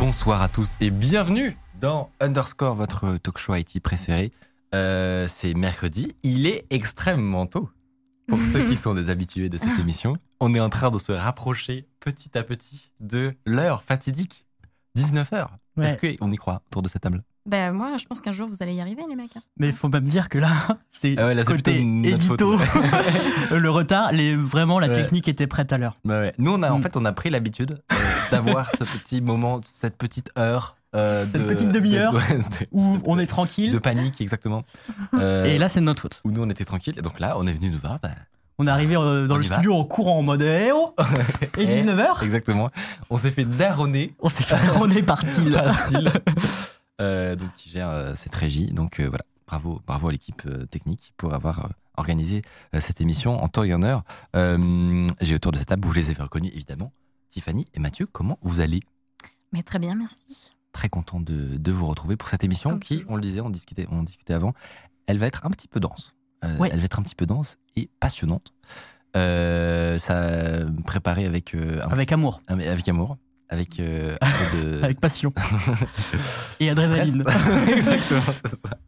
Bonsoir à tous et bienvenue dans Underscore, votre talk show IT préféré. Euh, c'est mercredi, il est extrêmement tôt. Pour ceux qui sont des habitués de cette émission, on est en train de se rapprocher petit à petit de l'heure fatidique, 19h. Ouais. Est-ce qu'on y croit autour de cette table? Ben moi, je pense qu'un jour vous allez y arriver, les mecs. hein. Mais il faut même dire que là, c'est Ah ouais, côté édito. faute, le retard, les, vraiment, la Ouais. technique était prête à l'heure. Bah ouais. Nous, on a, en Mm. fait, on a pris l'habitude euh, d'avoir ce petit moment, cette petite heure. euh, Cette de- petite demi-heure de- de- Où de- on est tranquille. De panique, exactement. Euh, Et là, c'est de notre faute. où nous, on était tranquille. Et donc là, on est venu nous voir. bah, On est arrivé euh, dans On le va. studio en courant en mode eh oh Et 19h, Exactement. On s'est fait daronner on s'est fait là. par Thiel, euh, donc qui gère euh, cette régie. Donc euh, voilà, bravo, bravo à l'équipe euh, technique pour avoir euh, organisé cette émission en temps et en heure. Euh, J'ai autour de cette table, vous les avez reconnus évidemment, Tiffany et Mathieu. Comment vous allez? Mais très bien, merci. Très content de, de vous retrouver pour cette émission qui, on le disait, on discutait, on discutait avant, elle va être un petit peu dense. Euh, Ouais. Elle va être un petit peu dense et passionnante. Euh, ça préparé avec euh, Avec amour, Ah, avec amour, avec euh, un peu de avec passion. Et adrénaline. Exactement, c'est ça.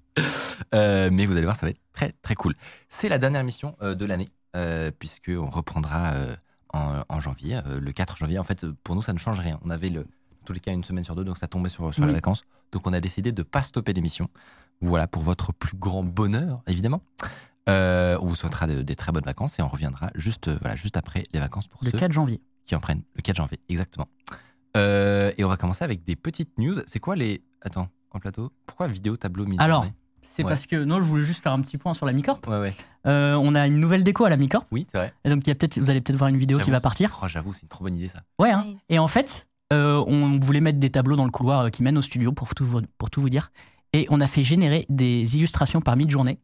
Euh, mais vous allez voir, ça va être très très cool. C'est la dernière émission euh, de l'année, euh, puisque on reprendra euh, en, en janvier, euh, le 4 janvier. En fait, pour nous, ça ne change rien. On avait le, en tous les cas une semaine sur deux, donc ça tombait sur, sur les vacances. Donc on a décidé de pas stopper l'émission. Voilà, pour votre plus grand bonheur, évidemment. Euh, on vous souhaitera de- des très bonnes vacances et on reviendra juste, euh, voilà, juste après les vacances pour Le ceux 4 janvier. qui en prennent le 4 janvier, exactement. Euh, et on va commencer avec des petites news. C'est quoi les. Attends, en plateau? Pourquoi vidéo, tableau, mini Alors, c'est Ouais. parce que non, je voulais juste faire un petit point sur la Micorp. Ouais, ouais. Euh, on a une nouvelle déco à la Micorp. Oui, c'est vrai. Et donc, il y a peut-être, vous allez peut-être voir une vidéo qui va partir. Oh, J'avoue, c'est une trop bonne idée ça. Ouais, hein. Nice. et en fait, euh, on voulait mettre des tableaux dans le couloir euh, qui mène au studio pour tout, vous, pour tout vous dire. Et on a fait générer des illustrations par mid-journée.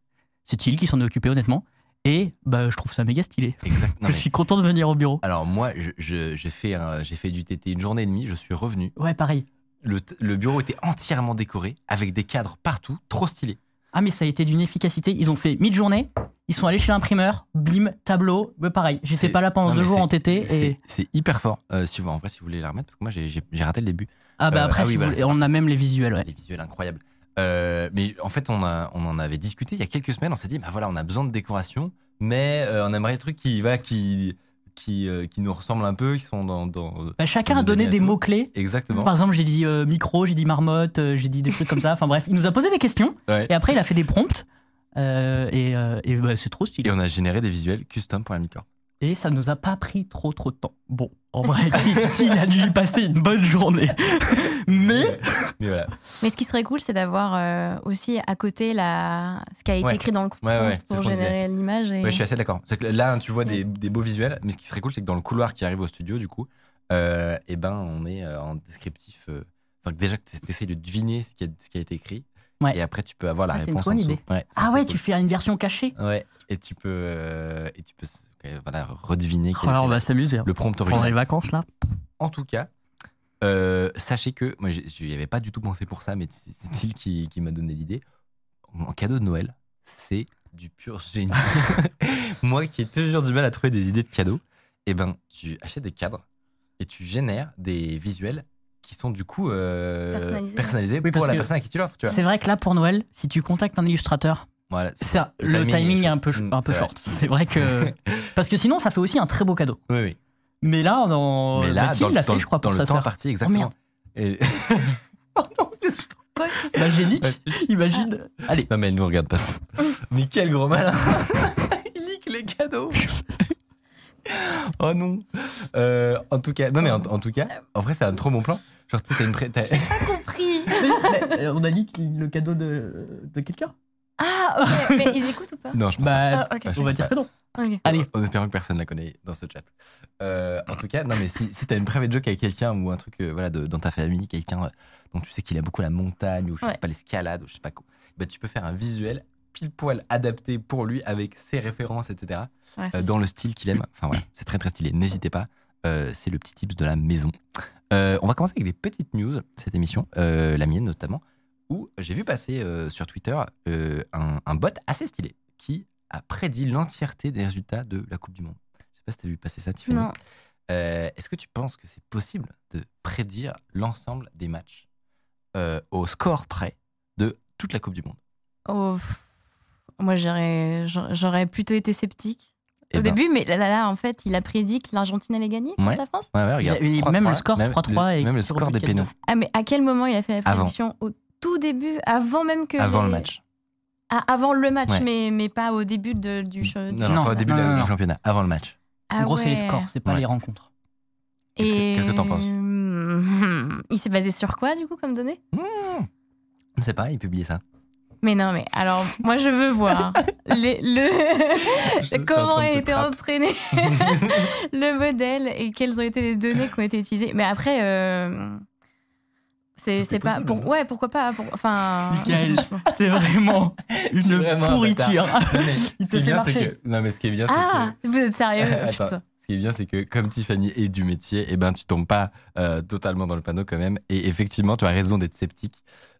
C'est Thiel qui s'en est occupé honnêtement. Et bah, je trouve ça méga stylé. Exact. non, je mais- suis content de venir au bureau. Alors, moi, je- je- j'ai fait, un- fait du TT une journée et demie. Je suis revenu. Ouais, pareil. Le bureau était entièrement décoré avec des cadres partout, trop stylé. Ah, mais ça a été d'une efficacité. Ils ont fait mid-journée, ils sont allés chez l'imprimeur, bim, tableau, ouais, pareil. J'étais pas là pendant non, deux mais jours en TT. C'est Et... c'est hyper fort. Euh, si vous, en vrai, si vous voulez la remettre, parce que moi, j'ai- raté le début. Ah, bah Euh, après, ah oui, si vous voilà, on a même les visuels, ouais. Les visuels incroyables. Euh, mais en fait, on, a, on en avait discuté il y a quelques semaines. On s'est dit, bah voilà, on a besoin de décoration, mais on aimerait des trucs qui, voilà, qui, qui, euh, qui nous ressemblent un peu, qui sont dans. dans- Bah, chacun a donné des mots-clés. Exactement. Par exemple, j'ai dit euh, micro, j'ai dit marmotte, euh, j'ai dit des trucs comme ça. Enfin bref, il nous a posé des questions. Ouais. Et après, il a fait des prompts. Et et bah, c'est trop stylé. Et on a généré des visuels custom pour la Micorp. Et ça nous a pas pris trop trop de temps. Bon, en vrai, il a dû y passer une bonne journée. Mais Mais voilà. Mais ce qui serait cool, c'est d'avoir euh, aussi à côté la... ce qui a été Ouais. écrit dans le Ouais, ouais, prompt c'est pour générer l'image. Et... Ouais, je suis assez d'accord. C'est que là, tu vois des, des beaux visuels, mais ce qui serait cool, c'est que dans le couloir qui arrive au studio, du coup, euh, eh ben, on est euh, en descriptif. euh, Enfin, déjà que tu essaies de deviner ce qui, a, ce qui a été écrit. Ouais. Et après, tu peux avoir la Ah, c'est une réponse idée. Ouais, ça, ah ouais, cool. tu fais une version cachée. Ouais, et tu peux, euh, et tu peux voilà, redeviner Oh on va s'amuser. hein. le prompt Pendant les original. vacances là. En tout cas, euh, sachez que moi, je n'y avais pas du tout pensé pour ça, mais c'est il qui, qui m'a donné l'idée. En cadeau de Noël, c'est du pur génie. moi qui ai toujours du mal à trouver des idées de cadeaux, eh ben, tu achètes des cadres et tu génères des visuels qui sont du coup euh, Personnalisés. personnalisés Oui, pour parce la que personne à qui tu l'offres. tu vois. C'est vrai que là pour Noël, si tu contactes un illustrateur, Voilà, ça, le timing, est un peu, Mm, un peu short. C'est vrai que parce que sinon ça fait aussi un très beau cadeau. Oui, oui. Mais là, dans Mais là, Mathilde dans, l'a fait, je crois, dans pour le sa temps sœur. parti, exactement. Et- oh non, laisse- Quoi qu'est-ce que- Bah, imagine. Allez, non, mais elle nous regarde pas. mais quel gros malin Il lique les cadeaux Oh non Euh, En tout cas, non mais en, en tout cas, en vrai, c'est un trop bon plan. Genre, tu sais, t'as une pré- t'as- compris. Mais, euh, on a dit que le cadeau de, de quelqu'un Ah, ok. Mais ils écoutent ou pas Non, je pense Bah, Ah, ok. pas. on va Je dire que non. Allez. En espérant que personne la connaît dans ce chat. Euh, en tout cas, non, mais si, si tu as une private joke avec quelqu'un ou un truc euh, voilà, de- dans ta famille, quelqu'un euh, dont tu sais qu'il a beaucoup la montagne ou je Ouais. sais pas l'escalade ou je sais pas quoi, bah, tu peux faire un visuel pile poil adapté pour lui avec ses références, etc. Ouais, euh, dans le style qu'il aime. Enfin voilà, c'est très très stylé. N'hésitez pas. Euh, c'est le petit tips de la maison. Euh, on va commencer avec des petites news, cette émission, euh, la mienne notamment, où j'ai vu passer euh, sur Twitter euh, un, un bot assez stylé qui a prédit l'entièreté des résultats de la Coupe du Monde. Je sais pas si tu as vu passer ça, Tiffany. Non. Euh, Est-ce que tu penses que c'est possible de prédire l'ensemble des matchs euh, au score près de toute la Coupe du Monde? Oh, moi, j'aurais plutôt été sceptique Eh au ben, début, mais là, là, là, en fait, il a prédit que l'Argentine allait gagner contre Ouais. la France. Ouais, ouais, regarde. Il a- 3-3, même le score, même 3-3 le- et Même le score des pénaux Ah, mais à quel moment il a fait la Avant. prédiction Au tout début, avant même que. avant le match. Ah, avant le match, Ouais. mais, mais pas au début de- du show. Non, du non, Non, pas au début non, de la- non, du non. championnat, avant le match. Ah En gros, c'est les scores, c'est pas Ouais. les rencontres. Qu'est-ce que- Et... qu'est-ce que t'en penses Il s'est basé sur quoi, du coup, comme données Je sais pas, il publiait ça. Mais non, mais alors, moi, je veux voir les- le, en comment a été entraîné le modèle et quelles ont été les données qui ont été utilisées. Mais après, euh, c'est pas. pour- hein. ouais, pourquoi pas pour- Enfin. Michael, c'est vraiment une vraiment pourriture. Non, mais Il ce qui est bien, c'est que. Non, mais ce qui est bien, c'est Ah, vous êtes sérieux. Attends. Ce qui est bien, c'est que comme Tiffany est du métier, eh ben, tu tombes pas euh, totalement dans le panneau quand même. Et effectivement, tu as raison d'être sceptique,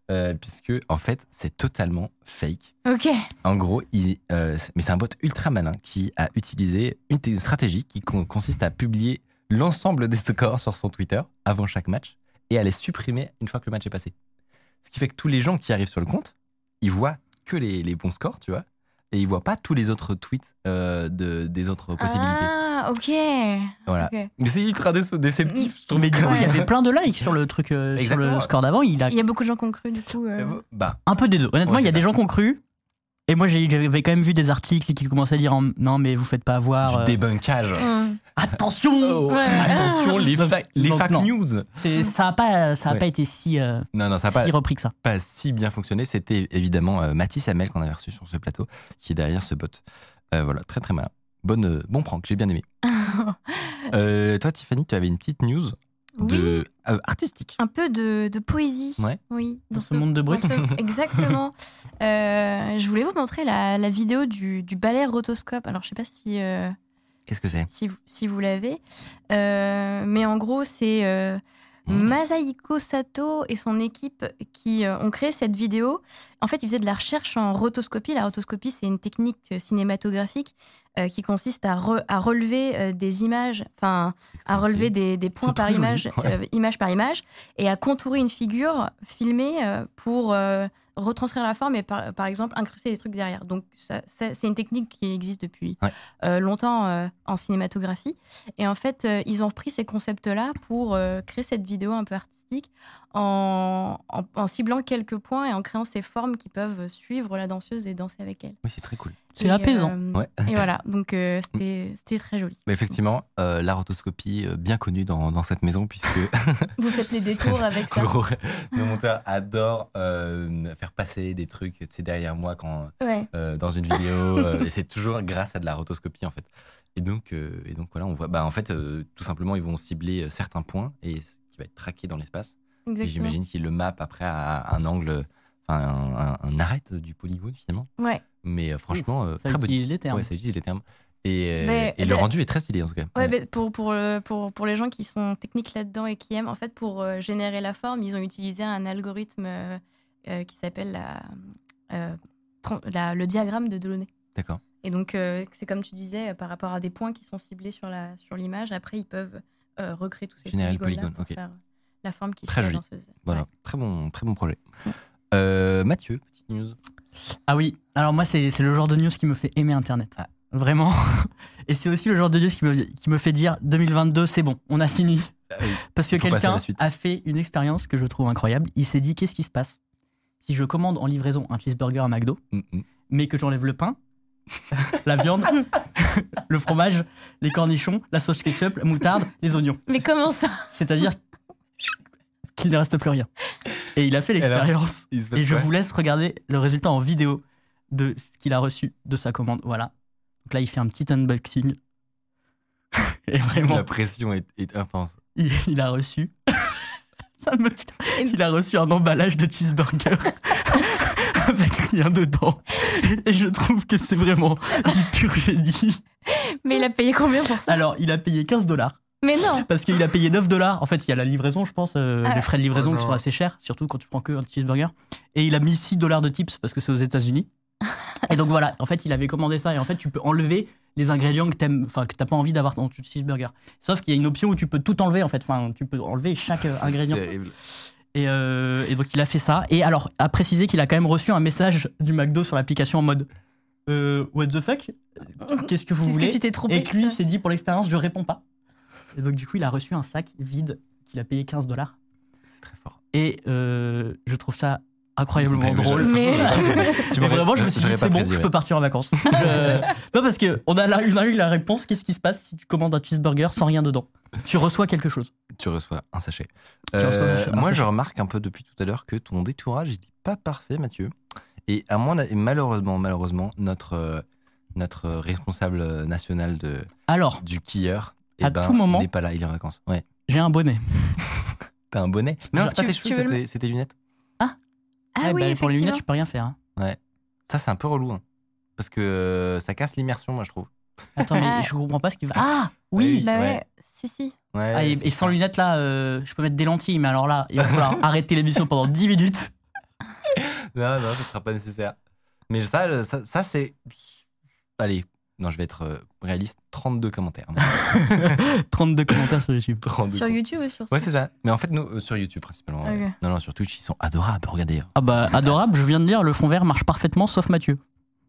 euh, puisque en fait, c'est totalement fake. Ok. En gros, il, euh, c'est- mais c'est un bot ultra malin qui a utilisé une t- stratégie qui con- consiste à publier l'ensemble des scores sur son Twitter avant chaque match et à les supprimer une fois que le match est passé. Ce qui fait que tous les gens qui arrivent sur le compte, ils voient que les, les bons scores, tu vois, et ils voient pas tous les autres tweets euh, de, des autres possibilités. Ah, ok. Voilà. ok. Mais c'est ultra dé- déceptif, je trouve. Mais du coup, il y avait plein de likes sur le truc, euh, sur le score d'avant. Il a Il y a beaucoup de gens qui ont cru, du coup. euh, Bah, un peu des deux. Honnêtement, Ouais, il y a des gens qui ont cru. Et moi, j'ai- j'avais quand même vu des articles qui commençaient à dire en- non, mais vous faites pas avoir. du euh, débunkage. hum. Attention Oh, Ouais. Attention, les, fa- les fake news. Ça n'a pas, ça a Ouais. pas été si, euh, Non, non, ça n'a pas, si repris que ça. pas si bien fonctionné. C'était évidemment euh, Mathis Hamel qu'on avait reçu sur ce plateau, qui est derrière ce bot. Euh, voilà, très très malin. Bonne, euh, bon prank, j'ai bien aimé. Euh, toi, Tiffany, tu avais une petite news de, euh, artistique. Un peu de, de poésie. Ouais. Oui. Dans ce monde de ce- Exactement. Euh, je voulais vous montrer la, la vidéo du, du ballet rotoscope. Alors, je sais pas si, euh, Qu'est-ce que c'est si vous, si vous l'avez. Mais en gros, c'est Mmh. Masahiko Sato et son équipe qui ont créé cette vidéo. En fait, ils faisaient de la recherche en rotoscopie. La rotoscopie, c'est une technique cinématographique qui consiste à, re- à relever euh, des images, enfin, à relever des, des points par image, ouais. euh, image par image, et à contourer une figure filmée euh, pour euh, retranscrire la forme et par, par exemple incruster des trucs derrière. Donc c'est une technique qui existe depuis Ouais. euh, longtemps euh, en cinématographie. Et en fait, euh, ils ont repris ces concepts-là pour euh, créer cette vidéo un peu artistique en, en- en ciblant quelques points et en créant ces formes qui peuvent suivre la danseuse et danser avec elle. Oui, c'est très cool. C'est apaisant. euh, Ouais. Et voilà, donc euh, c'était très joli. Mais effectivement, euh, la rotoscopie, euh, bien connue dans, dans cette maison, puisque Vous faites les détours avec ça. Gros, nos monteurs adorent euh, faire passer des trucs tu sais, derrière moi quand, Ouais. euh, dans une vidéo. euh, et c'est toujours grâce à de la rotoscopie, en fait. Et donc, euh, et donc voilà, on voit. Bah, en fait, euh, tout simplement, ils vont cibler certains points et va être traqué dans l'espace. Et j'imagine qu'ils le mappent après à un angle, enfin, un, un- du polygone, finalement. Ouais. Mais euh, franchement, euh, Ça très bon. utilise les termes. Ouais, ça utilise les termes. Et, euh, Mais- et le mais- rendu est très stylé, en tout cas. Ouais, mais pour, pour, pour, pour les gens qui sont techniques là-dedans et qui aiment, en fait, pour générer la forme, ils ont utilisé un algorithme euh, qui s'appelle la, euh, le diagramme de Delaunay. D'accord. Et donc, euh, c'est comme tu disais, par rapport à des points qui sont ciblés sur la sur l'image, après, ils peuvent euh, recréer tous ces Générer le polygones-là polygone, pour ok. faire la forme qui Très suit la joli. danseuse. Voilà, Ouais. très, bon, très bon projet. Euh, Mathieu, petite news. Ah oui, alors moi, c'est le genre de news qui me fait aimer Internet. Ah. Vraiment. Et c'est aussi le genre de news qui me, qui me fait dire 2022, c'est bon, on a fini. Parce que quelqu'un a fait une expérience que je trouve incroyable. Il s'est dit qu'est-ce qui se passe? Si je commande en livraison un cheeseburger à McDo, Mm, mm. mais que j'enlève le pain, la viande, le fromage, les cornichons, la sauce ketchup, la moutarde, les oignons. Mais comment ça C'est-à-dire qu'il ne reste plus rien. Et il a fait l'expérience. Et je vous laisse regarder le résultat en vidéo de ce qu'il a reçu de sa commande. Voilà. Donc là, il fait un petit unboxing. Et vraiment, La pression est, est intense. il, il a reçu. Ça me... Il a reçu un emballage de cheeseburger avec rien dedans. Et je trouve que c'est vraiment du pur génie. Mais il a payé combien pour ça? Alors, il a payé 15 dollars. Mais non Parce qu'il a payé 9 dollars. En fait, il y a la livraison, je pense, euh, Ah. les frais de livraison Oh qui sont assez chers, surtout quand tu prends que un cheeseburger. Et il a mis 6 dollars de tips parce que c'est aux États-Unis. Et donc voilà, en fait, il avait commandé ça. Et en fait, tu peux enlever les ingrédients que t'aimes, enfin, que t'as pas envie d'avoir dans ton cheeseburger. Sauf qu'il y a une option où tu peux tout enlever, en fait. Enfin, tu peux enlever chaque euh, ingrédient. C'est terrible. Et, euh, et donc, il a fait ça. Et alors, à préciser qu'il a quand même reçu un message du McDo sur l'application en mode euh, What the fuck? Qu'est-ce que vous voulez que tu t'es trompé. et que lui s'est dit pour l'expérience, je réponds pas. Et donc, du coup, il a reçu un sac vide qu'il a payé 15 dollars. C'est très fort. Et euh, je trouve ça incroyablement drôle. Mais- vraiment, je me suis dit, c'est bon, je peux partir en vacances. Je- Non, parce que on a, la, a eu la réponse qu'est-ce qui se passe si tu commandes un cheeseburger sans rien dedans? Tu reçois quelque chose. Tu reçois un sachet. Tu reçois un Euh, sachet. moi, je remarque un peu depuis tout à l'heure que ton détourage n'est pas parfait, Mathieu. Et à avis, malheureusement, malheureusement, notre, euh, notre responsable national de, Alors, du quilleur eh À ben, tout moment- n'est pas là, il est en vacances. Ouais. j'ai un bonnet. T'as un bonnet? Non, c'est pas tes cheveux, c'est tes lunettes. Ah Eh oui, ben, pour les lunettes, je peux rien faire. hein. Ça, c'est un peu relou. hein. Parce que euh, ça casse l'immersion, moi, je trouve. Attends, mais Ah. je comprends pas ce qu'il va. Ah oui, Bah ouais, Ouais. si, si. Ouais, Ah, et, c'est et sans ça. lunettes, là, euh, je peux mettre des lentilles, mais alors là, il va falloir arrêter l'émission pendant 10 minutes. Non, non, ce sera pas nécessaire. Mais ça, euh, ça, ça, c'est. Allez, non, je vais être euh, réaliste. 32 commentaires. 32 commentaires sur YouTube. 32 Sur YouTube ou sur Ouais, c'est ça. Mais en fait, nous, euh, sur YouTube principalement. Non, non, sur Twitch, ils sont adorables. Regardez. Ah bah, adorable, je viens de dire, le fond vert marche parfaitement, sauf Mathieu.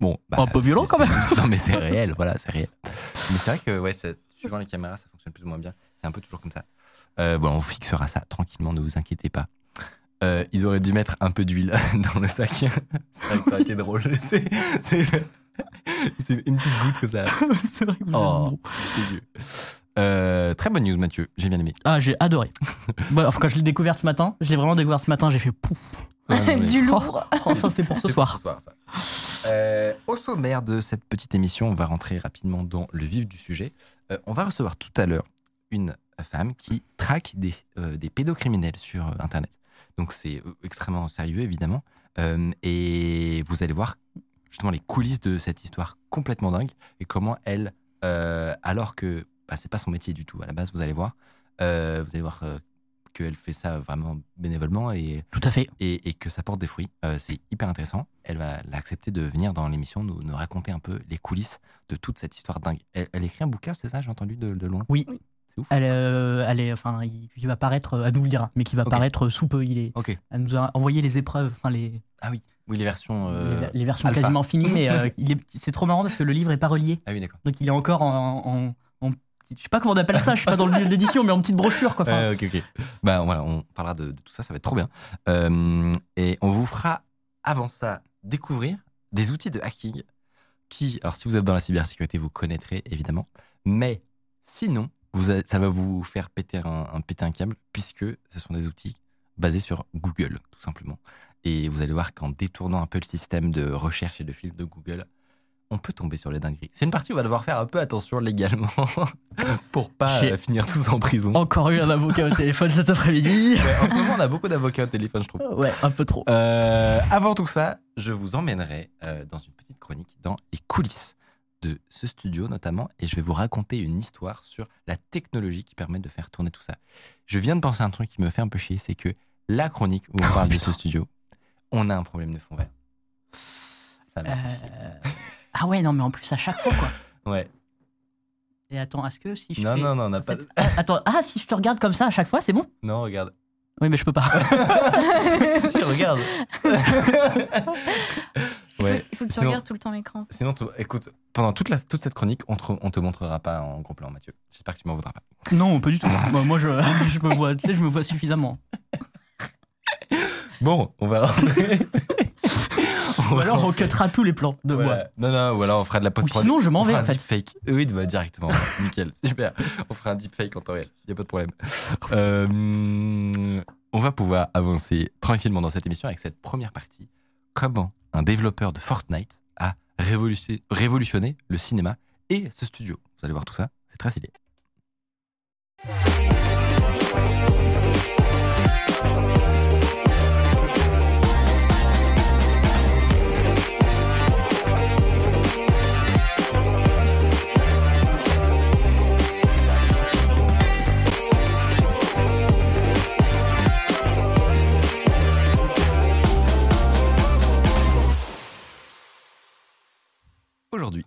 Bon, Un peu violent, quand c'est- Non, mais c'est réel, voilà, c'est réel. Mais c'est vrai que, ouais, c'est- suivant les caméras, ça fonctionne plus ou moins bien. C'est un peu toujours comme ça. Euh, bon, on fixera ça tranquillement, ne vous inquiétez pas. Euh, ils auraient dû mettre un peu d'huile dans le sac. c'est vrai que ça aurait été drôle. C'est c'est une petite goutte comme ça. c'est vrai que vous êtes Oh, bon. Euh, très bonne news, Mathieu. J'ai bien aimé. Ah, j'ai adoré. Bon, enfin, quand je l'ai découverte ce matin, je l'ai vraiment découverte ce matin, j'ai fait pouf. Ouais, non, mais- du lourd. Oh, ça c'est pour ce soir. ça. Euh, au sommaire de cette petite émission, on va rentrer rapidement dans le vif du sujet. Euh, on va recevoir tout à l'heure une femme qui traque des, euh, des pédocriminels sur Internet. Donc c'est extrêmement sérieux, évidemment. Euh, et vous allez voir justement les coulisses de cette histoire complètement dingue et comment elle, euh, alors que bah, c'est pas son métier du tout à la base, vous allez voir, euh, vous allez voir euh, qu'elle fait ça vraiment bénévolement et Tout à fait. et, et que ça porte des fruits. Euh, c'est hyper intéressant. Elle va accepté de venir dans l'émission nous, nous raconter un peu les coulisses de toute cette histoire dingue. Elle, elle écrit un bouquin, c'est ça J'ai entendu de, de loin? Oui. Ouf. Elle, euh, elle est, enfin, il, il va paraître, euh, elle nous le dira, mais qui va Ok. paraître sous peu. Il est, Ok. elle nous a envoyé les épreuves, enfin les, Ah oui. Oui, les versions. euh, les, les versions alpha. quasiment finies, mais euh, c'est trop marrant parce que le livre est pas relié, Ah oui, d'accord. donc il est encore en, en, en je sais pas comment on appelle ça, je suis pas dans le milieu de l'édition, mais en petite brochure quoi. Enfin, Euh, ok, ok. Bah, voilà, on parlera de, de tout ça, ça va être trop bien. Euh, et on vous fera, avant ça, découvrir des outils de hacking qui, alors si vous êtes dans la cybersécurité, vous connaîtrez évidemment, mais sinon, vous ça va vous faire péter un, un- péter un câble, puisque ce sont des outils basés sur Google, tout simplement. Et vous allez voir qu'en détournant un peu le système de recherche et de filtre de Google, on peut tomber sur les dingueries. C'est une partie où on va devoir faire un peu attention légalement pour pas euh, finir tous en prison. Encore eu un avocat au téléphone cet après-midi. Ouais, en ce moment, on a beaucoup d'avocats au téléphone, je trouve. Ouais, un peu trop. Euh, avant tout ça, je vous emmènerai euh, dans une petite chronique dans les coulisses de ce studio notamment, et je vais vous raconter une histoire sur la technologie qui permet de faire tourner tout ça. Je viens de penser à un truc qui me fait un peu chier, c'est que la chronique où on parle de ce studio, on a un problème de fond vert. Ça m'a. Euh, Ah ouais, non, mais en plus à chaque fois quoi. Ouais. Et attends, est-ce que si je Non, fais- non, non, on n'a pas. fait- Ah, attends, ah si je te regarde comme ça à chaque fois, c'est bon? Non, regarde. Oui, mais je peux pas. si, regarde. Il faut, ouais. il faut que tu Sinon- regardes tout le temps l'écran. Sinon, tu- écoute, pendant toute, la, toute cette chronique, on te, on te montrera pas en gros plan, Mathieu. J'espère que tu m'en voudras pas. Non, pas du tout. Moi, moi, je, je me vois, tu sais, je me vois suffisamment. Bon, on va rentrer. Ou alors on cuttera tous les plans de moi. Non, non, ou alors on fera de la Ou post-prod. sinon, je m'en On vais fera en un fait. deepfake. Oui, bah, directement. Nickel, super. On fera un deepfake en temps réel. Y a pas de problème. Euh, on va pouvoir avancer tranquillement dans cette émission avec cette première partie. Comment un développeur de Fortnite a révolutionner le cinéma et ce studio. Vous allez voir tout ça, c'est très stylé.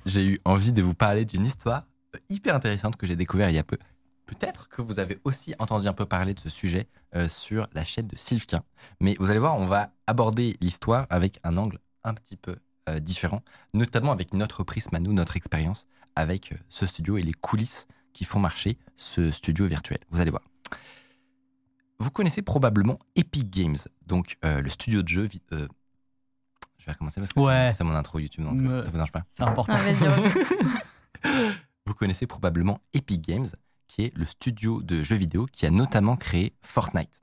J'ai eu envie de vous parler d'une histoire hyper intéressante que j'ai découvert il y a peu. Peut-être que vous avez aussi entendu un peu parler de ce sujet euh, sur la chaîne de Sylvquin. Mais vous allez voir, on va aborder l'histoire avec un angle un petit peu euh, différent, notamment avec notre prisme à nous, notre expérience avec euh, ce studio et les coulisses qui font marcher ce studio virtuel. Vous allez voir. Vous connaissez probablement Epic Games, donc le studio de jeux. Euh, je vais recommencer parce que c'est- Ouais. c'est mon intro YouTube, donc euh, Ouais. ça vous dérange pas. C'est important. Ah. Vous connaissez probablement Epic Games, qui est le studio de jeux vidéo qui a notamment créé Fortnite.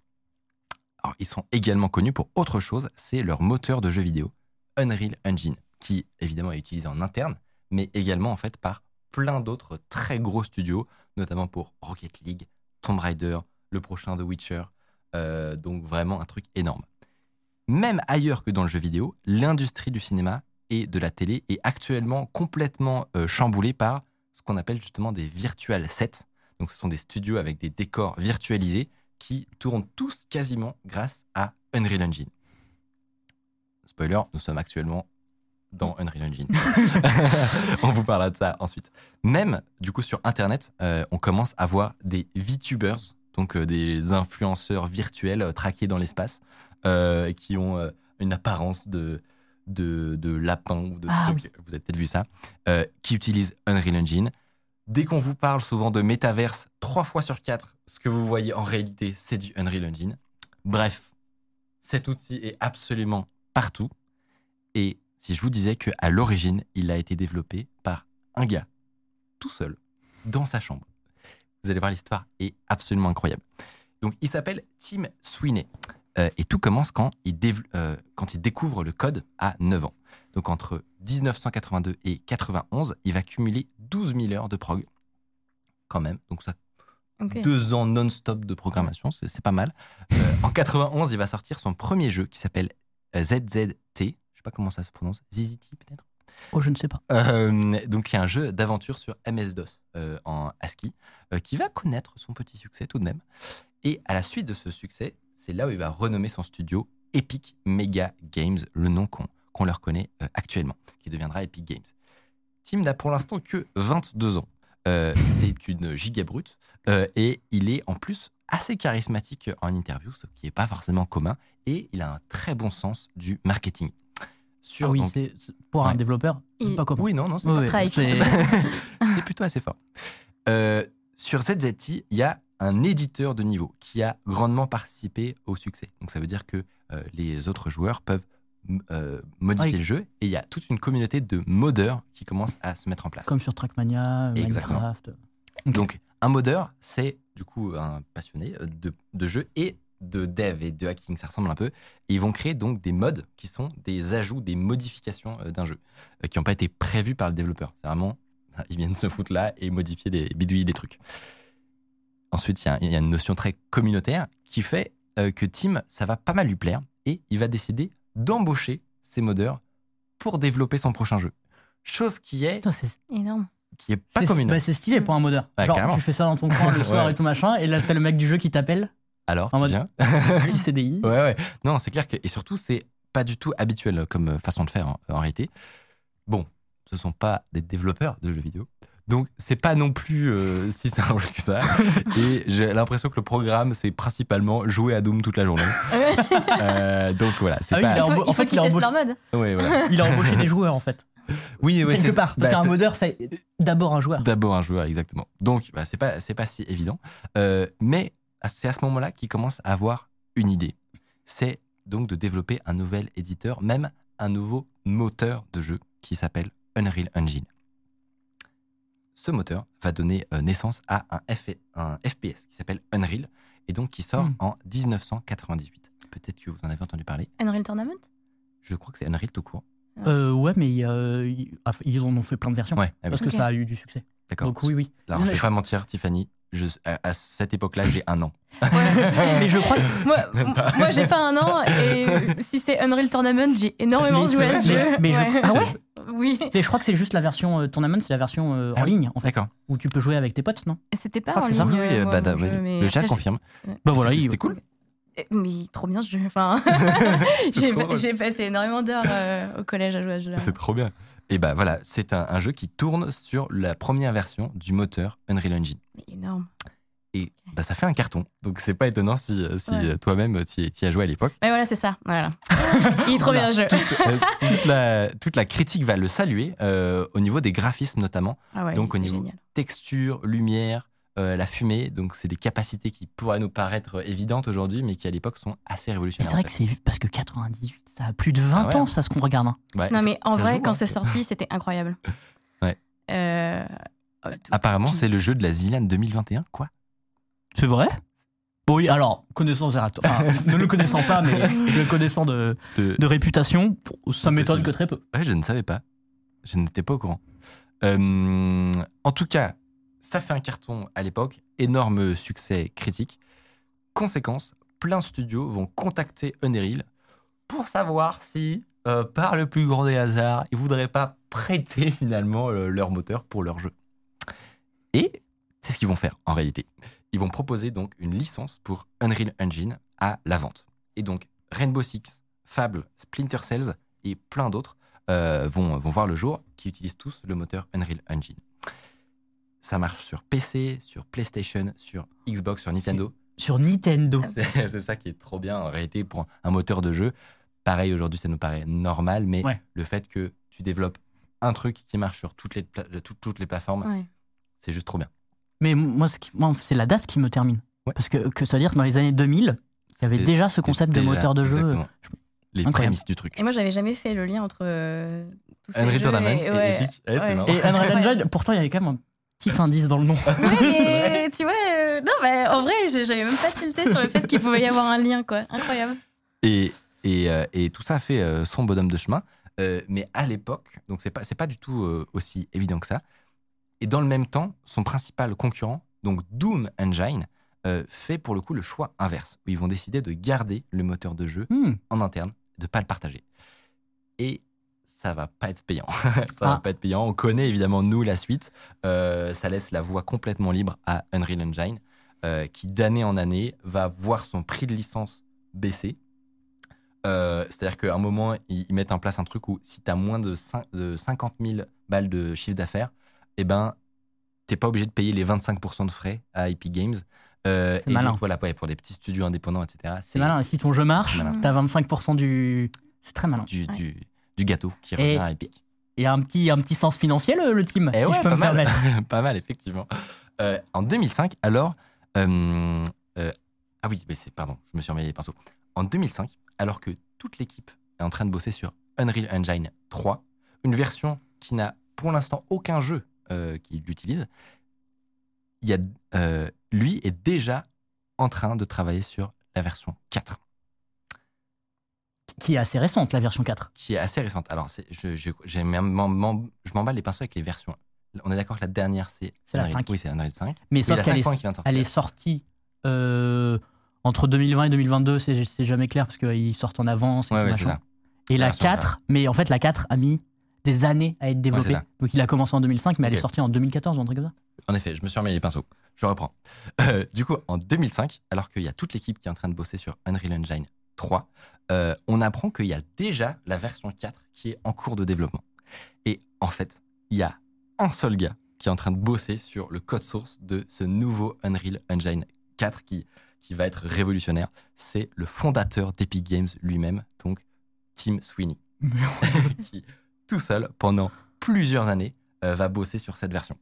Alors, ils sont également connus pour autre chose, c'est leur moteur de jeux vidéo, Unreal Engine, qui évidemment est utilisé en interne, mais également en fait par plein d'autres très gros studios, notamment pour Rocket League, Tomb Raider, le prochain The Witcher, euh, donc vraiment un truc énorme. Même ailleurs que dans le jeu vidéo, l'industrie du cinéma et de la télé est actuellement complètement euh, chamboulée par ce qu'on appelle justement des virtual sets. Donc ce sont des studios avec des décors virtualisés qui tournent tous quasiment grâce à Unreal Engine. Spoiler, nous sommes actuellement dans Unreal Engine. on vous parlera de ça ensuite. Même, du coup, sur Internet, euh, on commence à voir des VTubers, donc euh, des influenceurs virtuels traqués dans l'espace, euh, qui ont euh, une apparence de, de, de lapin ou de Ah vous avez peut-être vu ça, euh, qui utilisent Unreal Engine. Dès qu'on vous parle souvent de métaverse, trois fois sur quatre, ce que vous voyez en réalité, c'est du Unreal Engine. Bref, cet outil est absolument partout. Et si je vous disais qu'à l'origine, il a été développé par un gars, tout seul, dans sa chambre. Vous allez voir, l'histoire est absolument incroyable. Donc, il s'appelle Tim Sweeney. Euh, et tout commence quand il, dév- euh, quand il découvre le code à 9 ans. Donc, entre 1982 et 91, il va cumuler 12 000 heures de prog. Quand même. Donc, ça Ok. deux ans non-stop de programmation, c'est c'est pas mal. Euh, en 91, il va sortir son premier jeu qui s'appelle ZZT. Je sais pas comment ça se prononce. ZZT peut-être? Oh, je ne sais pas. Euh, donc il y a un jeu d'aventure sur MS-DOS euh, en ASCII euh, qui va connaître son petit succès tout de même. Et à la suite de ce succès, c'est là où il va renommer son studio Epic Mega Games, le nom qu'on qu'on leur connaît euh, actuellement, qui deviendra Epic Games. Tim n'a pour l'instant que 22 ans. Euh, c'est une giga brute euh, et il est en plus assez charismatique en interview, ce qui n'est pas forcément commun, et il a un très bon sens du marketing. Sur, Ah oui, donc- pour un développeur, c'est pas commun. oui, non, non, c'est c'est plutôt assez fort. Euh, sur ZZT, il y a un éditeur de niveau qui a grandement participé au succès. Donc ça veut dire que euh, les autres joueurs peuvent euh, modifier Oui. le jeu et il y a toute une communauté de modeurs qui commence à se mettre en place. Comme sur Trackmania, Exactement. Minecraft. Donc un modeur, c'est du coup un passionné euh, de, de jeu et de dev et de hacking, ça ressemble un peu. Et ils vont créer donc des mods qui sont des ajouts, des modifications d'un jeu, qui n'ont pas été prévus par le développeur. C'est vraiment, ils viennent se foutre là et modifier des bidouiller des trucs. Ensuite, il y a- il y, a une notion très communautaire qui fait euh, que Tim, ça va pas mal lui plaire et il va décider d'embaucher ses modeurs pour développer son prochain jeu. Chose qui est, Putain, c'est Énorme. qui est pas c'est- commune. bah, c'est stylé pour un modeur. Ouais, Genre, carrément. tu fais ça dans ton coin le soir Ouais. et tout machin, et là, t'as le mec du jeu qui t'appelle, Alors, en tu mode- viens petit CDI. Ouais, ouais. Non, c'est clair que. Et surtout, c'est pas du tout habituel comme façon de faire en, en réalité. Bon, ce sont pas des développeurs de jeux vidéo. Donc, c'est pas non plus euh, si simple que ça. Et j'ai l'impression que le programme, c'est principalement jouer à Doom toute la journée. Euh, donc voilà, c'est Ah pas. il Il a faut, embo- en faut fait, qu'ils il a testent embauché- leur mode. Ouais, voilà. Il a embauché des joueurs, en fait. Oui, ouais, Quelque c'est- part. Parce bah, qu'un c'est- modeur, c'est d'abord un joueur. D'abord un joueur, exactement. Donc, bah, c'est pas, c'est pas si évident. Euh, mais c'est à ce moment-là qu'il commence à avoir une idée. C'est donc de développer un nouvel éditeur, même un nouveau moteur de jeu qui s'appelle Unreal Engine. Ce moteur va donner euh, naissance à un, F- un FPS qui s'appelle Unreal et donc qui sort Hmm. en 1998. Peut-être que vous en avez entendu parler. Unreal Tournament? Je crois que c'est Unreal tout court. Euh, ouais, mais ils en ont fait plein de versions. Ouais, ah oui, Parce que ça a eu du succès. d'accord. Donc oui, oui. Alors, je Mais vais je- pas mentir, Tiffany, je, à, à cette époque-là, j'ai un an. mais je crois que Moi, moi j'ai pas un an et si c'est Unreal Tournament, j'ai énormément Mais joué à ce jeu. mais je- Ouais. Ah ouais Oui. Mais je crois que c'est juste la version euh, tournament, c'est la version euh, Ah en oui, ligne, en fait, D'accord. où tu peux jouer avec tes potes, non? C'était Je pas crois en que c'est ça. ligne. Oui, euh, bah, bah, jeu, mais le chat confirme. Bah voilà, C'était cool. j'ai- Mais trop bien ce jeu. Enfin, j'ai passé énormément d'heures euh, au collège à jouer à ce jeu-là. C'est trop bien. Et bah voilà, c'est un, un jeu qui tourne sur la première version du moteur Unreal Engine. Mais énorme. Et bah, ça fait un carton. Donc c'est pas étonnant si, si Ouais. euh, toi-même tu y, tu y as joué à l'époque. Mais voilà, c'est ça. Voilà. Il est trop bien le jeu. Euh, toute, la, toute la critique va le saluer euh, au niveau des graphismes notamment. Ah ouais, Donc, au niveau- génial. Texture, lumière, euh, la fumée. Donc c'est des capacités qui pourraient nous paraître évidentes aujourd'hui, mais qui à l'époque sont assez Mais révolutionnaires. c'est vrai en que c'est parce que 98, ça a plus de 20 Ah ouais. ans, ça, ce qu'on regarde. hein. Ouais, Non, mais en vrai, joue, quand hein. c'est sorti, c'était incroyable. Ouais. Euh, euh, Apparemment, c'est le jeu de la Zilan 2021, quoi C'est vrai? Oui, alors, connaissant Zerato, enfin, ne le connaissant pas, mais le connaissant de, De- de réputation, ça m'étonne que très peu. Ouais, je ne savais pas. Je n'étais pas au courant. Euh, en tout cas, ça fait un carton à l'époque, énorme succès critique. Conséquence, plein de studios vont contacter Unreal pour savoir si, euh, par le plus grand des hasards, ils voudraient pas prêter finalement euh, leur moteur pour leur jeu. Et c'est ce qu'ils vont faire en réalité. Ils vont proposer donc une licence pour Unreal Engine à la vente. Et donc Rainbow Six, Fable, Splinter Cells et plein d'autres euh, vont, vont voir le jour, qui utilisent tous le moteur Unreal Engine. Ça marche sur PC, sur PlayStation, sur Xbox, sur Nintendo. Sur Nintendo. C'est c'est ça qui est trop bien en réalité pour un moteur de jeu. Pareil, aujourd'hui, ça nous paraît normal, mais Ouais. le fait que tu développes un truc qui marche sur toutes les, toutes, toutes les plateformes, ouais. c'est juste trop bien. Mais moi, ce qui- moi, c'est la date qui me termine. Ouais. Parce que, que ça veut dire que dans les années 2000, il y avait déjà ce concept de moteur de jeu. exactement. Les Incroyable. prémices du truc. Et moi, j'avais jamais fait le lien entre euh, tous ces Unreal jeux Tournament et- et ouais. Epic. Ouais, c'est Ouais. marrant. Et Unreal Ouais. Engine, pourtant, il y avait quand même un petit indice dans le nom. Ouais, mais tu vois, euh, non, mais en vrai, j'avais même pas tilté sur le fait qu'il pouvait y avoir un lien, quoi. Incroyable. Et, et, euh, et tout ça a fait euh, son bonhomme de chemin. Euh, mais à l'époque, donc c'est pas, c'est pas du tout aussi évident que ça. Et dans le même temps, son principal concurrent, donc Doom Engine, euh, fait pour le coup le choix inverse, où ils vont décider de garder le moteur de jeu Hmm. en interne, de pas le partager. Et ça va pas être payant. ça va Ah. pas être payant. On connaît évidemment nous la suite. Euh, ça laisse la voie complètement libre à Unreal Engine, euh, qui d'année en année va voir son prix de licence baisser. Euh, C'est-à-dire qu'à un moment, ils, ils mettent en place un truc où si tu as moins de, de 50 000 balles de chiffre d'affaires, eh ben, t'es pas obligé de payer les 25% de frais à Epic Games. Euh, C'est et malin. donc, voilà, ouais, pour des petits studios indépendants, etc. C'est malin. Et si ton jeu marche, t'as 25% du. C'est très malin. Du, Ouais. du, du gâteau qui Et- revient à Epic. Et un petit, un petit sens financier, le, le team, Eh si ouais, je peux pas me mal. permettre. pas mal, effectivement. Euh, en 2005, alors. euh, euh, ah oui, mais c'est, pardon, je me suis remis les pinceaux. En 2005, alors que toute l'équipe est en train de bosser sur Unreal Engine 3, une version qui n'a pour l'instant aucun jeu euh, qui l'utilise, il y a, euh, lui est déjà en train de travailler sur la version 4, Qui est assez récente, la version 4. qui est assez récente. Alors, c'est, je, je, je m'emballe les pinceaux avec les versions. On est d'accord que la dernière, c'est. C'est la Unreal- 5. Oui, c'est Unreal 5. Mais sauf la qu'elle 5.1 est, qui vient de sortir. elle est sortie euh, entre 2020 et 2022, c'est jamais clair parce qu'ils sortent en avance. Et, Ouais, ça. et la version 4, mais en fait, la 4 a mis des années à être développée. Donc il a commencé en 2005, mais elle est sortie en 2014 ou un truc comme ça. En effet, je me suis remis les pinceaux. Je reprends. Euh, du coup, en 2005, alors qu'il y a toute l'équipe qui est en train de bosser sur Unreal Engine 3, euh, on apprend qu'il y a déjà la version 4 qui est en cours de développement. Et en fait, il y a un seul gars qui est en train de bosser sur le code source de ce nouveau Unreal Engine 4 qui, qui va être révolutionnaire. C'est le fondateur d'Epic Games lui-même, donc Tim Sweeney, qui tout seul, pendant plusieurs années, euh, va bosser sur cette version.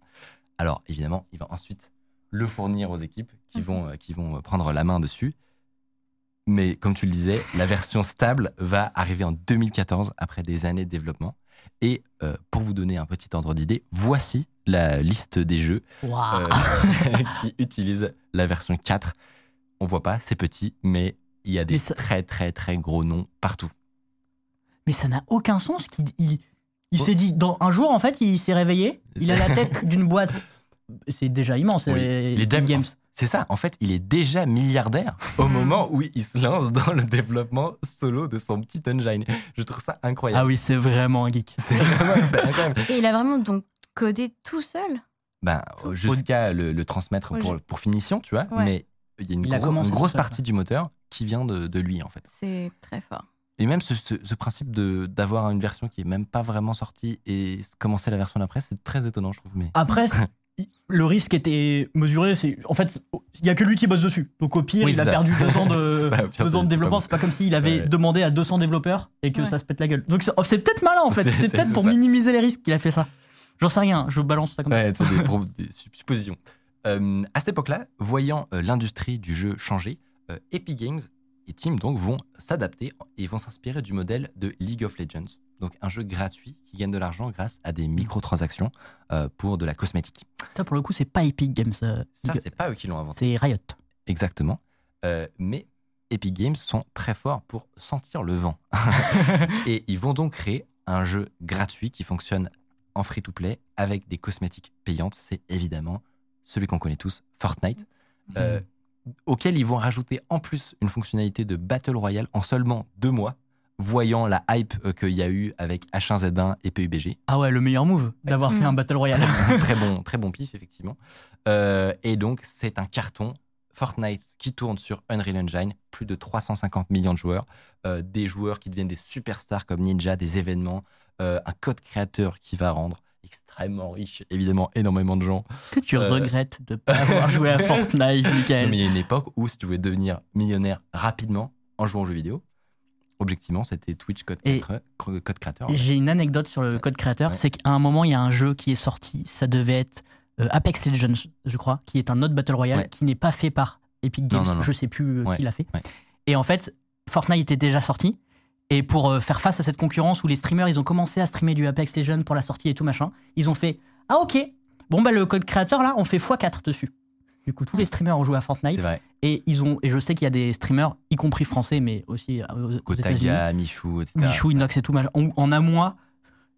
Alors évidemment, il va ensuite le fournir aux équipes qui vont, euh, qui vont prendre la main dessus. Mais comme tu le disais, la version stable va arriver en 2014 après des années de développement. Et euh, pour vous donner un petit ordre d'idée, voici la liste des jeux euh, qui utilisent la version 4. On voit pas, c'est petit, mais il y a des ça- très très très gros noms partout. Mais ça n'a aucun sens qu'il il, il s'est dit dans un jour en fait il s'est réveillé, il a la tête d'une boîte. C'est déjà immense. Oui. est déjà- Epic Games. C'est ça, en fait, il est déjà milliardaire au moment où il se lance dans le développement solo de son petit engine. Je trouve ça incroyable. Ah oui, c'est vraiment un geek. C'est incroyable. Et il a vraiment donc codé tout seul? Ben, Tout. jusqu'à le, le transmettre pour, finition, tu vois. Ouais. Mais il y a une, a grosse partie du moteur qui vient de, de lui, en fait. C'est très fort. Et même ce, ce- ce principe de- d'avoir une version qui est même pas vraiment sortie et commencer la version d'après, c'est très étonnant, je trouve. Mais Après, le risque était mesuré. C'est en fait, il y a que lui qui bosse dessus. Donc au pire, Oui, il a ça. perdu deux ans de, ça, pire, deux ans de développement. C'est pas comme s'il avait Ouais. demandé à 200 développeurs et que Ouais. ça se pète la gueule. Donc c'est oh, peut-être malin en fait. C'est- peut-être pour ça. minimiser les risques qu'il a fait ça. J'en sais rien. Je balance ça comme ça. Ouais, c'est des, des sup- suppositions. Euh, à cette époque-là, voyant euh, l'industrie du jeu changer, euh, Epic Games et Team donc vont s'adapter et vont s'inspirer du modèle de League of Legends, donc un jeu gratuit qui gagne de l'argent grâce à des microtransactions pour de la cosmétique. Ça pour le coup, c'est pas Epic Games. Ça, c'est pas eux qui l'ont inventé. c'est Riot. Exactement. Mais Epic Games sont très forts pour sentir le vent. et ils vont donc créer un jeu gratuit qui fonctionne en free-to-play avec des cosmétiques payantes. C'est évidemment celui qu'on connaît tous, Fortnite, euh, auquel ils vont rajouter en plus une fonctionnalité de Battle Royale en seulement deux mois, voyant la hype euh, qu'il y a eu avec H1Z1 et PUBG. Ah ouais, le meilleur move d'avoir Mm. fait un battle royale. très bon, très bon pif effectivement. Euh, et donc c'est un carton. Fortnite qui tourne sur Unreal Engine, plus de 350 millions de joueurs, euh, des joueurs qui deviennent des superstars comme Ninja, des événements, euh, un code créateur qui va rendre extrêmement riche, évidemment énormément de gens. que tu Euh. regrettes de pas avoir joué à Fortnite, Non, Michael. mais il y a une époque où si tu voulais devenir millionnaire rapidement en jouant aux jeux vidéo, objectivement c'était Twitch code, Et- créateur- code créateur. J'ai une anecdote sur le code créateur, Ouais. c'est qu'à un moment, il y a un jeu qui est sorti, ça devait être euh, Apex Legends, je crois, qui est un autre Battle Royale, Ouais. qui n'est pas fait par Epic Games, non, non. je sais plus euh, Ouais, qui l'a fait. Et en fait, Fortnite était déjà sorti, et pour euh, faire face à cette concurrence où les streamers, ils ont commencé à streamer du Apex Legends pour la sortie et tout machin, ils ont fait « Ah ok, bon bah le code créateur là, on fait x4 dessus ». Du coup, tous les streamers ont joué à Fortnite, vrai. et ils ont, et je sais qu'il y a des streamers, y compris français, mais aussi euh, aux, aux États-Unis, Kotaga, Michou, etc. Michou, Inox et tout, machin. en, en un mois,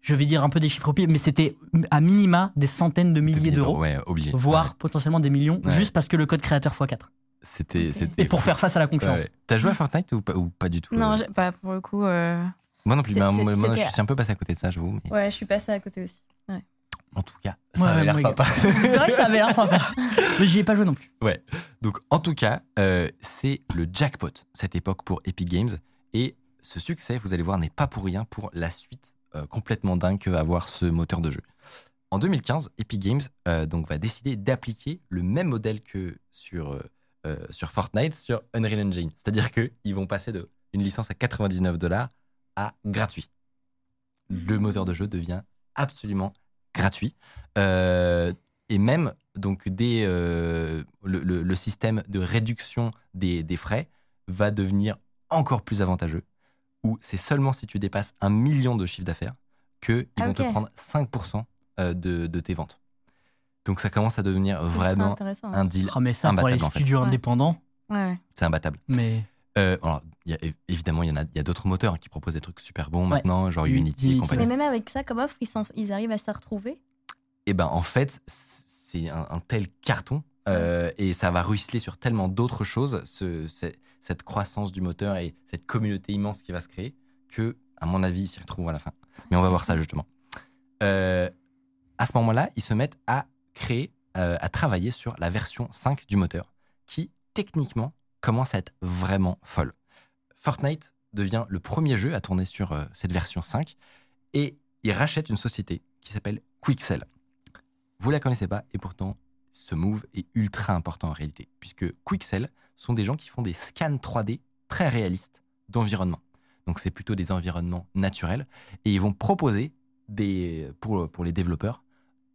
je vais dire un peu des chiffres au pire, mais c'était à minima des centaines de milliers d'euros, Ouais, voire Ouais. potentiellement des millions, Ouais. juste parce que le code créateur x4. C'était, Et pour faire face à la Ouais, concurrence. ouais. T'as joué à Fortnite ou pas, ou pas du tout Non, euh pas pour le coup. euh, Moi non plus, c'est- moi, moi, je suis un peu passé à côté de ça, j'avoue. Mais Ouais, je suis passée à côté aussi. en tout cas, ça Ouais, avait l'air moi, sympa. C'est vrai que ça avait l'air sympa. Mais j'y ai pas joué non plus. Donc, en tout cas, euh, c'est le jackpot, cette époque pour Epic Games. Et ce succès, vous allez voir, n'est pas pour rien pour la suite euh, complètement dingue que va avoir ce moteur de jeu. En 2015, Epic Games euh, donc, va décider d'appliquer le même modèle que sur, euh, sur Fortnite sur Unreal Engine. C'est-à-dire qu'ils vont passer de une licence à 99 dollars à gratuit. Le moteur de jeu devient absolument gratuit. Euh, et même donc des, euh, le, le- le système de réduction des, des frais va devenir encore plus avantageux, où c'est seulement si tu dépasses un million de chiffre d'affaires qu'ils Ah, vont te prendre 5% euh, de, de tes ventes. Donc ça commence à devenir vraiment intéressant. un deal. Ah, mais ça, pour imbattable, en fait. indépendants, Ouais. C'est imbattable. mais Euh, alors, il y a- évidemment, il y en a, il y a d'autres moteurs qui proposent des trucs super bons Ouais. maintenant, genre Unity, et compagnie. Mais même avec ça, comme offre, ils, sont, ils arrivent à se retrouver? Et ben en fait, c'est un, un tel carton euh, et ça va ruisseler sur tellement d'autres choses, ce- ce- cette croissance du moteur et cette communauté immense qui va se créer, que, à mon avis, ils s'y retrouvent à la fin. Mais on va voir ça justement. Euh, à ce moment-là, ils se mettent à créer, euh, à travailler sur la version 5 du moteur, qui techniquement commence à être vraiment folle. Fortnite devient le premier jeu à tourner sur euh, cette version 5 et il rachète une société qui s'appelle Quixel. Vous la connaissez pas et pourtant ce move est ultra important en réalité puisque Quixel sont des gens qui font des scans 3D très réalistes d'environnement. Donc c'est plutôt des environnements naturels et ils vont proposer des pour, pour les développeurs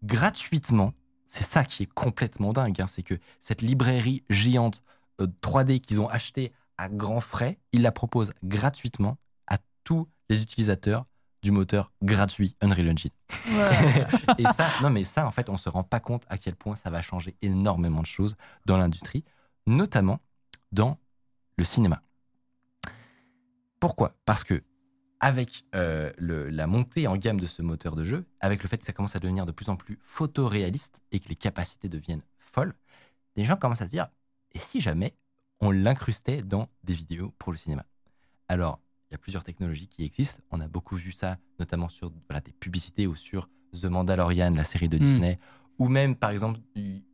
gratuitement. C'est ça qui est complètement dingue, hein, c'est que cette librairie géante euh, 3D qu'ils ont achetée à grands frais, ils la proposent gratuitement à tous les utilisateurs du moteur gratuit Unreal Engine. Ouais. Et ça, non mais ça, en fait, on se rend pas compte à quel point ça va changer énormément de choses dans l'industrie, notamment dans le cinéma. Pourquoi? Parce que avec euh, le- la montée en gamme de ce moteur de jeu, avec le fait que ça commence à devenir de plus en plus photoréaliste et que les capacités deviennent folles, les gens commencent à se dire et si jamais on l'incrustait dans des vidéos pour le cinéma? Alors, il y a plusieurs technologies qui existent. On a beaucoup vu ça, notamment sur voilà, des publicités ou sur The Mandalorian, la série de Mm. Disney, ou même, par exemple,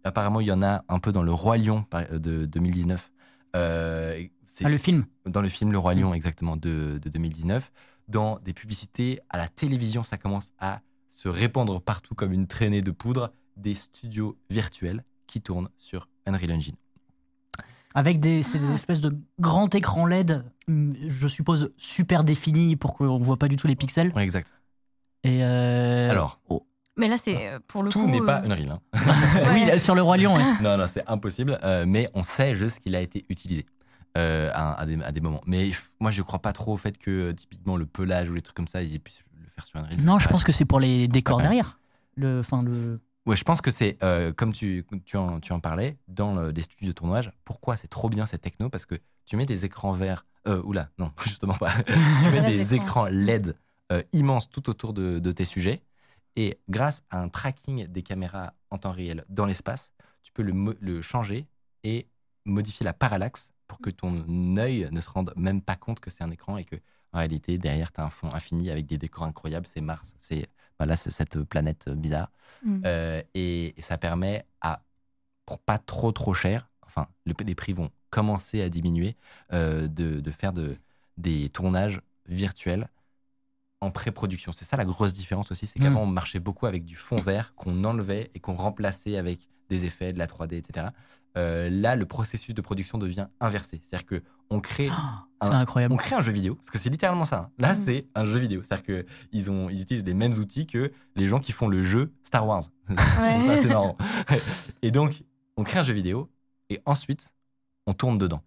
apparemment, il y en a un peu dans Le Roi Lion par- de 2019. Euh, c'est- Ah, le film. dans le film Le Roi Lion, exactement, de, de 2019. Dans des publicités à la télévision, ça commence à se répandre partout comme une traînée de poudre, des studios virtuels qui tournent sur Unreal Engine. Avec des, ces espèces de grands écrans LED, hum, je suppose super définis pour qu'on voit pas du tout les pixels. Ouais, exact. Et euh, Alors, Mais là, c'est euh, pour le tout coup. n'est pas euh, Unreal. hein. oui, là, sur le roi lion. ouais. non, non, c'est impossible. euh, mais on sait juste qu'il a été utilisé euh, à, à des, à des moments. Mais moi, je crois pas trop au fait que typiquement le pelage ou les trucs comme ça, ils puissent le faire sur Unreal. Non, je pense que c'est pour les décors derrière. Le, enfin, le... Ouais, je pense que c'est, euh, comme tu, tu, en, tu en parlais, dans le- les studios de tournage, pourquoi c'est trop bien cette techno Parce que tu mets des écrans verts, euh, oula, non, justement pas. tu mets Des écrans. écrans LED euh, immenses tout autour de, de tes sujets. Et grâce à un tracking des caméras en temps réel dans l'espace, tu peux le, changer et modifier la parallaxe pour que ton œil ne se rende même pas compte que c'est un écran et que en réalité derrière tu as un fond infini avec des décors incroyables, c'est Mars, c'est voilà, c'est cette planète bizarre. Mm. Euh, et, et ça permet à, pour pas trop trop cher, enfin le- les prix vont commencer à diminuer, euh, de, de faire de, des tournages virtuels en pré-production. C'est ça la grosse différence aussi, c'est Mm. qu'avant on marchait beaucoup avec du fond vert qu'on enlevait et qu'on remplaçait avec des effets, de la 3D, etc. Euh, là, le processus de production devient inversé. C'est-à-dire que on crée c'est Un- incroyable. on crée un jeu vidéo, parce que c'est littéralement ça. hein. Là, Mm. c'est un jeu vidéo. C'est-à-dire qu'ils ils utilisent les mêmes outils que les gens qui font le jeu Star Wars. Ça assez marrant. Et donc, on crée un jeu vidéo et ensuite, on tourne dedans.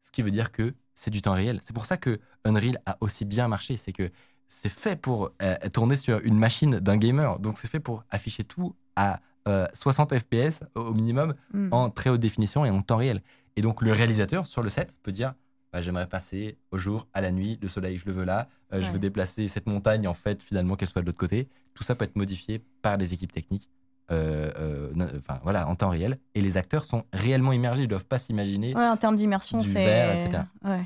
Ce qui veut dire que c'est du temps réel. C'est pour ça que Unreal a aussi bien marché. C'est que c'est fait pour euh, tourner sur une machine d'un gamer. Donc, c'est fait pour afficher tout à euh, 60 FPS au minimum Mm. en très haute définition et en temps réel. Et donc le réalisateur sur le set peut dire bah, j'aimerais passer au jour, à la nuit, le soleil je le veux là, euh, je veux déplacer cette montagne en fait finalement qu'elle soit de l'autre côté. Tout ça peut être modifié par les équipes techniques. euh, euh, enfin voilà en temps réel et les acteurs sont réellement immergés ils doivent pas s'imaginer Ouais, en termes d'immersion, c'est. Ouais.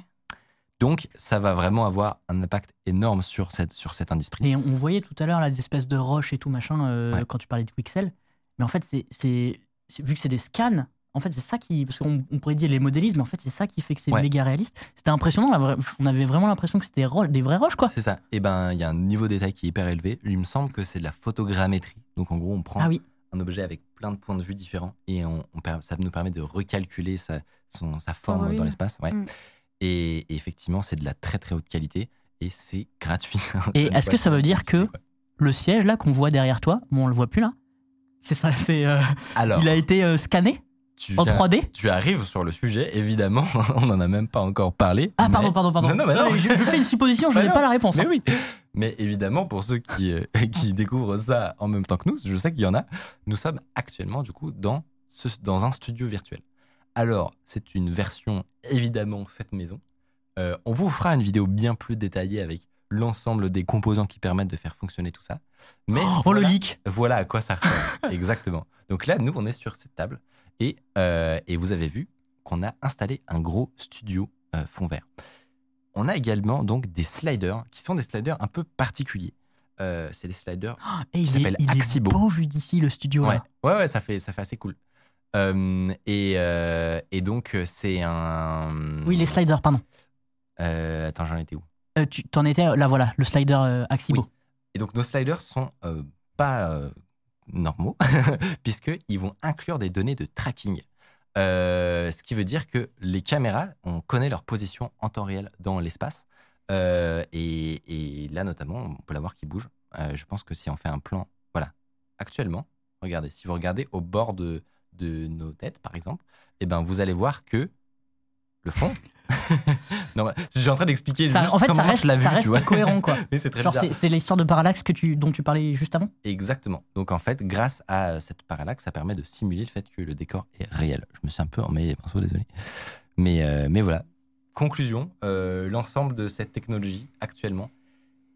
Donc ça va vraiment avoir un impact énorme sur cette sur cette industrie Et on voyait tout à l'heure là, des espèces de roches et tout machin euh, Ouais. quand tu parlais de Pixel. Mais en fait, c'est, c'est, c'est- vu que c'est des scans, en fait, c'est ça qui. Parce qu'on on pourrait dire les modélismes, mais en fait, c'est ça qui fait que c'est Ouais. méga réaliste. C'était impressionnant. on avait vraiment l'impression que c'était des, vraies roches, quoi. c'est ça et ben il y a un niveau de détail qui est hyper élevé il me semble que c'est de la photogrammétrie donc en gros on prend Ah oui. un objet avec plein de points de vue différents et on, ça nous permet de recalculer sa, son- sa forme dans l'espace. Ouais. Mm. Et, et effectivement, c'est de la très très haute qualité et c'est gratuit. Et est-ce que ça veut dire que- quoi. Le siège là qu'on voit derrière toi, bon, on le voit plus là. C'est ça, c'est. euh, Alors, il a été euh, scanné tu, en viens- 3D. tu arrives sur le sujet, évidemment, on n'en a même pas encore parlé. Ah, pardon, mais- pardon, pardon. Non, non, mais non. je, je fais une supposition, je Bah n'ai pas la réponse. Mais hein. oui. Mais évidemment, pour ceux qui, euh, qui découvrent ça en même temps que nous, je sais qu'il y en a, nous sommes actuellement du coup dans, ce, dans un studio virtuel. Alors, c'est une version évidemment faite maison. Euh, on vous fera une vidéo bien plus détaillée avec l'ensemble des composants qui permettent de faire fonctionner tout ça. Mais Oh, le voilà, leak voilà à quoi ça ressemble. Exactement. Donc là, nous, on est sur cette table et, euh, et vous avez vu qu'on a installé un gros studio euh, fond vert. On a également donc des sliders qui sont des sliders un peu particuliers. Euh, c'est des sliders. Et il, est, s'appelle il est Axibo. beau vu d'ici le studio Ouais, là. ouais, ouais, ça fait, ça fait assez cool. Euh, et, euh, et donc, euh, c'est un. Oui, les sliders, pardon. Euh, attends, j'en étais où? Tu t'en étais là, voilà, le slider Axibo. Oui. Et donc, nos sliders sont pas normaux, puisqu'ils vont inclure des données de tracking. Ce qui veut dire que les caméras, on connaît leur position en temps réel dans l'espace. Et, et là, notamment, on peut la voir qui bouge. Je pense que si on fait un plan, voilà, actuellement, regardez, si vous regardez au bord de, de nos têtes, par exemple, eh ben, vous allez voir que le fond. non, je suis en train d'expliquer. En fait, ça reste, l'as ça reste tu vois. cohérent quoi. C'est l'histoire de parallaxe que tu, dont tu parlais juste avant Exactement. Donc en fait, grâce à cette parallaxe, ça permet de simuler le fait que le décor est réel. Je me suis un peu emmêlé les pinceaux, désolé. Mais, euh, mais voilà. Conclusion, euh, l'ensemble de cette technologie actuellement,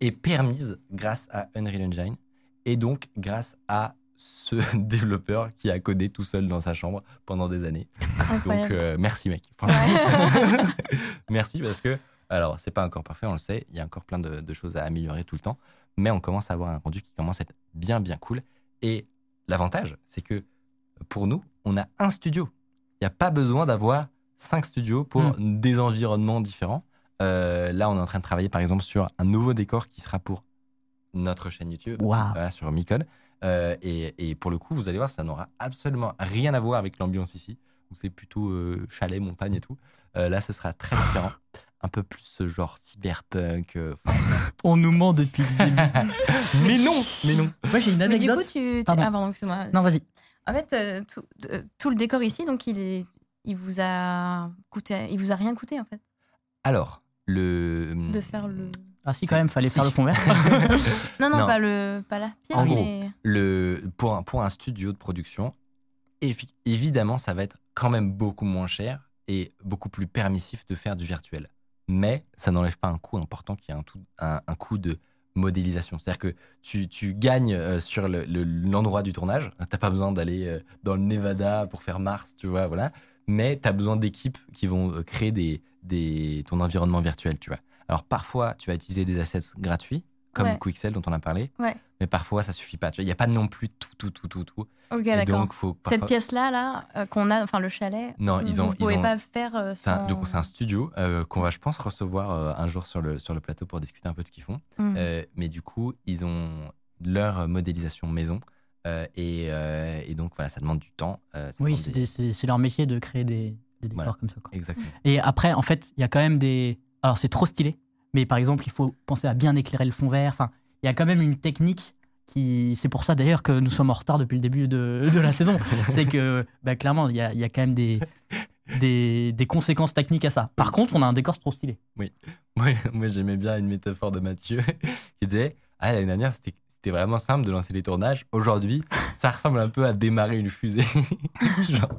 est permise grâce à Unreal Engine et donc grâce à ce développeur qui a codé tout seul dans sa chambre pendant des années. Donc euh, merci mec. Ouais. merci parce que alors c'est pas encore parfait, on le sait, il y a encore plein de, de choses à améliorer tout le temps, mais on commence à avoir un rendu qui commence à être bien bien cool. Et l'avantage, c'est que pour nous, on a un studio. Il n'y a pas besoin d'avoir cinq studios pour Mm. des environnements différents. Euh, là, on est en train de travailler par exemple sur un nouveau décor qui sera pour notre chaîne YouTube, voilà, sur Micode. Euh, et, et pour le coup, vous allez voir, ça n'aura absolument rien à voir avec l'ambiance ici, où c'est plutôt euh, chalet, montagne et tout. Euh, là, ce sera très différent. Un peu plus ce genre cyberpunk. euh, On nous ment depuis le début. mais non, mais non. Moi, j'ai une Mais du anecdote. coup, tu. tu- Pardon. Ah, pardon, excuse-moi. Non, vas-y. En fait, euh, tout, euh, tout le décor ici, donc il est. Il vous a coûté, il vous a rien coûté en fait Alors, le. de faire le. Ah si, quand même, fallait si. faire le fond vert. Non, non, Non. pas le, pas la pièce, En gros. mais le, pour, un, pour un studio de production, évi- évidemment, ça va être quand même beaucoup moins cher et beaucoup plus permissif de faire du virtuel. Mais ça n'enlève pas un coût important qui est un, tout- un, un coût de modélisation. C'est-à-dire que tu, tu gagnes euh, sur le- le- l'endroit du tournage. T'as pas besoin d'aller euh, dans le Nevada pour faire Mars, tu vois, voilà. Mais tu as besoin d'équipes qui vont euh, créer des, des, ton environnement virtuel, tu vois. Alors parfois, tu vas utiliser des assets gratuits, comme Ouais. Quixel dont on a parlé. Ouais. Mais parfois, ça suffit pas. Il n'y a pas non plus tout, tout, tout, tout, tout. ok, d'accord. donc, Cette pièce-là, là, euh, qu'on a, enfin le chalet, Non, vous, ils ont- vous ils pouvez ont- pas faire euh, C'est un, sans- du coup, c'est un studio euh, qu'on va, je pense, recevoir euh, un jour sur le, sur le plateau pour discuter un peu de ce qu'ils font. Euh, mais du coup, ils ont leur modélisation maison. euh, et, euh, et donc, voilà, ça demande du temps. euh, Oui, c'est des- leur métier de créer des, des décors Voilà. comme ça. quoi. Exactement. Et après, en fait, il y a quand même des. Alors, c'est trop stylé, mais par exemple, il faut penser à bien éclairer le fond vert. Enfin, il y a quand même une technique qui. C'est pour ça d'ailleurs que nous sommes en retard depuis le début de, de la saison. C'est que, bah, clairement, il y a, il y a quand même des, des, des conséquences techniques à ça. Par contre, on a un décor trop stylé. Moi, moi, j'aimais bien une métaphore de Mathieu qui disait Ah, l'année dernière, c'était c'était vraiment simple de lancer les tournages. Aujourd'hui, ça ressemble un peu à démarrer une fusée. genre,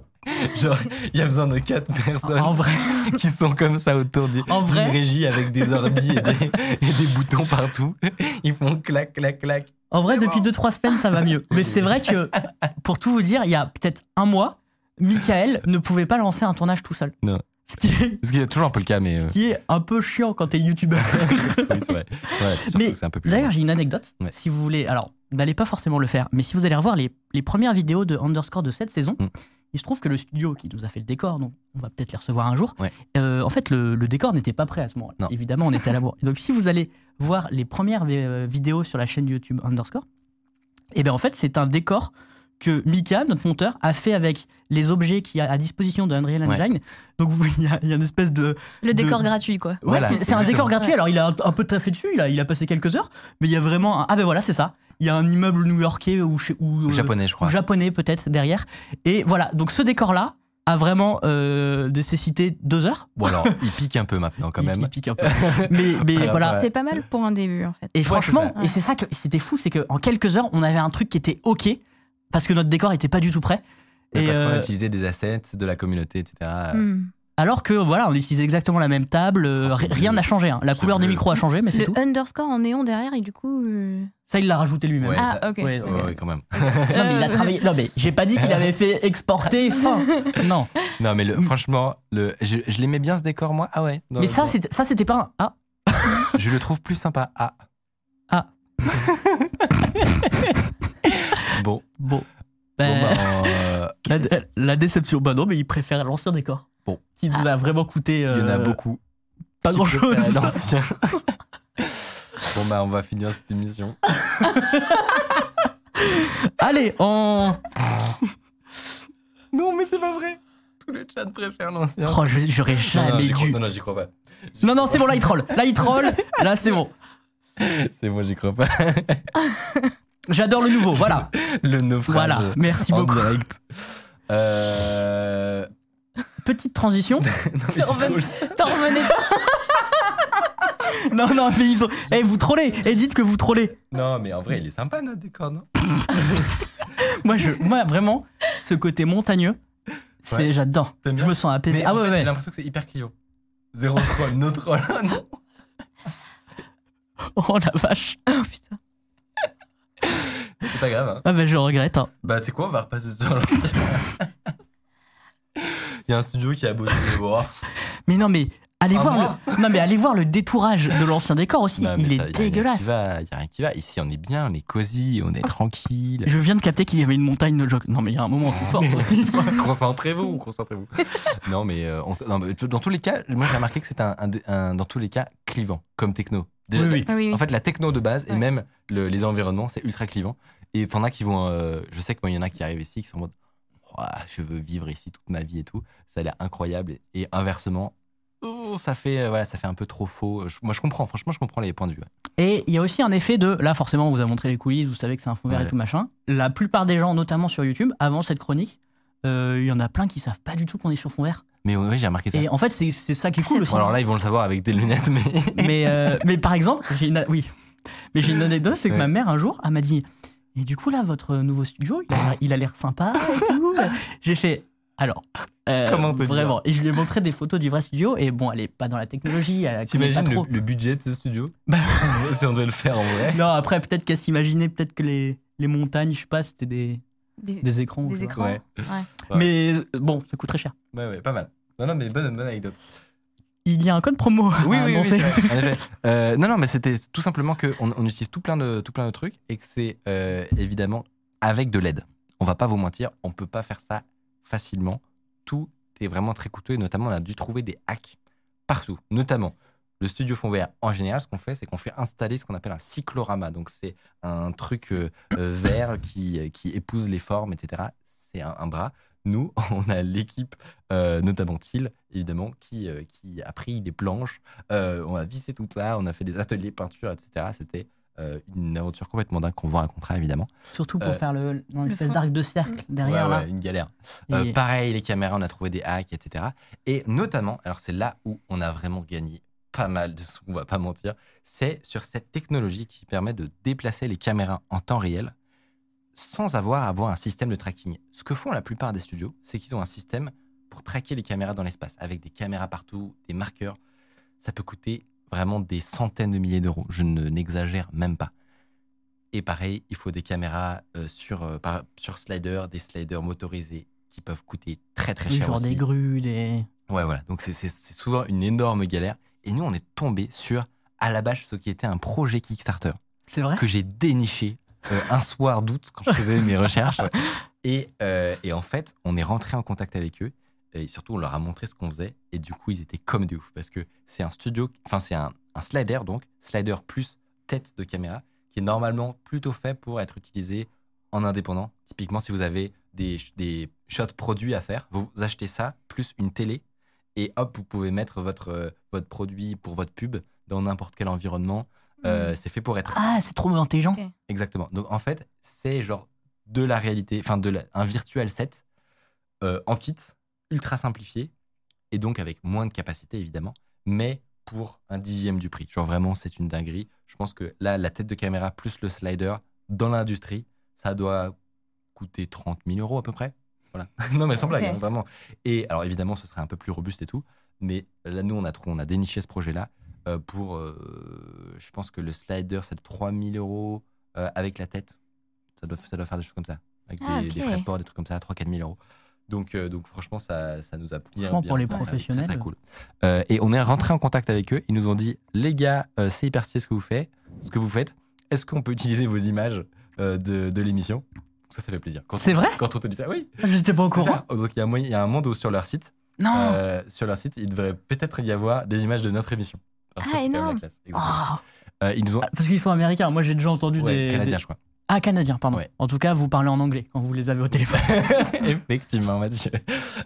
genre, il y a besoin de quatre personnes En vrai, qui sont comme ça autour du, En vrai régie avec des ordis et des, et des boutons partout. Ils font clac, clac, clac. en vrai depuis bon. 2-3 semaines, ça va mieux. Mais c'est vrai que, pour tout vous dire, il y a peut-être un mois, Michael ne pouvait pas lancer un tournage tout seul. Non. Ce qui est, Ce qui est toujours un peu le cas, mais ce euh, qui est un peu chiant quand t'es youtubeur. oui, c'est vrai. Ouais, c'est surtout Mais que c'est un peu plus. D'ailleurs, j'ai une anecdote. Ouais. Si vous voulez, alors, n'allez pas forcément le faire, mais si vous allez revoir les, les premières vidéos de Underscore de cette saison, Mm. il se trouve que le studio qui nous a fait le décor, donc on va peut-être les recevoir un jour, Ouais. euh, en fait, le, le décor n'était pas prêt à ce moment-là. Évidemment, on était à la bourre. Donc, si vous allez voir les premières euh, vidéos sur la chaîne YouTube Underscore, et bien en fait, c'est un décor que Mika, notre monteur, a fait avec les objets qu'il y a à disposition de Unreal Ouais. Engine. Donc, vous- il y, a- il y a une espèce de, le décor gratuit, quoi. Ouais, Voilà, c'est- un décor gratuit. Ouais. Alors, il a un, un peu taffé dessus, il a, il a passé quelques heures, mais il y a vraiment un. Ah, ben voilà, c'est ça. Il y a un immeuble new-yorkais ou, ou, euh, japonais, je ou crois. japonais peut-être derrière. Et voilà, donc ce décor-là a vraiment euh, nécessité deux heures. Bon, alors, il pique un peu maintenant, quand même. il pique un peu. mais mais Alors, voilà. ouais. C'est pas mal pour un début, en fait. Et Ouais, franchement, et c'est ça que c'était fou, c'est qu'en quelques heures, on avait un truc qui était OK parce que notre décor était pas du tout prêt. Et, parce qu'on a euh, utilisé des assets de la communauté, etc. Hmm. alors que voilà, on utilisait exactement la même table, euh, rien n'a changé. hein. La couleur des micros a changé, mais c'est le tout. underscore en néon derrière, et du coup. euh, Ça, il l'a rajouté lui-même. Ouais, Ah, ça- ok. ouais, ok. Ouais, ouais, quand même. Non, mais il a travaillé. Non, mais j'ai pas dit qu'il avait fait exporter fin. Non. Non, mais le, franchement, le, je, je l'aimais bien ce décor, moi. Ah ouais. Non, Mais ça, c'était- ça, c'était pas un. Ah, Je le trouve plus sympa. Ah. Ah. Bon. bon. Bon, bah, euh, la, la déception. Bah non, mais il préfère l'ancien décor. Bon. Qui nous a vraiment coûté. il y en a euh, beaucoup. Pas grand chose. l'ancien. bon, bah, on va finir cette émission. Allez, on. Non, mais c'est pas vrai. Tout le chat préfère l'ancien. Oh, je- j'aurais non, non, jamais crois, dû. non, non, j'y crois pas. Non, non, c'est bon, là, il troll. Là, il troll. Là, c'est bon. C'est moi, j'y crois pas. J'adore le nouveau, voilà. Le naufrage. Voilà, merci en beaucoup. direct. Euh... Petite transition. non, mais c'est T'en revenais- ça. T'en revenais pas Non, non, mais ils ont. Eh, vous trollez. Et dites que vous trollez. Non, mais en vrai, il est sympa, notre décor, non? Moi, je, moi, vraiment, ce côté montagneux, c'est, Ouais. j'adore. Je me sens apaisé. Mais ah en ouais, fait, ouais. j'ai l'impression que c'est hyper client. Zéro troll, no troll. non. Oh la vache. Oh putain. C'est pas grave. hein. Ah bah je regrette. hein. Bah, tu sais quoi, on va repasser sur l'ancien. Il y a un studio qui a bossé. Oh, Mais non mais allez Ah, voir le non mais allez voir le détourage de l'ancien décor aussi. non, Il ça, est y a rien qui dégueulasse. va, Il y a rien qui va. Ici, on est bien, on est cosy, on est tranquille. Je viens de capter qu'il y avait une montagne de joke. Non mais il y a un moment de force aussi. concentrez-vous, concentrez-vous. non, mais, euh, on non, mais dans tous les cas, moi j'ai remarqué que c'était un, un dé- un- dans tous les cas clivant comme techno. Déjà, Oui, oui. En fait, la techno de base et même le- les environnements, c'est ultra clivant. Et t'en as qui vont. euh, je sais que moi, il y en a qui arrivent ici qui sont en mode je veux vivre ici toute ma vie et tout. Ça a l'air incroyable. Et inversement, oh, ça fait euh, voilà, ça fait un peu trop faux. Je- moi, je comprends. Franchement, je comprends les points de vue. ouais. Et il y a aussi un effet de là forcément on vous a montré les coulisses, vous savez que c'est un fond vert Ouais. et tout machin. La plupart des gens, notamment sur YouTube, avant cette chronique, euh, il y en a plein qui savent pas du tout qu'on est sur fond vert. Mais oui, j'ai remarqué ça. Et en fait c'est ça qui est cool aussi. Bon, alors là, ils vont le savoir avec des lunettes, mais. mais, euh, mais par exemple, j'ai une, oui. mais j'ai une anecdote, c'est que Ouais. ma mère un jour, elle m'a dit Et du coup, là, votre nouveau studio, il a l'air- il a l'air sympa et tout. j'ai fait Alors, euh, Comment te dire vraiment Et je lui ai montré des photos du vrai studio, et bon, elle est pas dans la technologie, T'imagines le, le budget de ce studio Bah. Si on devait le faire en vrai. Non, après, peut-être qu'elle s'imaginait, peut-être que les, les montagnes, je sais pas, c'était des, Des, des écrans. des écrans. Ouais. Ouais. Mais euh, bon, ça coûte très cher. Ouais, ouais, pas mal. Non, non, mais bonne, bonne anecdote. Il y a un code promo. à Oui, oui, oui, annoncer. c'est vrai, en effet. Euh, non, non, mais c'était tout simplement qu'on on utilise tout plein, de, tout plein de trucs et que c'est euh, évidemment avec de l'aide. On va pas vous mentir, on peut pas faire ça facilement. Tout est vraiment très coûteux et notamment on a dû trouver des hacks partout. Notamment le studio fond vert. En général, ce qu'on fait, c'est qu'on fait installer ce qu'on appelle un cyclorama. Donc c'est un truc euh, euh, vert qui, qui épouse les formes, etc. C'est un, bras. Nous, on a l'équipe, euh, notamment Thiel, évidemment, qui, qui a pris les planches, on a vissé tout ça, on a fait des ateliers peinture, etc. C'était euh, une aventure complètement dingue qu'on vous racontera, évidemment. Surtout pour Euh, faire le, l'espèce fond. d'arc de cercle derrière Ouais, là. une galère. Et- Euh, pareil, les caméras, on a trouvé des hacks, etc. Et notamment, alors c'est là où on a vraiment gagné pas mal de sous, on va pas mentir, c'est sur cette technologie qui permet de déplacer les caméras en temps réel sans avoir à avoir un système de tracking. Ce que font la plupart des studios, c'est qu'ils ont un système pour traquer les caméras dans l'espace, avec des caméras partout, des marqueurs. Ça peut coûter vraiment des centaines de milliers d'euros. Je ne n'exagère même pas. Et pareil, il faut des caméras euh, sur, euh, par- sur slider, des sliders motorisés qui peuvent coûter très très cher genre aussi. des grues, des. Ouais, voilà. Donc c'est- c'est c'est souvent une énorme galère. Et nous, on est tombé sur à la base ce qui était un projet Kickstarter C'est vrai? Que j'ai déniché euh, un soir d'août quand je faisais mes recherches. Et, euh, et en fait, on est rentré en contact avec eux. Et surtout, on leur a montré ce qu'on faisait. Et du coup, ils étaient comme des ouf. Parce que c'est un studio, enfin, c'est un, un slider, donc, slider plus tête de caméra, qui est normalement plutôt fait pour être utilisé en indépendant. Typiquement, si vous avez des, des shots produits à faire, vous achetez ça plus une télé. Et hop, vous pouvez mettre votre, euh, votre produit pour votre pub dans n'importe quel environnement. Euh, c'est fait pour être Ah, c'est trop intelligent. Exactement. Donc en fait, c'est genre de la réalité, enfin de la- un virtuel set euh, en kit, ultra simplifié, et donc avec moins de capacité évidemment, mais pour un dixième du prix. Genre vraiment, c'est une dinguerie. Je pense que là, la tête de caméra plus le slider dans l'industrie, ça doit coûter 30 000 euros à peu près. Voilà. non mais sans blague, hein, vraiment. Et alors évidemment, ce serait un peu plus robuste et tout, mais là, nous, on a, on a déniché ce projet-là euh, pour, euh, je pense que le slider, c'est de 3 000 euros euh, avec la tête. Ça doit, ça doit faire des choses comme ça. Avec Ah, des, ok. des frais de port, des trucs comme ça, 3-4 000 euros. Donc, euh, donc franchement, ça, ça nous a bien. Franchement, bien, pour les professionnels. Très, très cool. Euh, et on est rentré en contact avec eux. Ils nous ont dit les gars, euh, c'est hyper stylé ce que vous faites. Ce que vous faites. Est-ce qu'on peut utiliser vos images euh, de, de l'émission? Ça, ça fait plaisir. C'est on- vrai? Quand on te dit ça, oui. Je n'étais pas au courant. ça. Donc il y, a un il y a un monde où sur leur site, Non euh, sur leur site, il devrait peut-être y avoir des images de notre émission. Alors ça, Ah, c'est quand même la énorme. classe. Oh Euh, ils nous ont. Ah, Parce qu'ils sont américains. Moi, j'ai déjà entendu Ouais, des. canadiens, des- je crois. Ah, canadiens, pardon. Ouais. En tout cas, vous parlez en anglais quand vous les avez au téléphone. Effectivement, Mathieu.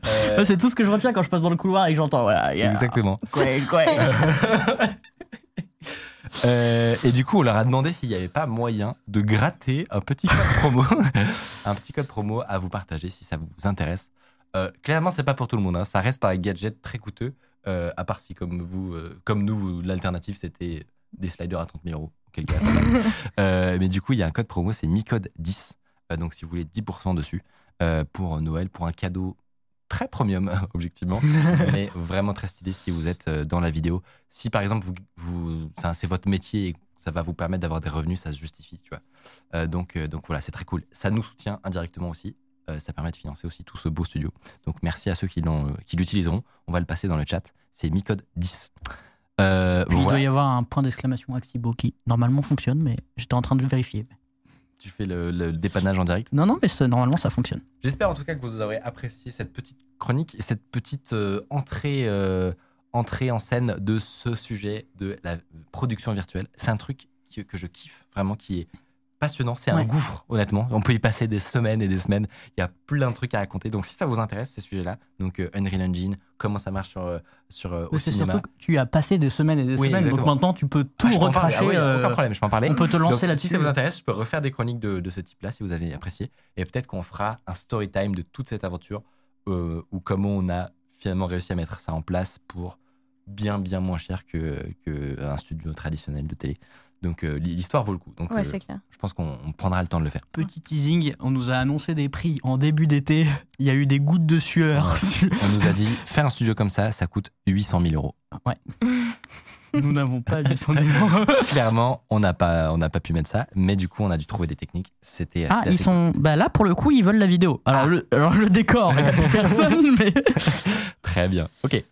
Euh, C'est tout ce que je retiens quand je passe dans le couloir et que j'entends. Voilà, yeah. Exactement. Quoi, quoi. Euh, et du coup, on leur a demandé s'il n'y avait pas moyen de gratter un petit code promo, un petit code promo à vous partager si ça vous intéresse. Euh, clairement, c'est pas pour tout le monde. hein. Ça reste un gadget très coûteux. euh, à part si, comme vous, euh, comme nous, l'alternative c'était des sliders à 30 000 euros. Euh, mais du coup, il y a un code promo, c'est Micode 10. Euh, donc, si vous voulez 10% dessus euh, pour Noël, pour un cadeau très premium, objectivement, mais vraiment très stylé si vous êtes dans la vidéo. Si par exemple, vous, vous, c'est votre métier et ça va vous permettre d'avoir des revenus, ça se justifie, tu vois. Donc, donc voilà, c'est très cool. Ça nous soutient indirectement aussi. Euh, ça permet de financer aussi tout ce beau studio. Donc merci à ceux qui l'utiliseront. On va le passer dans le chat. C'est Micode 10. Euh, Puis il doit y avoir un point d'exclamation Axibo qui normalement fonctionne, mais j'étais en train de vérifier. Tu fais le, le dépannage en direct? Non, non, mais ça- normalement ça fonctionne. J'espère en tout cas que vous aurez apprécié cette petite chronique et cette petite euh, entrée, euh, entrée en scène de ce sujet de la production virtuelle. C'est un truc qui- que je kiffe vraiment, qui est passionnant. C'est un Ouais. gouffre, honnêtement. On peut y passer des semaines et des semaines. Il y a plein de trucs à raconter. Donc si ça vous intéresse, ces sujets-là, donc euh, Unreal Engine, comment ça marche sur, euh, sur, euh, au cinéma. surtout que tu as passé des semaines et des Oui, semaines, donc maintenant tu peux tout Ah, recracher. Ah euh, aucun problème, je peux en parler. on peut te lancer là-dessus. Si ça vous intéresse, je peux refaire des chroniques de, de ce type-là si vous avez apprécié. Et peut-être qu'on fera un story time de toute cette aventure ou comment on a finalement réussi à mettre ça en place pour bien, bien moins cher que, que un studio traditionnel de télé. Donc euh, l'histoire vaut le coup. Donc Ouais, euh, clair. je pense qu'on on prendra le temps de le faire. Petit teasing, on nous a annoncé des prix en début d'été. Il y a eu des gouttes de sueur. On nous a dit faire un studio comme ça, ça coûte 800 000 euros. Nous n'avons pas lu son numéro. Clairement, on n'a pas, on n'a pas pu mettre ça, mais du coup, on a dû trouver des techniques. C'était Ah, ils assez sont. Bah là, pour le coup, ils veulent la vidéo. Alors, Ah. le, alors le décor, il n'y a plus personne, mais. très bien. Ok. Et,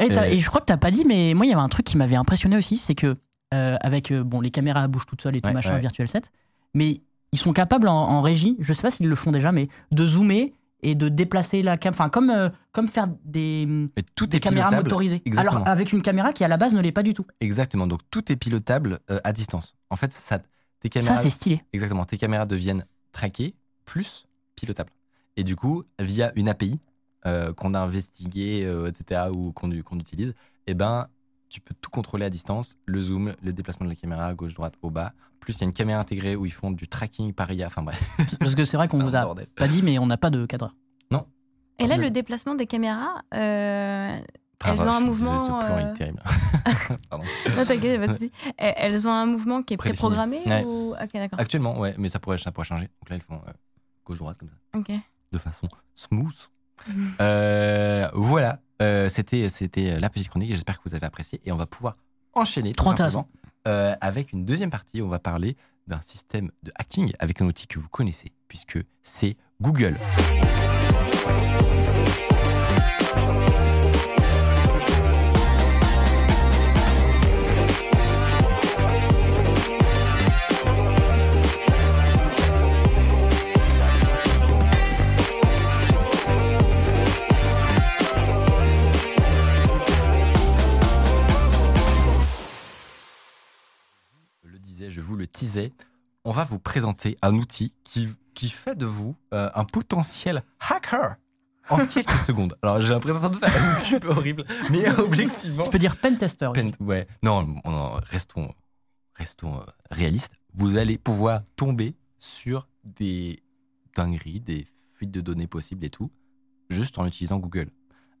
Euh. et je crois que t'as pas dit, mais moi, il y avait un truc qui m'avait impressionné aussi, c'est que, euh, avec euh, bon, les caméras bougent toutes seules et tout Ouais, machin, ouais. Virtual Set, mais ils sont capables en, en régie, je sais pas s'ils le font déjà, mais de zoomer et de déplacer la cam. Enfin, comme, euh, comme faire des, Mais tout des est caméras pilotable. motorisées. Exactement. Alors, avec une caméra qui, à la base, ne l'est pas du tout. Exactement. Donc tout est pilotable euh, à distance. En fait, ça, tes Ça, caméras, c'est stylé. exactement, tes caméras deviennent traquées plus pilotables. Et du coup, via une API euh, qu'on a investiguée, etc., ou qu'on qu'on utilise, eh ben, tu peux tout contrôler à distance, le zoom, le déplacement de la caméra, gauche, droite, au bas. Plus, il y a une caméra intégrée où ils font du tracking par IA. Enfin bref, Parce que c'est vrai qu'on vous a bordel. pas dit, mais on n'a pas de cadreur. Et là, Le- le déplacement des caméras, euh, Ah, elles bah, ont je un mouvement. désolé, ce plan euh, est terrible. Pardon. Non, t'inquiète, pas de souci. Elles elles ont un mouvement qui est préprogrammé Ouais. ou... Ok, d'accord. Actuellement, ouais, mais ça pourrait, ça pourrait changer. Donc là, ils font euh, gauche-droite comme ça. Ok. de façon smooth. Euh, voilà, Euh, c'était c'était la petite chronique. et J'espère que vous avez apprécié et on va pouvoir enchaîner Trop tout intéressant. euh, avec une deuxième partie. où On va parler d'un système de hacking avec un outil que vous connaissez puisque c'est Google. Vous le teasais. On va vous présenter un outil qui, qui fait de vous euh, un potentiel hacker en quelques secondes. Alors j'ai l'impression de faire un horrible, mais objectivement. Tu peux dire pentester aussi. Ouais. Non, on- restons, restons euh, réalistes. Vous allez pouvoir tomber sur des dingueries, des fuites de données possibles et tout, juste en utilisant Google.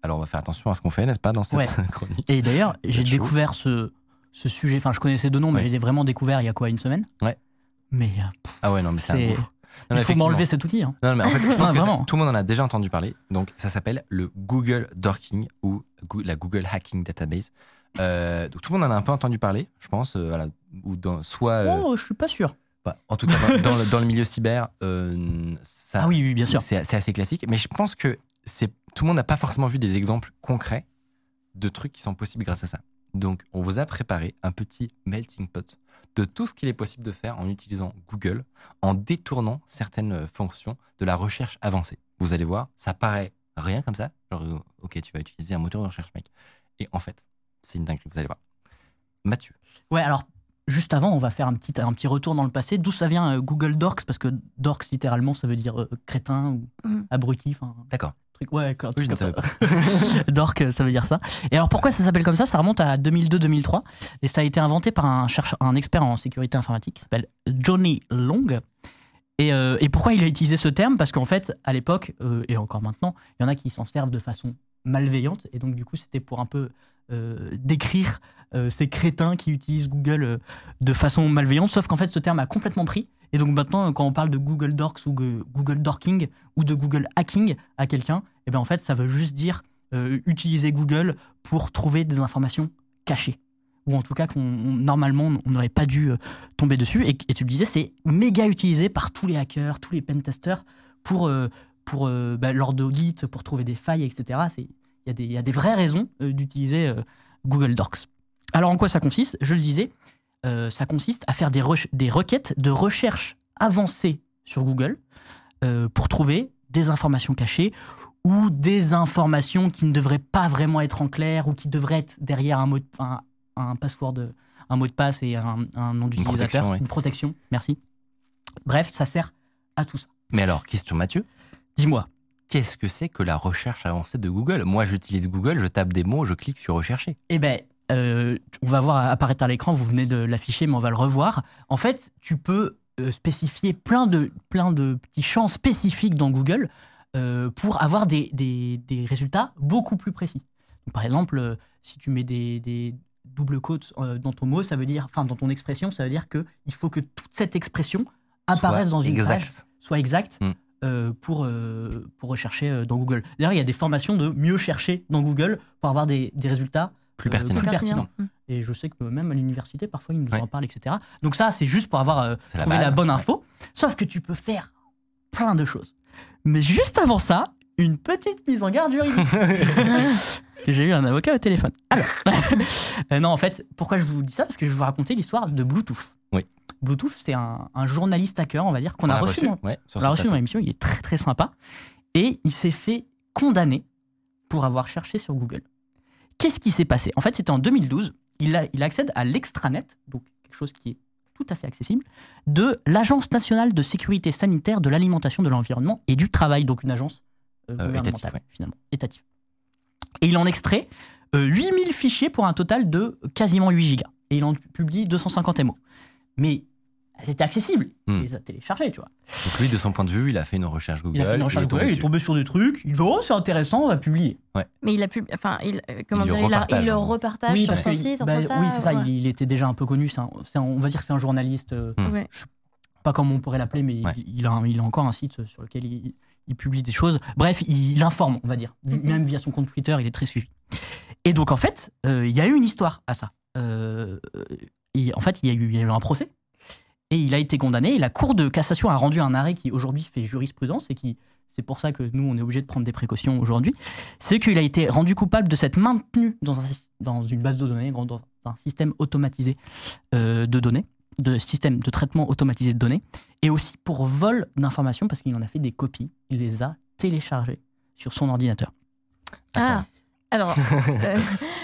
Alors on va faire attention à ce qu'on fait, n'est-ce pas, dans cette Ouais. chronique Et d'ailleurs, j'ai découvert ce, ce sujet. Enfin, je connaissais deux noms, mais Ouais. je l'ai vraiment découvert il y a quoi, une semaine Ouais. Mais euh, pff, Ah ouais, non, mais c'est un C'est- gouffre. Non, mais il faut m'enlever cet outil. hein. Non, mais en fait, je pense que ça- vraiment. tout le monde en a déjà entendu parler. Donc, ça s'appelle le Google Dorking ou la Google Hacking Database. Euh, donc, tout le monde en a un peu entendu parler, je pense. euh, voilà, ou dans, soit, euh, Oh, je suis pas sûr. bah, en tout cas, dans, le, dans le milieu cyber, ça, Ah oui, oui, bien sûr. C'est c'est assez classique. Mais je pense que c'est tout le monde n'a pas forcément vu des exemples concrets de trucs qui sont possibles grâce à ça. Donc, on vous a préparé un petit melting pot de tout ce qu'il est possible de faire en utilisant Google, en détournant certaines fonctions de la recherche avancée. Vous allez voir, ça paraît rien comme ça. Genre, euh, ok, tu vas utiliser un moteur de recherche, mec. Et en fait, c'est une dinguerie, vous allez voir. Mathieu. Ouais, alors, juste avant, on va faire un petit, un petit retour dans le passé. D'où ça vient euh, Google Dorks? Parce que Dorks, littéralement, ça veut dire euh, crétin ou Mhm. abruti. Enfin, D'accord. Truc. Ouais, un truc comme ça. Dork, euh, ça veut dire ça. Et alors, pourquoi ça s'appelle comme ça? Ça remonte à 2002-2003. Et ça a été inventé par un, chercheur, un expert en sécurité informatique qui s'appelle Johnny Long. Et, euh, et pourquoi il a utilisé ce terme? Parce qu'en fait, à l'époque, euh, et encore maintenant, il y en a qui s'en servent de façon malveillante. Et donc, du coup, c'était pour un peu euh, décrire ces crétins qui utilisent Google de façon malveillante. Sauf qu'en fait, ce terme a complètement pris. Et donc maintenant, quand on parle de Google Docs ou Google Dorking ou de Google Hacking à quelqu'un, eh ben en fait, ça veut juste dire euh, utiliser Google pour trouver des informations cachées. Ou en tout cas, qu'on, on- normalement, on n'aurait pas dû euh, tomber dessus. Et, tu le disais, c'est méga utilisé par tous les hackers, tous les pentesters pour, euh, pour euh, bah, lors pour trouver des failles, etc. Il y, a des- il y a des vraies raisons euh, d'utiliser euh, Google Docs. Alors en quoi ça consiste? Je le disais, euh, ça consiste à faire des, re- des requêtes de recherche avancées sur Google euh, pour trouver des informations cachées ou des informations qui ne devraient pas vraiment être en clair ou qui devraient être derrière un mot de, un, un password, un mot de passe et un, un nom d'utilisateur, ouais. une protection. Merci. Bref, ça sert à tout ça. Mais alors, question Mathieu, Dis-moi. qu'est-ce que c'est que la recherche avancée de Google? Moi, j'utilise Google, je tape des mots, je clique sur rechercher. Eh ben, euh, on va voir apparaître à l'écran, vous venez de l'afficher, mais on va le revoir. En fait, tu peux euh, spécifier plein de, plein de petits champs spécifiques dans Google euh, pour avoir des, des- des résultats beaucoup plus précis. Donc, par exemple, si tu mets des, des doubles euh, dans ton mot, ça veut dire, enfin dans ton expression, ça veut dire que il faut que toute cette expression apparaisse Soit dans une exact. page, soit exacte Mm. euh, pour, euh, pour rechercher euh, dans Google. D'ailleurs, il y a des formations de mieux chercher dans Google pour avoir des, des résultats Plus euh, pertinent. plus Pertinent. pertinents. Et je sais que même à l'université, parfois, ils nous Ouais. en parlent, etc. Donc ça, c'est juste pour avoir euh, la trouvé la bonne ouais. info. Sauf que tu peux faire plein de choses. Mais juste avant ça, une petite mise en garde juridique. Parce que j'ai eu un avocat au téléphone. Alors, euh, non, en fait, pourquoi je vous dis ça? Parce que je vais vous raconter l'histoire de Bluetooth. Oui. Bluetooth, c'est un, un journaliste hacker, on va dire, qu'on On a l'a reçu. dans- ouais, sur on l'a ce reçu dans l'émission, il est très très sympa. Et il s'est fait condamner pour avoir cherché sur Google. Qu'est-ce qui s'est passé? En fait, c'était en 2012. Il, a- il accède à l'extranet, donc quelque chose qui est tout à fait accessible, de l'Agence nationale de sécurité sanitaire de l'alimentation, de l'environnement et du travail, donc une agence euh, Euh, gouvernementale, ouais. finalement, étative. Et il en extrait euh, 8000 fichiers pour un total de quasiment 8 gigas. Et il en publie 250 MO. Mais c'était accessible. Hmm. Il les a téléchargés, tu vois. Donc lui, de son point de vue, il a fait une recherche Google. Il a fait une recherche Google, il est tombé sur des trucs, il dit oh c'est intéressant, on va publier. Mais il a pu. Enfin, il, euh, comment Il le dire, il, a- repartage, il le repartage sur parce son que- site, bah, ça. oui c'est ça, ouais. il, il était déjà un peu connu, c'est un- on va dire que c'est un journaliste, euh, Hmm. Ouais. pas comme on pourrait l'appeler, mais il- Ouais. il, a, un- il a encore un site sur lequel il, il publie des choses. Bref, il, informe, on va dire, Mhm. même via son compte Twitter, il est très suivi. Et donc en fait, euh, il y a eu une histoire à ça. Euh, et en fait, y, il y a eu un procès. Et il a été condamné. Et la Cour de cassation a rendu un arrêt qui aujourd'hui fait jurisprudence et qui, c'est pour ça que nous, on est obligé de prendre des précautions aujourd'hui. C'est qu'il a été rendu coupable de s'être maintenu dans, un syst- dans une base de données, dans un système automatisé euh, de données, de système de traitement automatisé de données, et aussi pour vol d'informations parce qu'il en a fait des copies. Il les a téléchargées sur son ordinateur. Ah, alors. euh,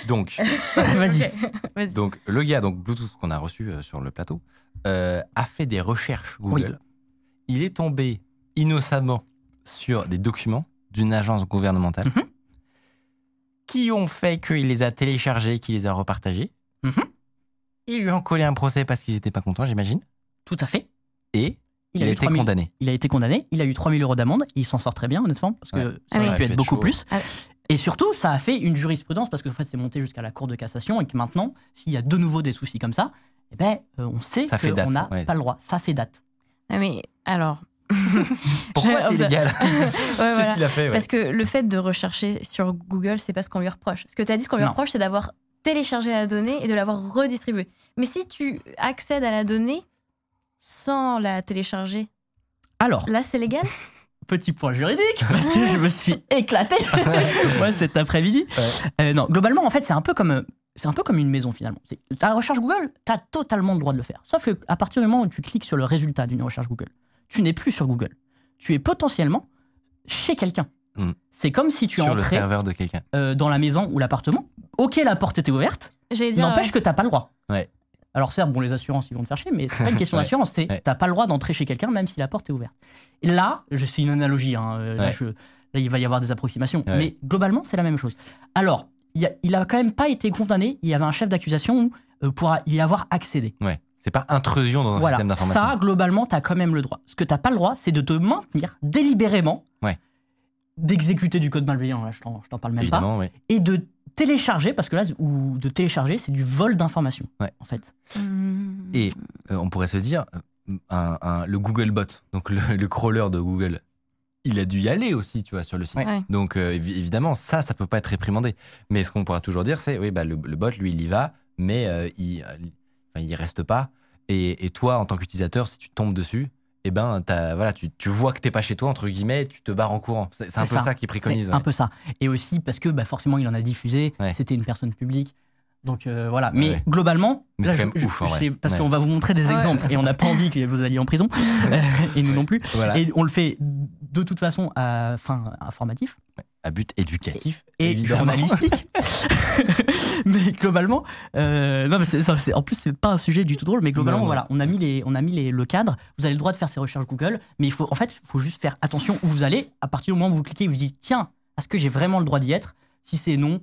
Donc, vas-y. donc, le gars, donc Bluetooth qu'on a reçu euh, sur le plateau, euh, a fait des recherches Google. Il est tombé innocemment sur des documents d'une agence gouvernementale Mhm. qui ont fait qu'il les a téléchargés, qu'il les a repartagés. Mhm. Ils lui ont collé un procès parce qu'ils n'étaient pas contents, j'imagine. Tout à fait. Et il, a été 3000 condamné. Il a été condamné, il a eu 3000 euros d'amende, il s'en sort très bien, honnêtement, parce que Ouais. ça Ah aurait oui. pu Ça être beaucoup chaud. plus. Ah. Et surtout, ça a fait une jurisprudence, parce que en fait, c'est monté jusqu'à la Cour de cassation, et que maintenant, s'il y a de nouveau des soucis comme ça, eh ben, euh, on sait qu'on n'a ouais. pas le droit. Ça fait date. Ah, mais alors. Pourquoi c'est illégal Ouais, Qu'est-ce voilà. qu'il a fait ouais. Parce que le fait de rechercher sur Google, c'est pas ce qu'on lui reproche. Ce que tu as dit, ce qu'on lui Non. reproche, c'est d'avoir téléchargé la donnée et de l'avoir redistribuée. Mais si tu accèdes à la donnée sans la télécharger, Alors, là, c'est légal? Petit point juridique, parce que je me suis éclaté moi cet après-midi. Ouais. Euh, non, globalement, en fait, c'est un peu comme. C'est un peu comme une maison finalement. C'est- Ta recherche Google, tu as totalement le droit de le faire. Sauf qu'à partir du moment où tu cliques sur le résultat d'une recherche Google, tu n'es plus sur Google. Tu es potentiellement chez quelqu'un. Mm. C'est comme si tu sur le entrais serveur de quelqu'un. euh, dans la maison ou l'appartement. Ok, la porte était ouverte, n'empêche ouais. que t'as pas le droit. Ouais. Alors certes, bon, les assurances, ils vont te faire chier, mais c'est pas une question Ouais. d'assurance, c'est Ouais. t'as pas le droit d'entrer chez quelqu'un même si la porte est ouverte. Et là, je fais une analogie, hein, euh, là, Ouais. je- là, il va y avoir des approximations, mais globalement, c'est la même chose. Alors, il, a, il a quand même pas été condamné, il y avait un chef d'accusation euh, pour y avoir accédé. Ouais. C'est pas intrusion dans un Voilà, système d'information. ça, globalement, t'as quand même le droit. Ce que t'as pas le droit, c'est de te maintenir délibérément, Ouais. d'exécuter du code malveillant, là, je t'en parle même pas, et de télécharger, parce que là, ou de télécharger, c'est du vol d'informations, Ouais. en fait. Hmm. Et euh, on pourrait se dire, euh, un- un- le Googlebot, donc le, le crawler de Google, il a dû y aller aussi, tu vois, sur le site. Ouais. Donc euh, évi- évidemment, ça, ça peut pas être réprimandé. Mais ce qu'on pourra toujours dire, c'est oui, bah, le, le bot, lui, il y va, mais euh, il, euh, il reste pas. Et, et toi, en tant qu'utilisateur, si tu tombes dessus, eh ben, t'as- voilà, tu, tu vois que t'es pas chez toi, entre guillemets, tu te barres en courant. C'est un peu ça. ça, qui préconise. C'est ouais. un peu ça. Et aussi parce que bah, forcément, il en a diffusé. Ouais. C'était une personne publique. Donc euh, voilà. Mais ouais. globalement, Mais là, c'est quand je- même je- ouf, en je vrai. sais- parce Ouais. qu'on va vous montrer des Ouais. exemples et on n'a pas envie que vous alliez en prison et nous non plus. Voilà. Et on le fait de toute façon à fin informatif À but éducatif, et évidemment. journalistique. mais globalement, euh, non, mais en plus, c'est pas un sujet du tout drôle, mais globalement, Non, non. voilà, on a mis, les, on a mis les, le cadre. Vous avez le droit de faire ces recherches Google, mais il faut, en fait, il faut juste faire attention où vous allez. À partir du moment où vous cliquez, vous dites, tiens, est-ce que j'ai vraiment le droit d'y être? Si c'est non,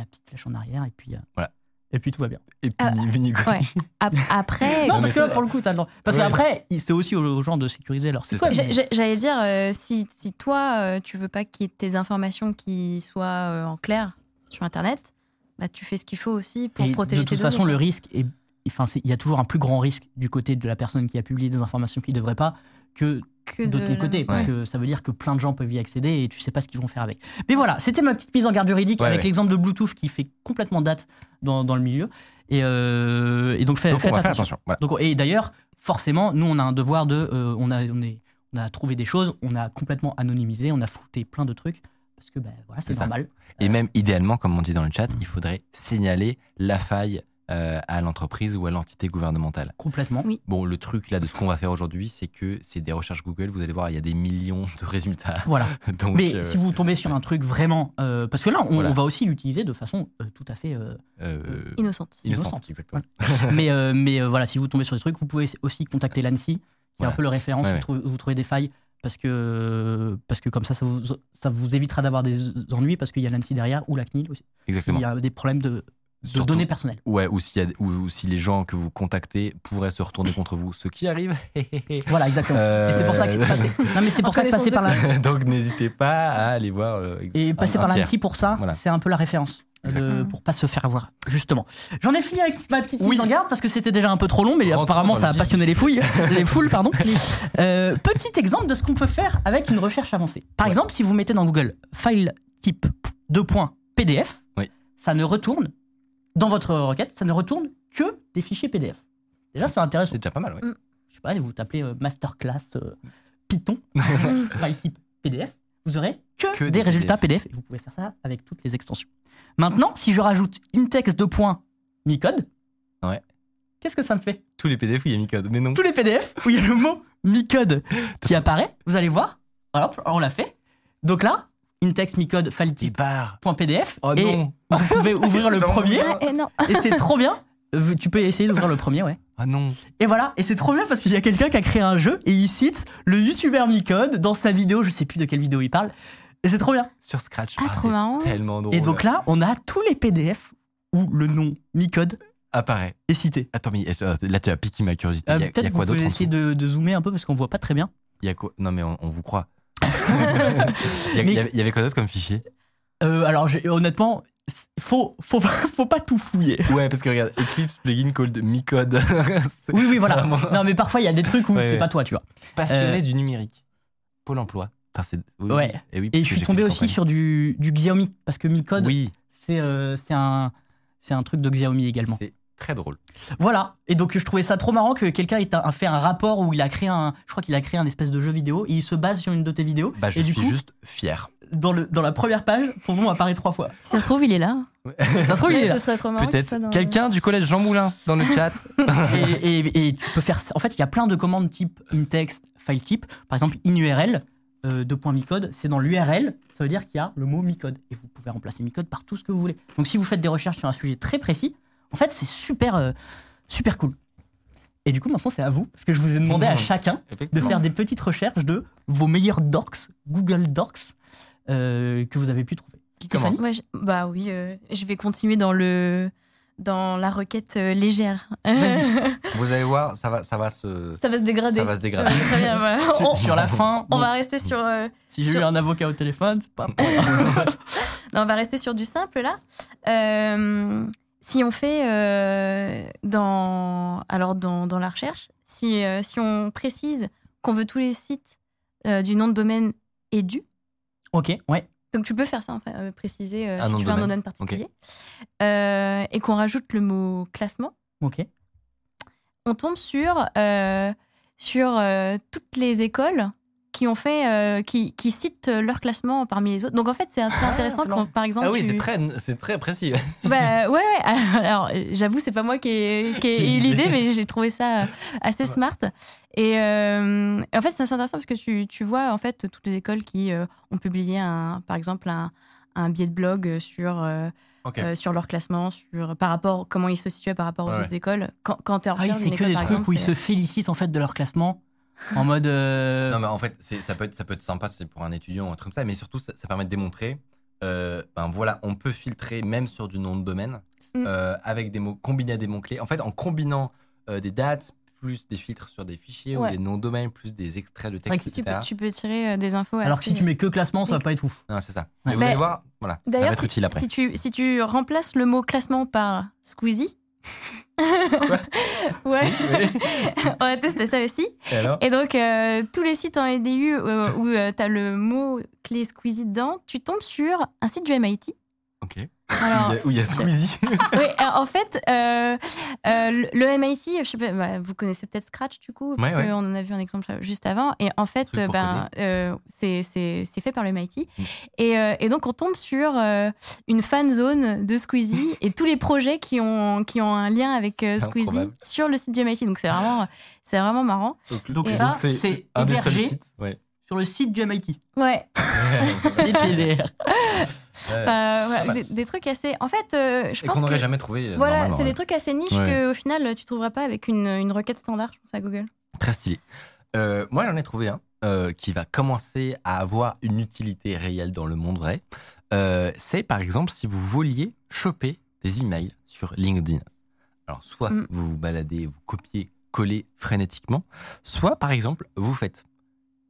la petite flèche en arrière, et puis, euh, Voilà. et puis tout va bien. Et puis, connu. Ouais. Ap- Après, Non, parce que là, pour le coup, t'as le droit. Parce Ouais. qu'après, c'est aussi aux, gens de sécuriser leur j'ai- J'allais dire, euh, si, si toi, euh, tu veux pas qu'il y ait tes informations qui soient euh, en clair sur Internet, bah, tu fais ce qu'il faut aussi pour Et protéger de toute tes façon, données. le risque est, enfin, il y a toujours un plus grand risque du côté de la personne qui a publié des informations qui ne devrait pas que Que de, de ton côté, parce Ouais. que ça veut dire que plein de gens peuvent y accéder et tu sais pas ce qu'ils vont faire avec. Mais voilà, c'était ma petite mise en garde juridique Ouais, avec ouais. l'exemple de Bluetooth qui fait complètement date dans, dans le milieu. Et, euh, et donc, fait- Donc, on faites attention. attention. Voilà. Donc, et d'ailleurs, forcément, nous, on a un devoir de. euh, on, a, on, est, on a trouvé des choses, on a complètement anonymisé, on a fouté plein de trucs, parce que ben, voilà, c'est normal. Et même idéalement, comme on dit dans le chat, il faudrait signaler la faille euh, à l'entreprise ou à l'entité gouvernementale. Complètement. Oui. Bon, le truc là de ce qu'on va faire aujourd'hui, c'est que c'est des recherches Google. Vous allez voir, il y a des millions de résultats. Voilà. Donc, Mais euh, si vous tombez sur un truc vraiment. euh, parce que là, on, Voilà. on va aussi l'utiliser de façon euh, tout à fait. euh, euh, Innocente. innocente, innocente. exactement. mais euh, mais euh, voilà, si vous tombez sur des trucs, vous pouvez aussi contacter l'ANSI, qui est un peu le référent Ouais, si ouais. vous, trouvez, vous trouvez des failles, parce que, parce que comme ça, ça vous, ça vous évitera d'avoir des ennuis, parce qu'il y a l'ANSI derrière, ou la CNIL aussi. Exactement. Il y a des problèmes de, de Surtout- données personnelles. Ouais, ou, s'il y a- ou, ou si les gens que vous contactez pourraient se retourner contre vous, ce qui arrive. Voilà, exactement. Euh, Et c'est pour ça que c'est passé. Non, mais c'est pour En ça que passer par la, Donc n'hésitez pas à aller voir. euh, et passer un- par l'ANSI pour ça, Voilà. c'est un peu la référence. euh, Exactement. pour pas se faire avoir, justement. J'en ai fini avec ma petite Oui. mise en garde parce que c'était déjà un peu trop long, mais Rentrons apparemment ça a passionné les fouilles, les foules, pardon. Euh, petit exemple de ce qu'on peut faire avec une recherche avancée. Par exemple, si vous mettez dans Google file type 2 points PDF, Oui. ça ne retourne dans votre requête, ça ne retourne que des fichiers PDF. Déjà, c'est intéressant. C'est déjà pas mal, ouais. Je sais pas, vous tapez euh, masterclass euh, Python type PDF, vous aurez que, Que des, des résultats PDF. Et vous pouvez faire ça avec toutes les extensions. Maintenant, si je rajoute index 2 points micode, Ouais. qu'est-ce que ça me fait? Tous les PDF où il y a Micode, mais non. Tous les PDF où il y a le mot micode qui apparaît, vous allez voir. Voilà, on l'a fait. Donc là, index micode file Qui type barre. point PDF Oh et non. vous pouvez ouvrir le premier Ah, non. et c'est trop bien. Tu peux essayer d'ouvrir le premier, ouais. Ah non. Et voilà, et c'est trop bien parce qu'il y a quelqu'un qui a créé un jeu et il cite le youtubeur Micode dans sa vidéo, je sais plus de quelle vidéo il parle. Et c'est trop bien. Sur Scratch. Ah, trop c'est marrant. Tellement drôle. Et donc là, on a tous les PDF où le nom Micode apparaît. est cité. Attends, mais euh, là tu as piqué ma curiosité. Euh, Il y a, il y Peut-être vous quoi d'autre pouvez essayer de, de zoomer un peu parce qu'on voit pas très bien. Il y a quoi? Non, mais on, on vous croit. il, y a- Mais- il y avait, il y avait quoi d'autre comme fichier? Euh, alors honnêtement, faut, faut, faut pas tout fouiller. Ouais, parce que regarde, Eclipse plugin called Micode. Oui, oui, voilà. vraiment Non, mais parfois il y a des trucs où Ouais, c'est ouais. pas toi, tu vois. Passionné Euh, du numérique. Pôle emploi. Putain, c'est- oui, Ouais. oui. Et, oui, Et parce je suis tombé aussi campagne. sur du, du Xiaomi parce que Micode, Oui, c'est euh, c'est un, c'est un truc de Xiaomi également. c'est très drôle. Voilà. Et donc je trouvais ça trop marrant que quelqu'un ait un- fait un rapport où il a créé un, je crois qu'il a créé un espèce de jeu vidéo et il se base sur une de tes vidéos. Bah, je et suis du coup, juste fier. dans, le, dans la première page, ton nom apparaît trois fois. Si ça se trouve, il est là. Ça se trouve, il est là. Peut-être dans- quelqu'un du collège Jean Moulin dans le chat. et, et- et tu peux faire. En fait, il y a plein de commandes type in-text, file type. Par exemple, in-URL, euh, de micode, c'est dans l'URL, ça veut dire qu'il y a le mot micode. Et vous pouvez remplacer micode par tout ce que vous voulez. Donc si vous faites des recherches sur un sujet très précis, en fait, c'est super, euh, super cool. Et du coup, maintenant, c'est à vous, parce que je vous ai demandé à chacun de faire des petites recherches de vos meilleurs docs, Google Docs, euh, que vous avez pu trouver. Qui commence Ouais, je- bah oui, euh, je vais continuer dans le dans la requête euh, légère. Vas-y. Vous allez voir, ça va, ça va se. ça va se dégrader. Ça va se dégrader. Très bien. Sur, on, sur la fin, on bon, va rester sur euh, si j'ai eu un avocat au téléphone, c'est pas. non, on va rester sur du simple là. Euh, si on fait euh, dans, alors dans, dans la recherche, si, euh, si on précise qu'on veut tous les sites euh, du nom de domaine édu, Ok, ouais. donc tu peux faire ça, en fait, préciser Un si nom tu de veux un nom de domaine. particulier, et qu'on rajoute le mot classement, Ok. on tombe sur, sur toutes les écoles qui ont fait, euh, qui, qui citent leur classement parmi les autres. Donc en fait, c'est assez intéressant quand, par exemple, Ah oui, tu- c'est très, c'est très précis. Bah, ouais, ouais. Alors, euh, j'avoue, c'est pas moi qui ai, qui ai eu l'idée, mais j'ai trouvé ça assez smart. Et euh, en fait, c'est assez intéressant parce que tu, tu vois, en fait, toutes les écoles qui euh, ont publié, un, par exemple, un, un billet de blog sur, euh, euh, sur leur classement, sur, par rapport, comment ils se situaient par rapport aux Ouais, autres écoles. Quand, quand tu es en Ah oui, c'est que école, des trucs exemple, où ils se félicitent en fait de leur classement en mode. euh, Non, mais en fait, ça peut, être, ça peut être sympa c'est pour un étudiant ou un truc comme ça, mais surtout, ça, ça permet de démontrer, euh, ben voilà, on peut filtrer même sur du nom de domaine, Mm. euh, avec des mots, combinés à des mots-clés. En fait, en combinant euh, des dates, plus des filtres sur des fichiers ou Ouais. des noms de domaine, plus des extraits de texte, que tu, peux, tu peux tirer euh, des infos Alors que si tu mets que classement, ça va pas être ouf. Non, c'est ça. Ouais. Mais vous allez voir, voilà, ça va D'ailleurs, être si, utile après. si tu, si tu remplaces le mot classement par Squeezie. ouais, on a testé ça aussi. Et donc, euh, tous les sites en EDU euh, où tu as le mot clé Squeezie dedans, tu tombes sur un site du MIT. Ok. Alors, Où il y a- Squeezie. oui, alors, en fait, euh, euh, le- MIT, je sais pas, bah, vous connaissez peut-être Scratch du coup, parce Ouais, ouais. qu'on en a vu un exemple juste avant. Et en fait, ben, euh, c'est c'est- c'est fait par le MIT. Mm. Et, euh, et donc, on tombe sur euh, une fan zone de Squeezie et tous les projets qui ont, qui ont un lien avec euh, Squeezie sur le site du MIT. Donc, c'est vraiment, c'est vraiment marrant. Donc c'est hébergé sites. Ouais. Sur le site du MIT. Ouais. Euh, des, des trucs assez. En fait, euh, je Et pense qu'on n'aurait jamais trouvé. euh, Voilà, c'est ouais. des trucs assez niches Ouais. que au final tu trouveras pas avec une, une requête standard, je pense à Google. Très stylé. Euh, moi, j'en ai trouvé un euh, qui va commencer à avoir une utilité réelle dans le monde vrai. Euh, c'est par exemple si vous vouliez choper des emails sur LinkedIn. Alors, soit Mm. vous vous baladez, vous copiez, collez frénétiquement, soit par exemple, vous faites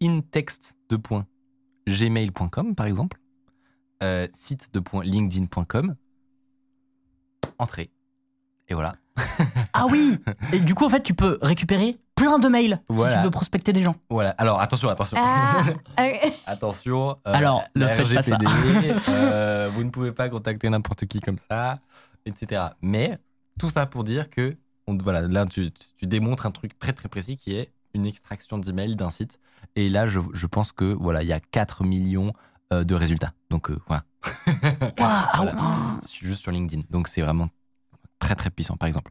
intext.gmail.com par exemple, euh, site.linkedin.com, entrée. Et voilà. Ah oui Et du coup, en fait, tu peux récupérer plein de mails si tu veux prospecter des gens. Voilà. Alors, attention, attention. Ah, Attention. euh, Alors, ne la faites pas ça. RGPD, euh, vous ne pouvez pas contacter n'importe qui comme ça, etc. Mais tout ça pour dire que, on- voilà, là, tu, tu démontres un truc très très précis qui est une extraction d'email d'un site. Et là, je, je pense que voilà, il y a 4 millions euh, de résultats. Donc euh, voilà. Waouh, ah Voilà. Juste sur LinkedIn. Donc c'est vraiment très très puissant, par exemple.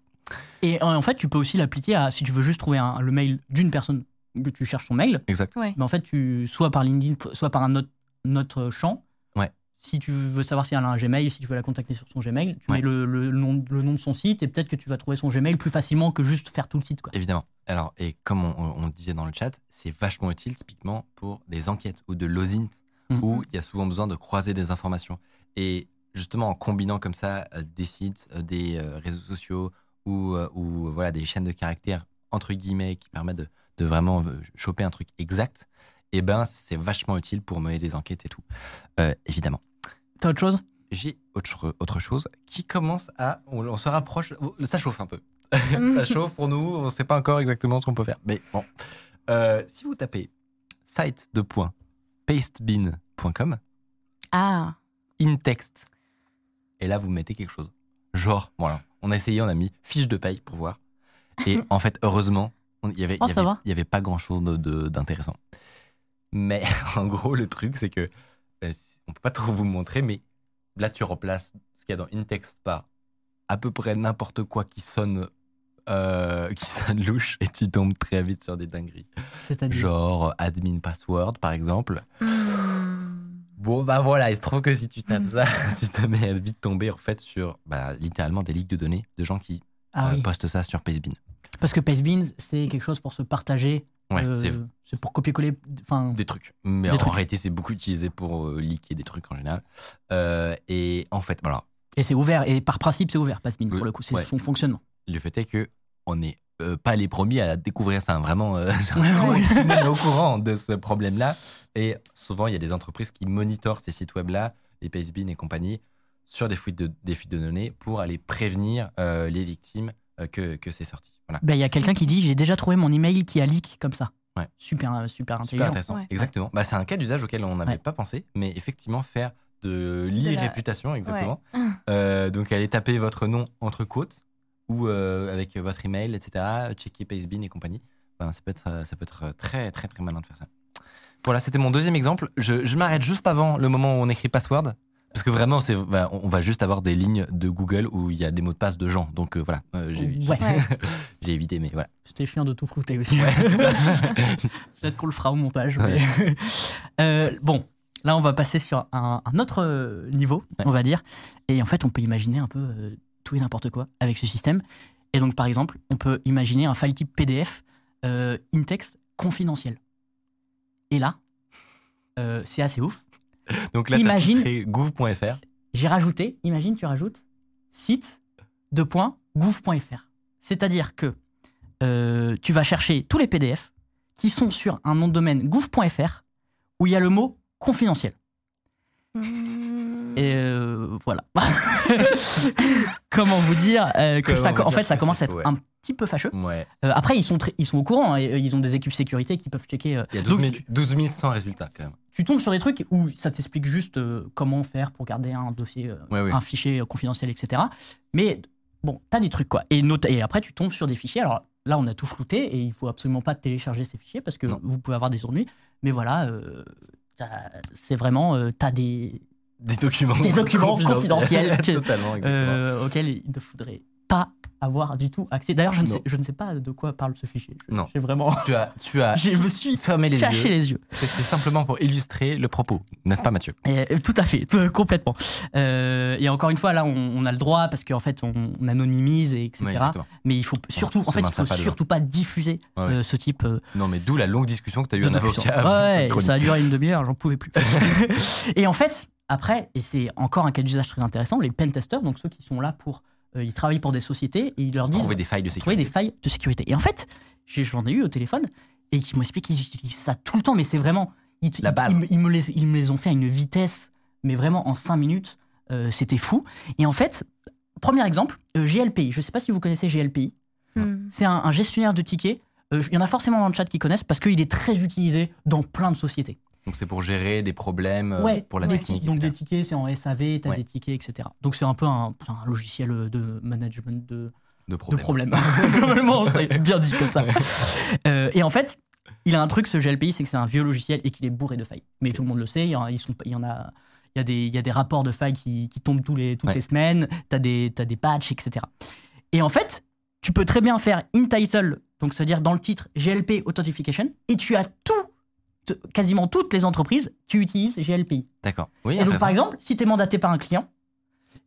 Et en fait, tu peux aussi l'appliquer à si tu veux juste trouver un- le mail d'une personne que tu cherches son mail. Exact. ouais. Mais en fait, tu, soit par LinkedIn, soit par un autre, notre champ. Si tu veux savoir si elle a un Gmail, si tu veux la contacter sur son Gmail, tu Ouais. mets le, le nom, le nom de son site et peut-être que tu vas trouver son Gmail plus facilement que juste faire tout le site. Quoi. Évidemment. Alors, et comme on, on disait dans le chat, c'est vachement utile typiquement pour des enquêtes ou de l'OSINT Mhm. où il y a souvent besoin de croiser des informations. Et justement, en combinant comme ça euh, des sites, euh, des euh, réseaux sociaux ou, ou, voilà, des chaînes de caractères, entre guillemets, qui permettent de, de vraiment choper un truc exact, et ben c'est vachement utile pour mener des enquêtes et tout. Euh, évidemment. T'as autre chose? J'ai autre, autre chose qui commence à. On, on se rapproche. Ça chauffe un peu. ça chauffe pour nous. On ne sait pas encore exactement ce qu'on peut faire. Mais bon. Euh, si vous tapez site de point Ah, in-text, et là vous mettez quelque chose. Genre, voilà, on a essayé, on a mis fiche de paye pour voir. Et en fait, heureusement, il y avait, Oh, il y ça avait- y pas grand chose d'intéressant. Mais en gros, le truc, c'est que euh, on peut pas trop vous montrer, mais là, tu remplaces ce qu'il y a dans in-text par à peu près n'importe quoi qui sonne, euh, qui sonne louche, et tu tombes très vite sur des dingueries. C'est-à-dire Genre euh, admin password, par exemple. Hmm. Bon, bah voilà, il se trouve que si tu tapes Mm. ça, tu te mets à vite tomber en fait sur bah, littéralement des ligues de données de gens qui Ah euh, oui. postent ça sur Pastebin. Parce que Pastebin, c'est quelque chose pour se partager. Ouais, euh, c'est pour copier-coller. Des trucs. Mais Des en trucs. réalité, c'est beaucoup utilisé pour euh, leaker des trucs en général. Euh, et en fait, voilà, et c'est ouvert. Et par principe, c'est ouvert, Oui, pour le coup. C'est ouais. son fonctionnement. le fait est que on n'est euh, pas les premiers à découvrir ça. hein. Vraiment, tout, le monde- est au courant de ce problème-là. Et souvent, il y a des entreprises qui monitorent ces sites web-là, les Pastebin et compagnie, sur des fuites de, des fuites de données pour aller prévenir les victimes que, que c'est sorti. Voilà. Ben, Il y a quelqu'un qui dit J'ai déjà trouvé mon email qui a leak comme ça. Ouais. Super, euh, super intelligent. Super intéressant. Ouais. Exactement. Bah, c'est un cas d'usage auquel on n'avait Ouais. pas pensé, mais effectivement, faire de l'e-réputation, exactement. Ouais. Euh, donc, allez taper votre nom entre côtes ou euh, avec votre email, etc. Checker Pacebin et compagnie. Enfin, ça, peut être, euh, ça peut être très, très, très malin de faire ça. Voilà, c'était mon deuxième exemple. Je, je m'arrête juste avant le moment où on écrit password. Parce que vraiment, c'est, bah, on va juste avoir des lignes de Google où il y a des mots de passe de gens. Donc euh, voilà, euh, j'ai, Ouais. Ouais. j'ai évité, mais voilà. C'était chiant de tout flouter aussi. Peut-être qu'on le fera au montage. Ouais. mais- Euh, bon, là, on va passer sur un, un autre niveau, Ouais. on va dire. Et en fait, on peut imaginer un peu euh, tout et n'importe quoi avec ce système. Et donc, par exemple, on peut imaginer un file type PDF euh, in-text confidentiel. Et là, euh, c'est assez ouf. Donc là, Imagine- gouv.fr. J'ai rajouté, imagine, tu rajoutes site de point gouv.fr. C'est-à-dire que euh, tu vas chercher tous les PDF qui sont sur un nom de domaine gouv.fr où il y a le mot confidentiel. Mmh. Et euh, voilà. Comment vous dire euh, que Comment ça, vous en dire fait, ça commence à être ouais. un petit peu fâcheux. Ouais. Euh, après, ils sont, très- ils sont au courant, hein, et, euh, ils ont des équipes sécurité qui peuvent checker. euh. Il y a 12 Donc, 000, 12 100 résultats quand même. tu tombes sur des trucs où ça t'explique juste euh, comment faire pour garder un dossier, euh, Ouais, un fichier euh, confidentiel, etc. Mais bon, t'as des trucs quoi. Et, note- et après, tu tombes sur des fichiers. Alors là, on a tout flouté et il faut absolument pas télécharger ces fichiers parce que Non. vous pouvez avoir des ennuis. Mais voilà, euh, c'est vraiment, euh, t'as des, Des documents, Des documents confidentiels. que- euh, auxquels il ne faudrait pas avoir du tout accès. D'ailleurs, je ne sais, je ne sais pas de quoi parle ce fichier. Je- Non. J'ai vraiment, tu as, tu as je me suis fermé les caché yeux. les yeux. C'était simplement pour illustrer le propos, n'est-ce pas Mathieu? Et, euh, tout à fait, tout- complètement. Euh, et encore une fois, là, on, on a le droit parce qu'en fait, on, on anonymise et etc. Mais il faut surtout, en fait, il faut pas surtout pas diffuser Ouais, ouais. euh, ce type euh, Non, mais d'où la longue discussion que tu as eu un avocat. Ouais, ça a duré une demi-heure, j'en pouvais plus. et en fait, après, et c'est encore un cas d'usage très intéressant, les pentesters, donc ceux qui sont là pour, euh, ils travaillent pour des sociétés et ils leur disent Trouver des failles de trouver sécurité. des failles de sécurité. Et en fait, j'ai- j'en ai eu au téléphone et qui m'ont expliqué qu'ils utilisent ça tout le temps, mais c'est vraiment. Ils, La ils- base. Ils, me- ils me les, ils me les ont fait à une vitesse, mais vraiment en 5 minutes, euh, c'était fou. Et en fait, premier exemple, euh, GLPI. Je ne sais pas si vous connaissez GLPI. Mmh. C'est un, un gestionnaire de tickets. Euh, Il y en a forcément dans le chat qui connaissent parce qu'il est très utilisé dans plein de sociétés. Donc c'est pour gérer des problèmes, euh, Ouais, pour la des technique. Donc des tickets, c'est en SAV, tu as Ouais. des tickets, etc. Donc c'est un peu un, logiciel de management de, de de problèmes. problème. Globalement, c'est bien dit comme ça. Euh, et en fait, il a un truc, ce GLPI, c'est que c'est un vieux logiciel et qu'il est bourré de failles. Mais tout le monde le sait, il y en a, ils sont, il y en a, il y a, des, il y a des rapports de failles qui, qui tombent tous les, toutes Ouais. les semaines, tu as, des des patchs, etc. Et en fait, tu peux très bien faire in title, donc c'est-à-dire dans le titre GLP Authentication, et tu as tout, quasiment toutes les entreprises qui utilisent GLPI. D'accord. Oui, Et donc, par exemple, si tu es mandaté par un client,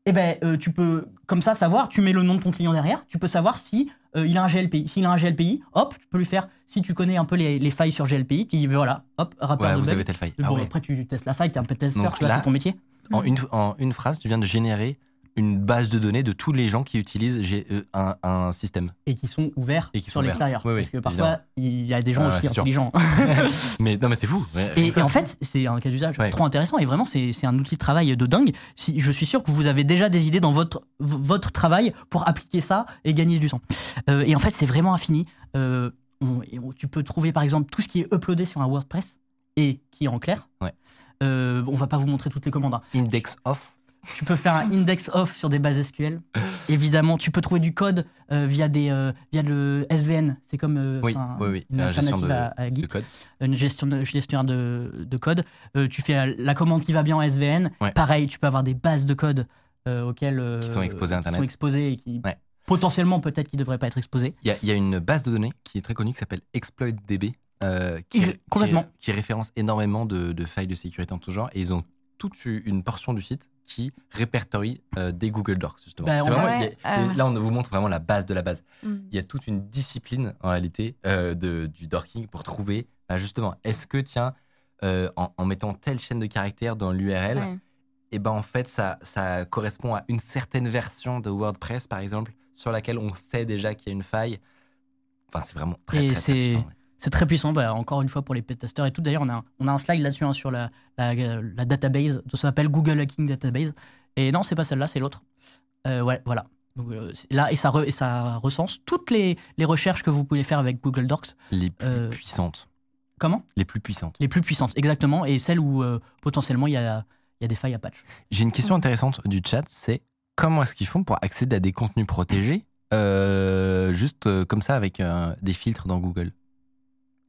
eh ben, euh, tu peux, comme ça, savoir, tu mets le nom de ton client derrière, tu peux savoir si euh, il a un GLPI. S'il a un GLPI, hop, tu peux lui faire, si tu connais un peu les, les failles sur GLPI, dis voilà, hop, rapport Ouais, de vous bug. avez telle faille. Bon, Ah ouais. après, tu testes la faille, tu es un peu testeur, Donc tu vois, là- c'est ton métier. en, une, en une phrase, tu viens de générer une base de données de tous les gens qui utilisent G- euh, un, un système. Et qui sont ouverts Et qui sur l'extérieur. Oui, oui, parce que parfois, il y a des gens Ah, aussi intelligents. mais non, mais c'est fou. Ouais, Et, ça, en fait, c'est un cas d'usage Ouais. trop intéressant et vraiment, c'est un outil de travail de dingue. Si, je suis sûr que vous avez déjà des idées dans votre, votre travail pour appliquer ça et gagner du temps. Euh, et en fait, c'est vraiment infini. Euh, on- et on- tu peux trouver par exemple tout ce qui est uploadé sur un WordPress et qui est en clair. Ouais. Euh, on va pas vous montrer toutes les commandes. hein. Index off. Tu peux faire un index off sur des bases SQL. Évidemment, tu peux trouver du code euh, via, des, euh, via le SVN. C'est comme euh, Oui, oui, oui. une gestion de, à, à Git de code. une gestion de, gestionnaire de, de code. Tu fais la commande qui va bien en SVN. Ouais. Pareil, tu peux avoir des bases de code auxquelles Qui sont exposées à Internet. sont exposées et qui Ouais. potentiellement peut-être qui ne devraient pas être exposées. Il y, a, il y a une base de données qui est très connue qui s'appelle ExploitDB, euh, qui, Ex- qui- qui référence énormément de, de failles de sécurité en tout genre. Et ils ont toute une portion du site qui répertorie euh, des Google Docs, justement. Ben, vraiment- Ouais, a- euh. Là, on vous montre vraiment la base de la base. Mmh. Il y a toute une discipline, en réalité, euh, de, du dorking pour trouver, bah, justement, est-ce que, tiens, euh, en, en mettant telle chaîne de caractères dans l'URL, Ouais. et ben en fait ça, ça correspond à une certaine version de WordPress par exemple sur laquelle on sait déjà qu'il y a une faille. Enfin c'est vraiment très, Et très, très c'est- puissant. ouais. C'est très puissant, bah, encore une fois pour les testeurs et tout. D'ailleurs, on a, un- on a un slide là-dessus hein, sur la, la, la database, ça s'appelle Google Hacking Database. Et non, c'est pas celle-là, c'est l'autre. Euh, ouais, voilà. Donc, euh, là, et ça, re- et ça recense toutes les, les recherches que vous pouvez faire avec Google Docs. Les plus Euh, puissantes. Comment? Les plus puissantes. Les plus puissantes, exactement. Et celles où potentiellement il y a, y a des failles à patch. J'ai une question intéressante du chat, c'est comment est-ce qu'ils font pour accéder à des contenus protégés euh, juste euh, comme ça avec euh, des filtres dans Google?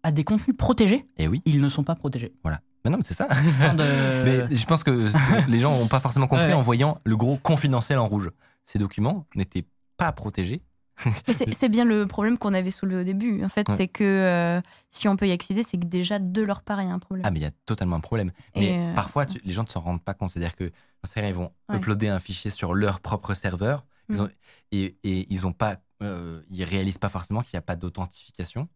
À des contenus protégés, Eh oui, ils ne sont pas protégés. mais non, mais c'est ça. De- Mais je pense que les gens n'ont pas forcément compris Ouais, ouais. en voyant le gros confidentiel en rouge. Ces documents n'étaient pas protégés. C'est bien le problème qu'on avait soulevé au début. En fait, Ouais. c'est que euh, si on peut y accéder, c'est que déjà de leur part, il y a un problème. Ah, mais il y a totalement un problème. Et, Mais euh, parfois, tu- les gens ne s'en rendent pas compte. C'est-à-dire que ils vont Ouais. uploader un fichier sur leur propre serveur ils Mm. ont- et, et ils ont pas, euh, ils réalisent pas forcément qu'il n'y a pas d'authentification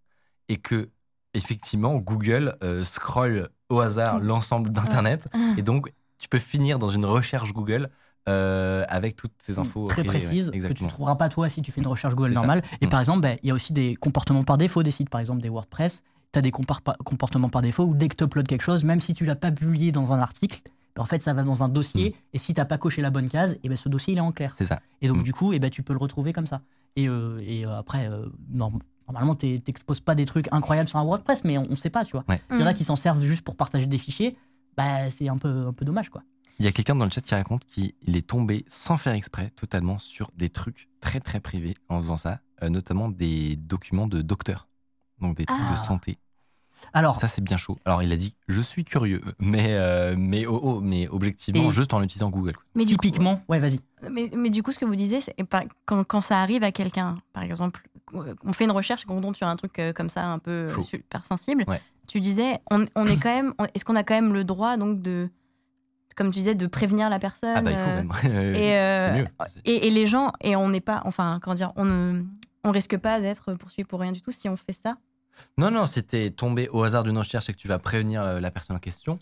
et que effectivement Google euh, scrolle au hasard l'ensemble d'Internet et donc tu peux finir dans une recherche Google euh, avec toutes ces infos très privées, ouais, précises que tu ne trouveras pas toi si tu fais une recherche Google ça. normale. Et Mm. par exemple, ben, il y a aussi des comportements par défaut des sites, par exemple des WordPress. Tu as des comportements par défaut où dès que tu uploads quelque chose, même si tu l'as pas publié dans un article, ben, en fait ça va dans un dossier et si tu pas coché la bonne case, et ben, ce dossier il est en clair. C'est ça. Et donc Mm. du coup, et ben, tu peux le retrouver comme ça. Et, euh, et après, norm- normalement, tu n'exposes pas des trucs incroyables sur un WordPress, mais on ne sait pas, tu vois. Ouais. Il y en a Mm. qui s'en servent juste pour partager des fichiers. Bah, c'est un peu, un peu dommage, quoi. Il y a quelqu'un dans le chat qui raconte qu'il est tombé sans faire exprès totalement sur des trucs très très privés en faisant ça, euh, notamment des documents de docteurs, donc des trucs Ah. de santé. Alors, Ça c'est bien chaud. Alors il a dit je suis curieux, mais euh, mais oh, oh, mais objectivement Et- juste en utilisant Google. Mais du coup- typiquement, ouais, vas-y. Mais, mais du coup, ce que vous disiez, c'est quand, quand ça arrive à quelqu'un, par exemple, euh, on fait une recherche et qu'on tombe sur un truc euh, comme ça, un peu Chaud. super sensible, Ouais. tu disais, on, on est quand même, est-ce qu'on a quand même le droit, donc, de, comme tu disais, de prévenir la personne Ah bah il faut euh, même. et, euh, c'est mieux. Et, et les gens, et on n'est pas, enfin, comment dire, on ne on risque pas d'être poursuivi pour rien du tout si on fait ça. Non non, si t'es tombé au hasard d'une recherche et que tu vas prévenir la, la personne en question,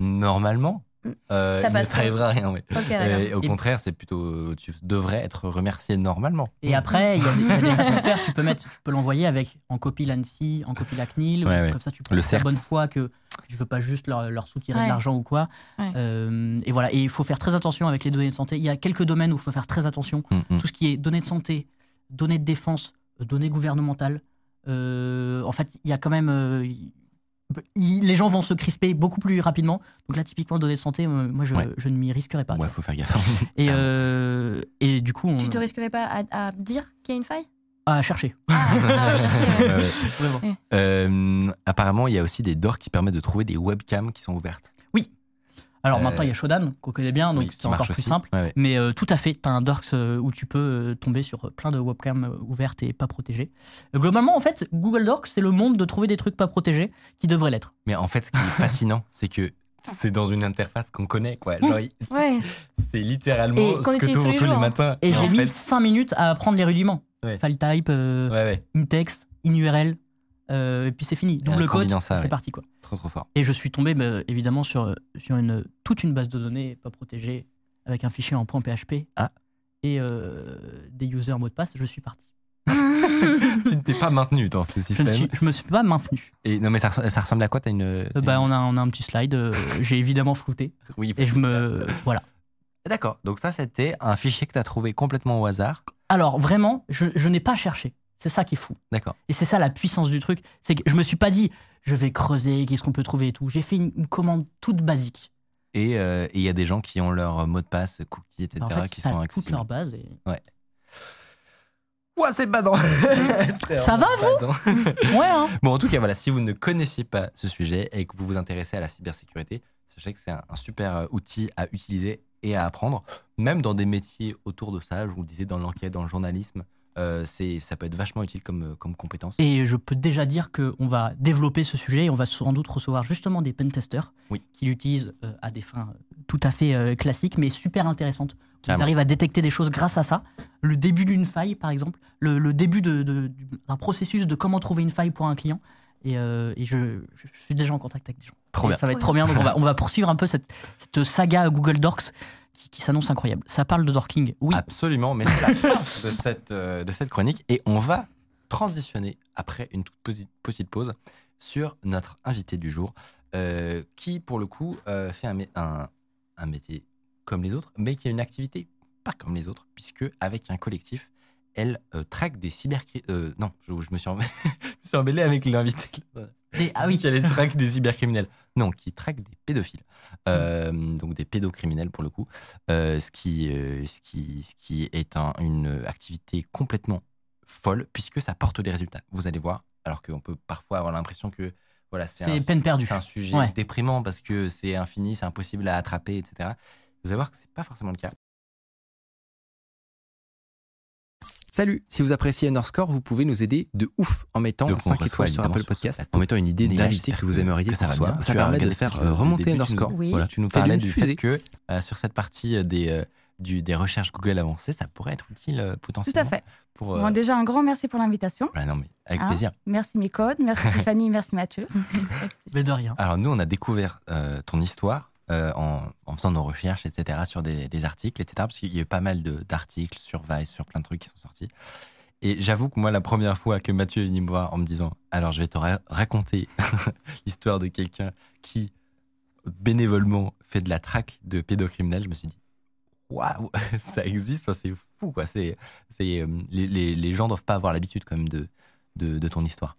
normalement, Mm. euh, il ne t'arrivera rien. Et au Et- contraire, c'est plutôt tu devrais être remercié normalement. Et après, il y, a des- y a des façons de faire. Tu peux mettre, tu peux l'envoyer avec en copie l'ANSI, en copie la CNIL. Ouais, ouais. Comme ça, tu peux CERT. bonne foi que je veux pas juste leur, leur soutirer Ouais. de l'argent ou quoi. Ouais. Euh, et voilà. Et il faut faire très attention avec les données de santé. Il y a quelques domaines où il faut faire très attention. Mm, mm. Tout ce qui est données de santé, données de défense, euh, données gouvernementales. Euh, en fait, il y a quand même. euh, il- les gens vont se crisper beaucoup plus rapidement. Donc là, typiquement, données de santé, euh, moi, je, Ouais. je ne m'y risquerais pas. Ouais, faut faire gaffe. Et, euh, du coup, on, Tu te risquerais pas à, à dire qu'il y a une faille? À chercher. ah, ah, ouais. Vraiment. Euh, apparemment, il y a aussi des doors qui permettent de trouver des webcams qui sont ouvertes. Alors Euh, maintenant, il y a Shodan, qu'on connaît bien, donc Oui, c'est encore plus aussi. simple. Ouais, ouais. Mais euh, tout à fait, tu as un Dorks euh, où tu peux euh, tomber sur plein de webcams ouvertes et pas protégées. Euh, globalement, en fait, Google Docs, c'est le monde de trouver des trucs pas protégés qui devraient l'être. Mais en fait, ce qui est fascinant, c'est que c'est dans une interface qu'on connaît, quoi. Genre, Ouais. c'est littéralement Et ce que tu tous les tous les jours. matins. Et, j'ai mis fait, 5 minutes à apprendre les rudiments. Ouais. File type, euh, ouais, ouais, in-text, in-URL, euh, et puis c'est fini. Double combinant ça, c'est ouais. parti quoi. trop trop fort. Et je suis tombé bah, évidemment sur, euh, sur une, toute une base de données pas protégée avec un fichier en .php Ah. et euh, des users mots de passe. Je suis parti. tu ne t'es pas maintenu dans ce Je, ne système. suis, je me suis pas maintenu. Et non, mais ça, ça ressemble à quoi T'as une. Euh, une- bah, on, a, on a un petit slide. euh, J'ai évidemment flouté. Oui, Et je me. Voilà. D'accord. Donc ça, c'était un fichier que tu as trouvé complètement au hasard. Alors, vraiment, je, je n'ai pas cherché. C'est ça qui est fou. D'accord. Et c'est ça la puissance du truc. C'est que je me suis pas dit, je vais creuser, qu'est-ce qu'on peut trouver et tout. J'ai fait une, une commande toute basique. Et euh, et il y a des gens qui ont leur mot de passe, cookies, etc., en fait, qui sont toute accessibles. leur base. Et... Ouais, c'est badant. Ça va, vous Ouais, hein Bon, en tout cas, voilà, si vous ne connaissiez pas ce sujet et que vous vous intéressez à la cybersécurité, sachez que c'est un, un super euh, outil à utiliser et à apprendre, même dans des métiers autour de ça. Je vous le disais, dans l'enquête, dans le journalisme, euh, c'est, ça peut être vachement utile comme, euh, comme compétence. Et je peux déjà dire qu'on va développer ce sujet et on va sans doute recevoir justement des pentesters Oui. qui l'utilisent euh, à des fins tout à fait euh, classiques mais super intéressantes. Ils arrivent à détecter des choses grâce à ça. Le début d'une faille, par exemple, le, le début de- de- d'un processus de comment trouver une faille pour un client. Et, euh, et je, je suis déjà en contact avec des gens. Trop Et bien. Ça va être Trop trop bien. Donc on va, on va poursuivre un peu cette, cette saga Google Docs qui, s'annonce incroyable. Ça parle de dorking, oui. Absolument, mais c'est la fin de cette, euh, de cette chronique. Et on va transitionner, après une toute petite pause, sur notre invité du jour, euh, qui, pour le coup, euh, fait un, un, un métier comme les autres, mais qui a une activité pas comme les autres, puisque avec un collectif, elle traque des cybercriminels. non, je, me suis, je me suis emmêlé avec l'invité. Des- ah dit oui, qu'elle traque des cybercriminels. Non, qui traque des pédophiles. Euh, donc des pédocriminels pour le coup. Euh, ce, qui, euh, ce, qui, ce qui est un- une activité complètement folle, puisque ça porte des résultats. Vous allez voir. Alors qu'on peut parfois avoir l'impression que voilà, c'est un, c'est un sujet Ouais. déprimant parce que c'est infini, c'est impossible à attraper, etc. Vous allez voir que c'est pas forcément le cas. Salut, si vous appréciez Underscore, vous pouvez nous aider de ouf en mettant Donc, on 5 reçoit étoiles sur Apple Podcast, en mettant une idée d'invité que vous aimeriez que ça va soit. bien. Ça Tu permet de faire euh, remonter Underscore. nous- Oui. Voilà, tu nous parlais du fusée. fait que euh, sur cette partie euh, des, euh, du, des recherches Google avancées, ça pourrait être utile euh, Tout potentiellement. à fait. Pour, euh, Bon, déjà, un grand merci pour l'invitation. voilà, non, mais avec Hein plaisir. Merci Micode, merci Stéphanie, merci Mathieu. Mais de rien. Alors nous, on a découvert euh, ton histoire euh, en, faisant nos recherches, etc., sur des, articles, etc., parce qu'il y a eu pas mal d'articles sur Vice, sur plein de trucs qui sont sortis. Et j'avoue que moi, la première fois que Mathieu est venu me voir en me disant, alors je vais te ra- raconter l'histoire de quelqu'un qui bénévolement fait de la traque de pédocriminels, je me suis dit, waouh, ça existe, c'est fou, quoi. C'est, euh, les, les, les gens doivent pas avoir l'habitude quand même de, de, de ton histoire.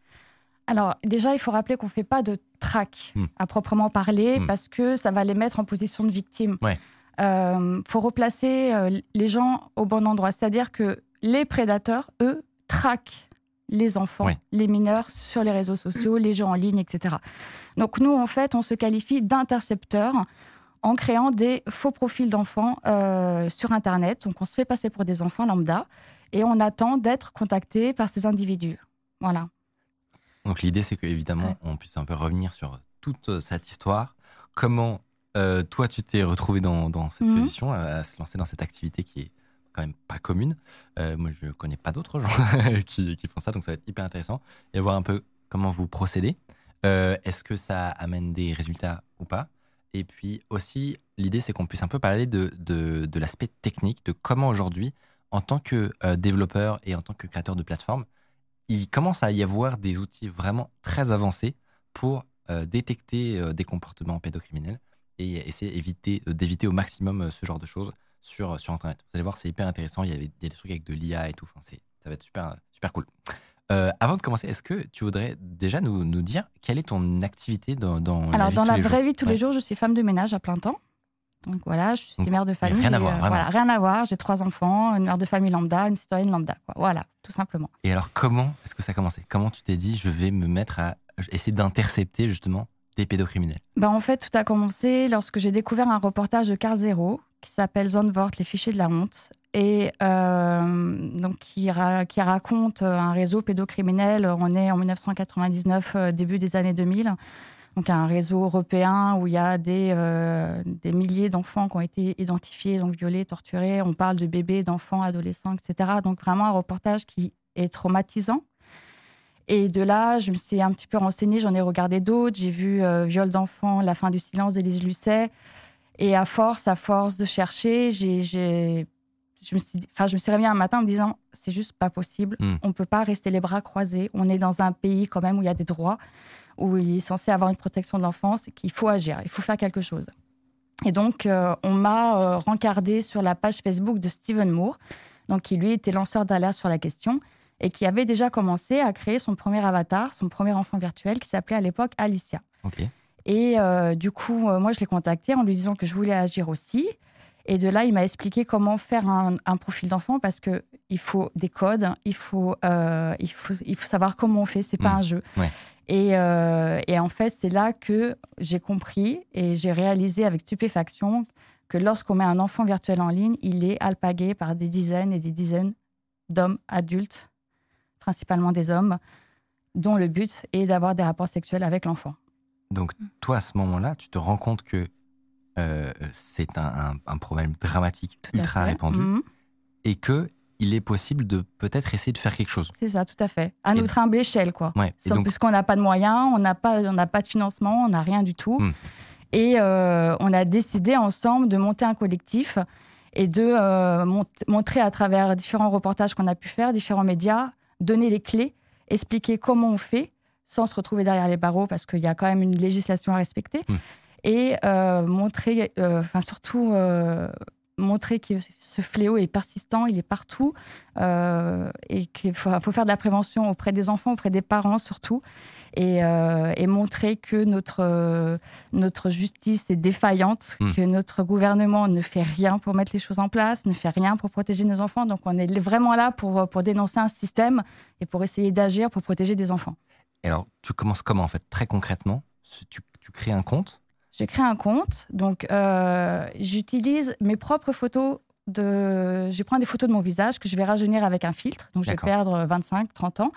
Alors, déjà, il faut rappeler qu'on ne fait pas de traque Hmm. à proprement parler Hmm. parce que ça va les mettre en position de victime. Ouais. Euh, faut replacer euh, les gens au bon endroit. C'est-à-dire que les prédateurs, eux, traquent les enfants, Ouais. les mineurs sur les réseaux sociaux, les gens en ligne, etc. Donc nous, en fait, on se qualifie d'intercepteurs en créant des faux profils d'enfants euh, sur Internet. Donc on se fait passer pour des enfants lambda et on attend d'être contacté par ces individus. Voilà. Donc l'idée, c'est qu'évidemment, Ouais. on puisse un peu revenir sur toute euh, cette histoire. Comment euh, toi, tu t'es retrouvé dans, dans cette Mhm. position, à, à se lancer dans cette activité qui est quand même pas commune? Euh, moi, je connais pas d'autres gens qui, qui font ça, donc ça va être hyper intéressant. Et voir un peu comment vous procédez. Euh, Est-ce que ça amène des résultats ou pas? Et puis aussi, l'idée, c'est qu'on puisse un peu parler de, de, de l'aspect technique, de comment aujourd'hui, en tant que euh, développeur et en tant que créateur de plateforme, il commence à y avoir des outils vraiment très avancés pour euh, détecter euh, des comportements pédocriminels et essayer éviter, euh, d'éviter au maximum ce genre de choses sur, sur Internet. Vous allez voir, c'est hyper intéressant. Il y avait des trucs avec de l'IA et tout. Enfin, c'est, ça va être super, super cool. Euh, avant de commencer, est-ce que tu voudrais déjà nous, nous dire quelle est ton activité dans, dans la Alors, vie dans tous la les vraie jours? vie tous Ouais. les jours, je suis femme de ménage à plein temps. Donc voilà, je suis Donc, mère de famille. rien à voir, vraiment. voilà, rien à voir. J'ai trois enfants, une mère de famille lambda, une citoyenne lambda. quoi. Voilà, tout simplement. Et alors, comment est-ce que ça a commencé? Comment tu t'es dit, je vais me mettre à essayer d'intercepter justement des pédocriminels? Ben, en fait, tout a commencé lorsque j'ai découvert un reportage de Carl Zero qui s'appelle Zone Vort, les fichiers de la honte, et euh, donc qui, ra- qui raconte un réseau pédocriminel. On est en 1999, euh, début des années 2000. Donc un réseau européen où il y a des, euh, des milliers d'enfants qui ont été identifiés, donc violés, torturés. On parle de bébés, d'enfants, adolescents, etc. Donc vraiment un reportage qui est traumatisant. Et de là, je me suis un petit peu renseignée, j'en ai regardé d'autres. J'ai vu euh, Viol d'enfants, La fin du silence d'Élise Lucet. Et à force, à force de chercher, j'ai, j'ai- je, me suis, enfin, je me suis réveillée un matin en me disant c'est juste pas possible. Mm. On ne peut pas rester les bras croisés. On est dans un pays quand même où il y a des droits, où il est censé avoir une protection de l'enfance et qu'il faut agir, il faut faire quelque chose. Et donc, euh, on m'a euh, rencardé sur la page Facebook de Stephen Moore, donc qui lui était lanceur d'alerte sur la question et qui avait déjà commencé à créer son premier avatar, son premier enfant virtuel, qui s'appelait à l'époque Alicia. Ok. Et euh, du coup, moi, je l'ai contacté en lui disant que je voulais agir aussi. Et de là, il m'a expliqué comment faire un, un profil d'enfant parce que il faut des codes, il faut, il faut, il faut savoir comment on fait. C'est pas Mm. un jeu. Ouais. Et, euh, et en fait, c'est là que j'ai compris et j'ai réalisé avec stupéfaction que lorsqu'on met un enfant virtuel en ligne, il est alpagué par des dizaines et des dizaines d'hommes adultes, principalement des hommes, dont le but est d'avoir des rapports sexuels avec l'enfant. Donc, toi, à ce moment-là, tu te rends compte que euh, c'est un, un- un problème dramatique, ultra fait. répandu, Mhm. et que il est possible de peut-être essayer de faire quelque chose. C'est ça, tout à fait. À notre humble échelle, quoi. Ouais. Donc, puisqu'on n'a pas de moyens, on n'a pas, on pas de financement, on n'a rien du tout. Hmm. Et euh, on a décidé ensemble de monter un collectif et de euh, mont- montrer à travers différents reportages qu'on a pu faire, différents médias, donner les clés, expliquer comment on fait sans se retrouver derrière les barreaux parce qu'il y a quand même une législation à respecter. Hmm. et euh, montrer, enfin surtout montrer que ce fléau est persistant, il est partout euh, et qu'il faut, faut faire de la prévention auprès des enfants, auprès des parents surtout. Et, euh, et montrer que notre, euh, notre justice est défaillante, Mm. que notre gouvernement ne fait rien pour mettre les choses en place, ne fait rien pour protéger nos enfants. Donc on est vraiment là pour, pour dénoncer un système et pour essayer d'agir pour protéger des enfants. Et alors, tu commences comment en fait? Très concrètement, tu, tu crées un compte. J'ai créé un compte, donc euh, j'utilise mes propres photos. De... Je prends des photos de mon visage que je vais rajeunir avec un filtre, donc je vais perdre 25, 30 ans.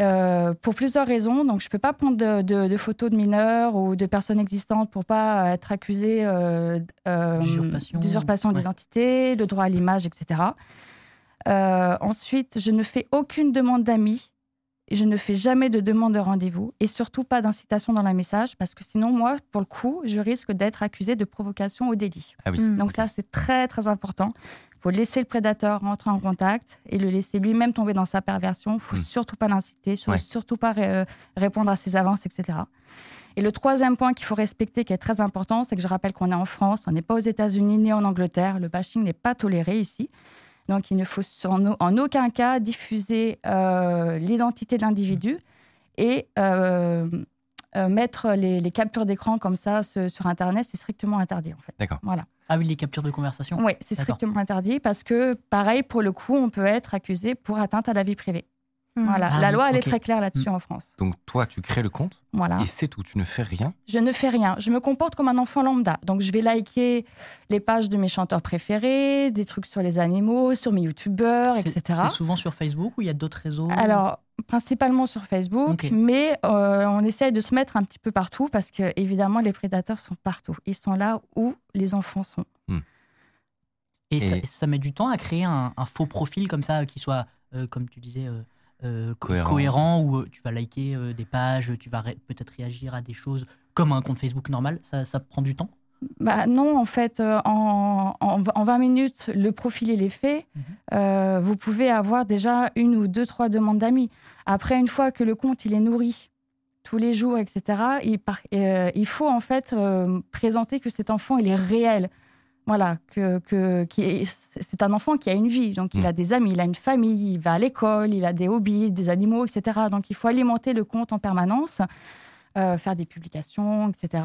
Euh, pour plusieurs raisons. Donc, je ne peux pas prendre de, de- de photos de mineurs ou de personnes existantes pour pas être accusée euh, euh, D'usurpation. d'usurpation Ouais. d'identité, de droit à l'image, etc. Euh, ensuite, je ne fais aucune demande d'amis. Et je ne fais jamais de demande de rendez-vous et surtout pas d'incitation dans le message parce que sinon, moi, pour le coup, je risque d'être accusée de provocation au délit. Ah oui. Donc ça, c'est très, très important. Il faut laisser le prédateur rentrer en contact et le laisser lui-même tomber dans sa perversion. Il faut Mm. surtout pas l'inciter, Ouais. surtout pas ré- euh, répondre à ses avances, etc. Et le troisième point qu'il faut respecter, qui est très important, c'est que je rappelle qu'on est en France, on n'est pas aux États-Unis ni en Angleterre. Le bashing n'est pas toléré ici. Donc, il ne faut en, au- en aucun cas diffuser euh, l'identité de l'individu et euh, euh, mettre les, les captures d'écran comme ça ce- sur Internet. C'est strictement interdit, en fait. D'accord. Voilà. Ah oui, les captures de conversation. Oui, c'est strictement interdit parce que, pareil, pour le coup, on peut être accusé pour atteinte à la vie privée. Mm. Voilà. Ah la loi, elle est très claire là-dessus en France. Donc toi, tu crées le compte Voilà. et c'est tout. Tu ne fais rien. Je ne fais rien. Je me comporte comme un enfant lambda. Donc, je vais liker les pages de mes chanteurs préférés, des trucs sur les animaux, sur mes youtubeurs, etc. c'est souvent sur Facebook ou il y a d'autres réseaux? Alors, principalement sur Facebook, Ok. mais euh, on essaye de se mettre un petit peu partout parce que, évidemment, les prédateurs sont partout. Ils sont là où les enfants sont. Et, Ça, Et- ça met du temps à créer un, un faux profil comme ça, qui soit, euh, comme tu disais, euh, euh, co- Cohérent. cohérent, où euh, tu vas liker euh, des pages, tu vas ré- peut-être réagir à des choses comme un compte Facebook normal. Ça, ça prend du temps? Bah non, en fait, euh, en, en, en 20 minutes, le profil il est fait. Mhm. Euh, vous pouvez avoir déjà une ou deux, trois demandes d'amis. Après, une fois que le compte il est nourri tous les jours, etc., il, par- euh, il faut en fait euh, présenter que cet enfant il est réel. Voilà, que, que, qui est- c'est un enfant qui a une vie, donc il Mhm. a des amis, il a une famille, il va à l'école, il a des hobbies, des animaux, etc. Donc il faut alimenter le compte en permanence, euh, faire des publications, etc.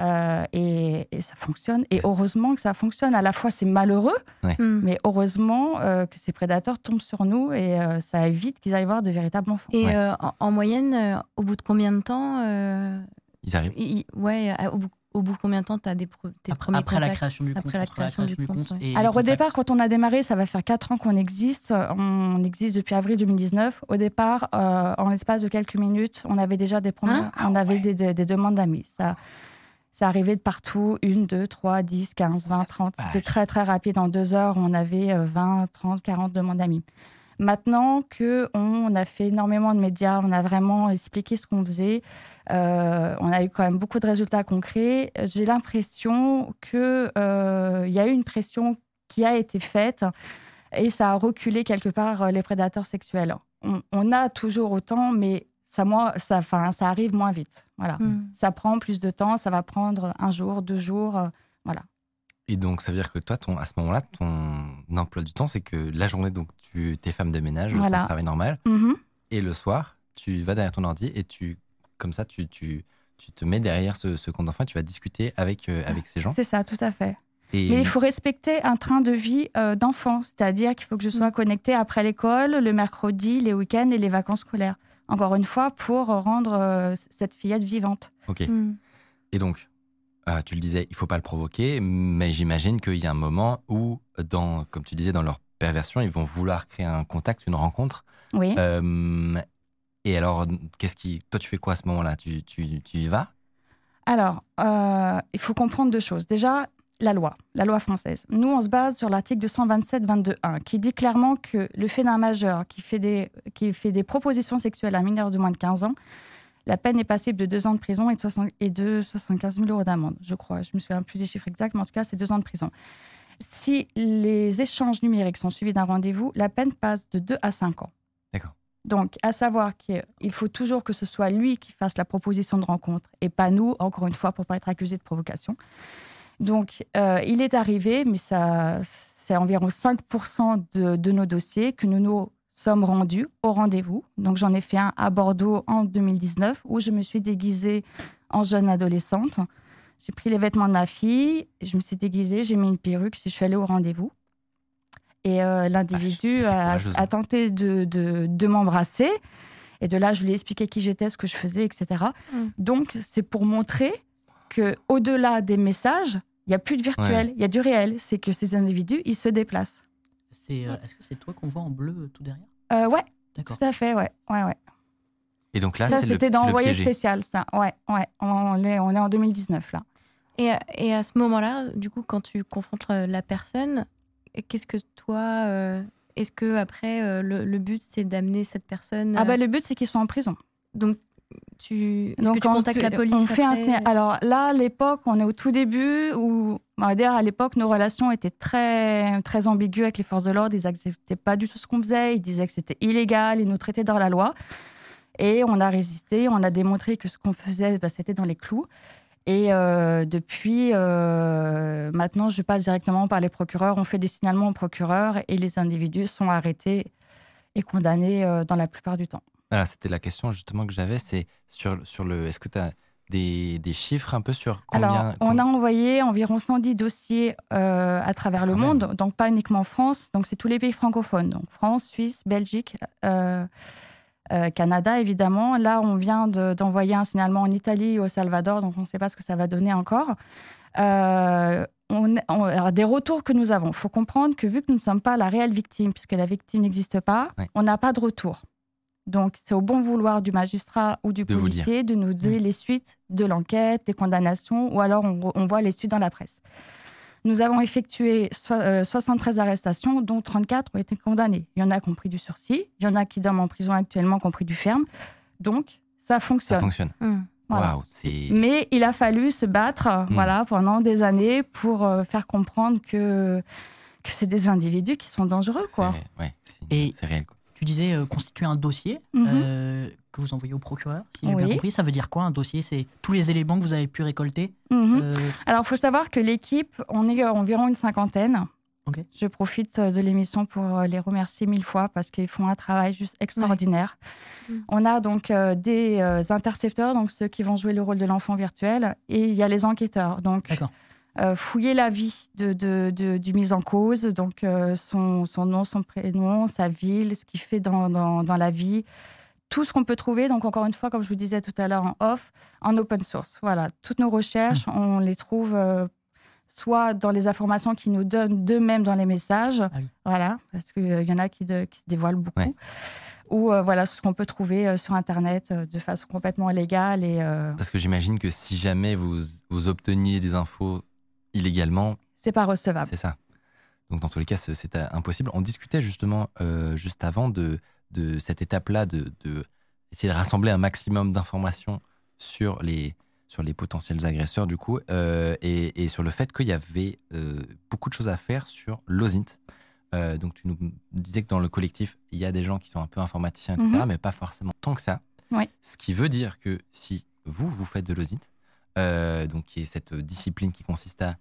Euh, et, et ça fonctionne. Et heureusement que ça fonctionne. À la fois, c'est malheureux, Mm. mais heureusement euh, que ces prédateurs tombent sur nous et euh, ça évite qu'ils aillent voir de véritables enfants. Et Ouais. euh, en, en moyenne, euh, au bout de combien de temps euh, Ils arrivent. i- ouais, au, bout, au bout de combien de temps tu as des tes après, premiers après la création du Après compte la entre création du compte, ouais. et les Alors au départ, quand on a démarré, ça va faire 4 ans qu'on existe. On existe depuis avril 2019. Au départ, euh, en l'espace de quelques minutes, on avait déjà des, premières- Hein on avait des, des- des demandes d'amis. Ça, ça arrivait de partout. Une, deux, trois, 10, 15, 20, 30. C'était très très rapide. En deux heures, on avait euh, 20, 30, 40 demandes d'amis. Maintenant que on a fait énormément de médias, on a vraiment expliqué ce qu'on faisait, euh, on a eu quand même beaucoup de résultats concrets. J'ai l'impression qu'il y a eu une pression qui a été faite et ça a reculé quelque part euh, les prédateurs sexuels. On, on a toujours autant, mais ça, moi, ça, arrive moins vite. Voilà. Mm. Ça prend plus de temps, ça va prendre un jour, deux jours. euh, Et donc, ça veut dire que toi, ton, à ce moment-là, ton emploi du temps, c'est que la journée, donc, tu es femme de ménage, Voilà. ton travail normal, Mhm. et le soir, tu vas derrière ton ordi et tu, comme ça, tu, tu, tu te mets derrière ce, ce compte d'enfant et tu vas discuter avec, euh, avec ces gens. C'est ça, tout à fait. Et Mais il faut respecter un train de vie euh, d'enfant, c'est-à-dire qu'il faut que je sois connectée après l'école, le mercredi, les week-ends et les vacances scolaires. Encore une fois, pour rendre euh, cette fillette vivante. Ok. Mm. Et donc, euh, tu le disais, il faut pas le provoquer, mais j'imagine qu'il y a un moment où, dans, comme tu disais, dans leur perversion, ils vont vouloir créer un contact, une rencontre. Oui. Euh, et alors, qu'est-ce qui, toi, tu fais quoi à ce moment-là? Tu, tu, tu y vas? Alors, euh, il faut comprendre deux choses. Déjà, la loi, la loi française. Nous, on se base sur l'article 227-22.1 qui dit clairement que le fait d'un majeur qui fait, des, qui fait des propositions sexuelles à un mineur de moins de 15 ans, la peine est passible de deux ans de prison et de, 60 et de 75 000 euros d'amende, je crois. Je me souviens plus des chiffres exacts, mais en tout cas, c'est deux ans de prison. Si les échanges numériques sont suivis d'un rendez-vous, la peine passe de 2 à 5 ans. D'accord. Donc, à savoir qu'il faut toujours que ce soit lui qui fasse la proposition de rencontre et pas nous, encore une fois, pour pas être accusé de provocation. Donc, euh, il est arrivé, mais ça, c'est environ 5% de, de, nos dossiers que nous nous sommes rendus au rendez-vous. Donc, j'en ai fait un à Bordeaux en 2019 où je me suis déguisée en jeune adolescente. J'ai pris les vêtements de ma fille, je me suis déguisée, j'ai mis une perruque, je suis allée au rendez-vous. Et euh, l'individu a, a, tenté de, de, de m'embrasser. Et de là, je lui ai expliqué qui j'étais, ce que je faisais, etc. Mm. Donc, c'est pour montrer que au-delà des messages, il n'y a plus de virtuel, il ouais. y a du réel. C'est que ces individus, ils se déplacent. C'est, euh, est-ce que c'est toi qu'on voit en bleu euh, tout derrière? Euh, Ouais, tout à fait, ouais, ouais, ouais. Et donc là, ça, c'est c'était le, dans le Envoyé piégé. spécial, ça. Ouais, ouais. On est, on est en 2019 là. Et, et à ce moment-là, du coup, quand tu confrontes la personne, qu'est-ce que toi, euh, est-ce que après euh, le, le, but c'est d'amener cette personne Ah bah le but c'est qu'ils soient en prison. Donc tu, est-ce que tu contactes tu, la police on fait après un, Alors là, à l'époque, on est au tout début où, on va dire, à l'époque, nos relations étaient très, très ambiguës avec les forces de l'ordre. Ils n'acceptaient pas du tout ce qu'on faisait. Ils disaient que c'était illégal. Ils nous traitaient dans la loi. Et on a résisté. On a démontré que ce qu'on faisait, bah, c'était dans les clous. Et euh, depuis, euh, maintenant, je passe directement par les procureurs. On fait des signalements aux procureurs et les individus sont arrêtés et condamnés euh, dans la plupart du temps. Voilà, c'était la question justement que j'avais, c'est sur, sur le. Est-ce que tu as des, des, chiffres un peu sur combien Alors, on a envoyé environ 110 dossiers euh, à travers le Quand monde, même. donc pas uniquement en France, donc c'est tous les pays francophones, donc France, Suisse, Belgique, euh, euh, Canada évidemment. Là, on vient d'envoyer de, un signalement en Italie et au Salvador, donc on ne sait pas ce que ça va donner encore. On, on, alors, des retours que nous avons, il faut comprendre que vu que nous ne sommes pas la réelle victime, puisque la victime n'existe pas, on n'a pas de retour. Donc, c'est au bon vouloir du magistrat ou du De policier de nous donner Mmh. les suites de l'enquête, des condamnations, ou alors on, on, voit les suites dans la presse. Nous avons effectué so euh, 73 arrestations, dont 34 ont été condamnés. Il y en a qui ont pris du sursis, il y en a qui dorment en prison actuellement, qui ont pris du ferme. Donc, ça fonctionne. Ça fonctionne. Mmh. Voilà. Mais il a fallu se battre Mmh. voilà, pendant des années pour euh, faire comprendre que, que c'est des individus qui sont dangereux. Quoi. C'est ouais, Et- réel. Quoi. Tu disais euh, constituer un dossier Mhm. euh, que vous envoyez au procureur, si j'ai Oui. bien compris. Ça veut dire quoi un dossier? C'est tous les éléments que vous avez pu récolter Mhm. euh, Alors, il faut savoir que l'équipe, on est environ une cinquantaine. Je profite de l'émission pour les remercier mille fois parce qu'ils font un travail juste extraordinaire. Ouais. On a donc des intercepteurs, donc ceux qui vont jouer le rôle de l'enfant virtuel, et il y a les enquêteurs. Donc, D'accord. Euh, fouiller la vie de, de, de, du mise en cause, donc euh, son, son, nom, son prénom, sa ville, ce qu'il fait dans, dans, dans, la vie, tout ce qu'on peut trouver. Donc, encore une fois, comme je vous disais tout à l'heure en off, en open source. Voilà, toutes nos recherches, mmh. on les trouve euh, soit dans les informations qu'ils nous donnent d'eux-mêmes dans les messages, ah oui. voilà, parce qu'il y en a qui, de, qui, se dévoilent beaucoup. Ouais. Ou euh, voilà ce qu'on peut trouver euh, sur Internet euh, de façon complètement légale. Et, Parce que j'imagine que si jamais vous, vous obteniez des infos illégalement, c'est pas recevable. C'est ça. Donc dans tous les cas, c'est impossible. On discutait justement euh, juste avant de, de cette étape-là, de, de, essayer de rassembler un maximum d'informations sur les, sur les potentiels agresseurs du coup, euh, et, et, sur le fait qu'il y avait euh, beaucoup de choses à faire sur l'OSINT. Euh, donc tu nous disais que dans le collectif, il y a des gens qui sont un peu informaticiens, etc., Mhm. mm -hmm. mais pas forcément tant que ça. Oui. Ce qui veut dire que si vous, vous faites de l'OSINT, euh, donc qui est cette discipline qui consiste à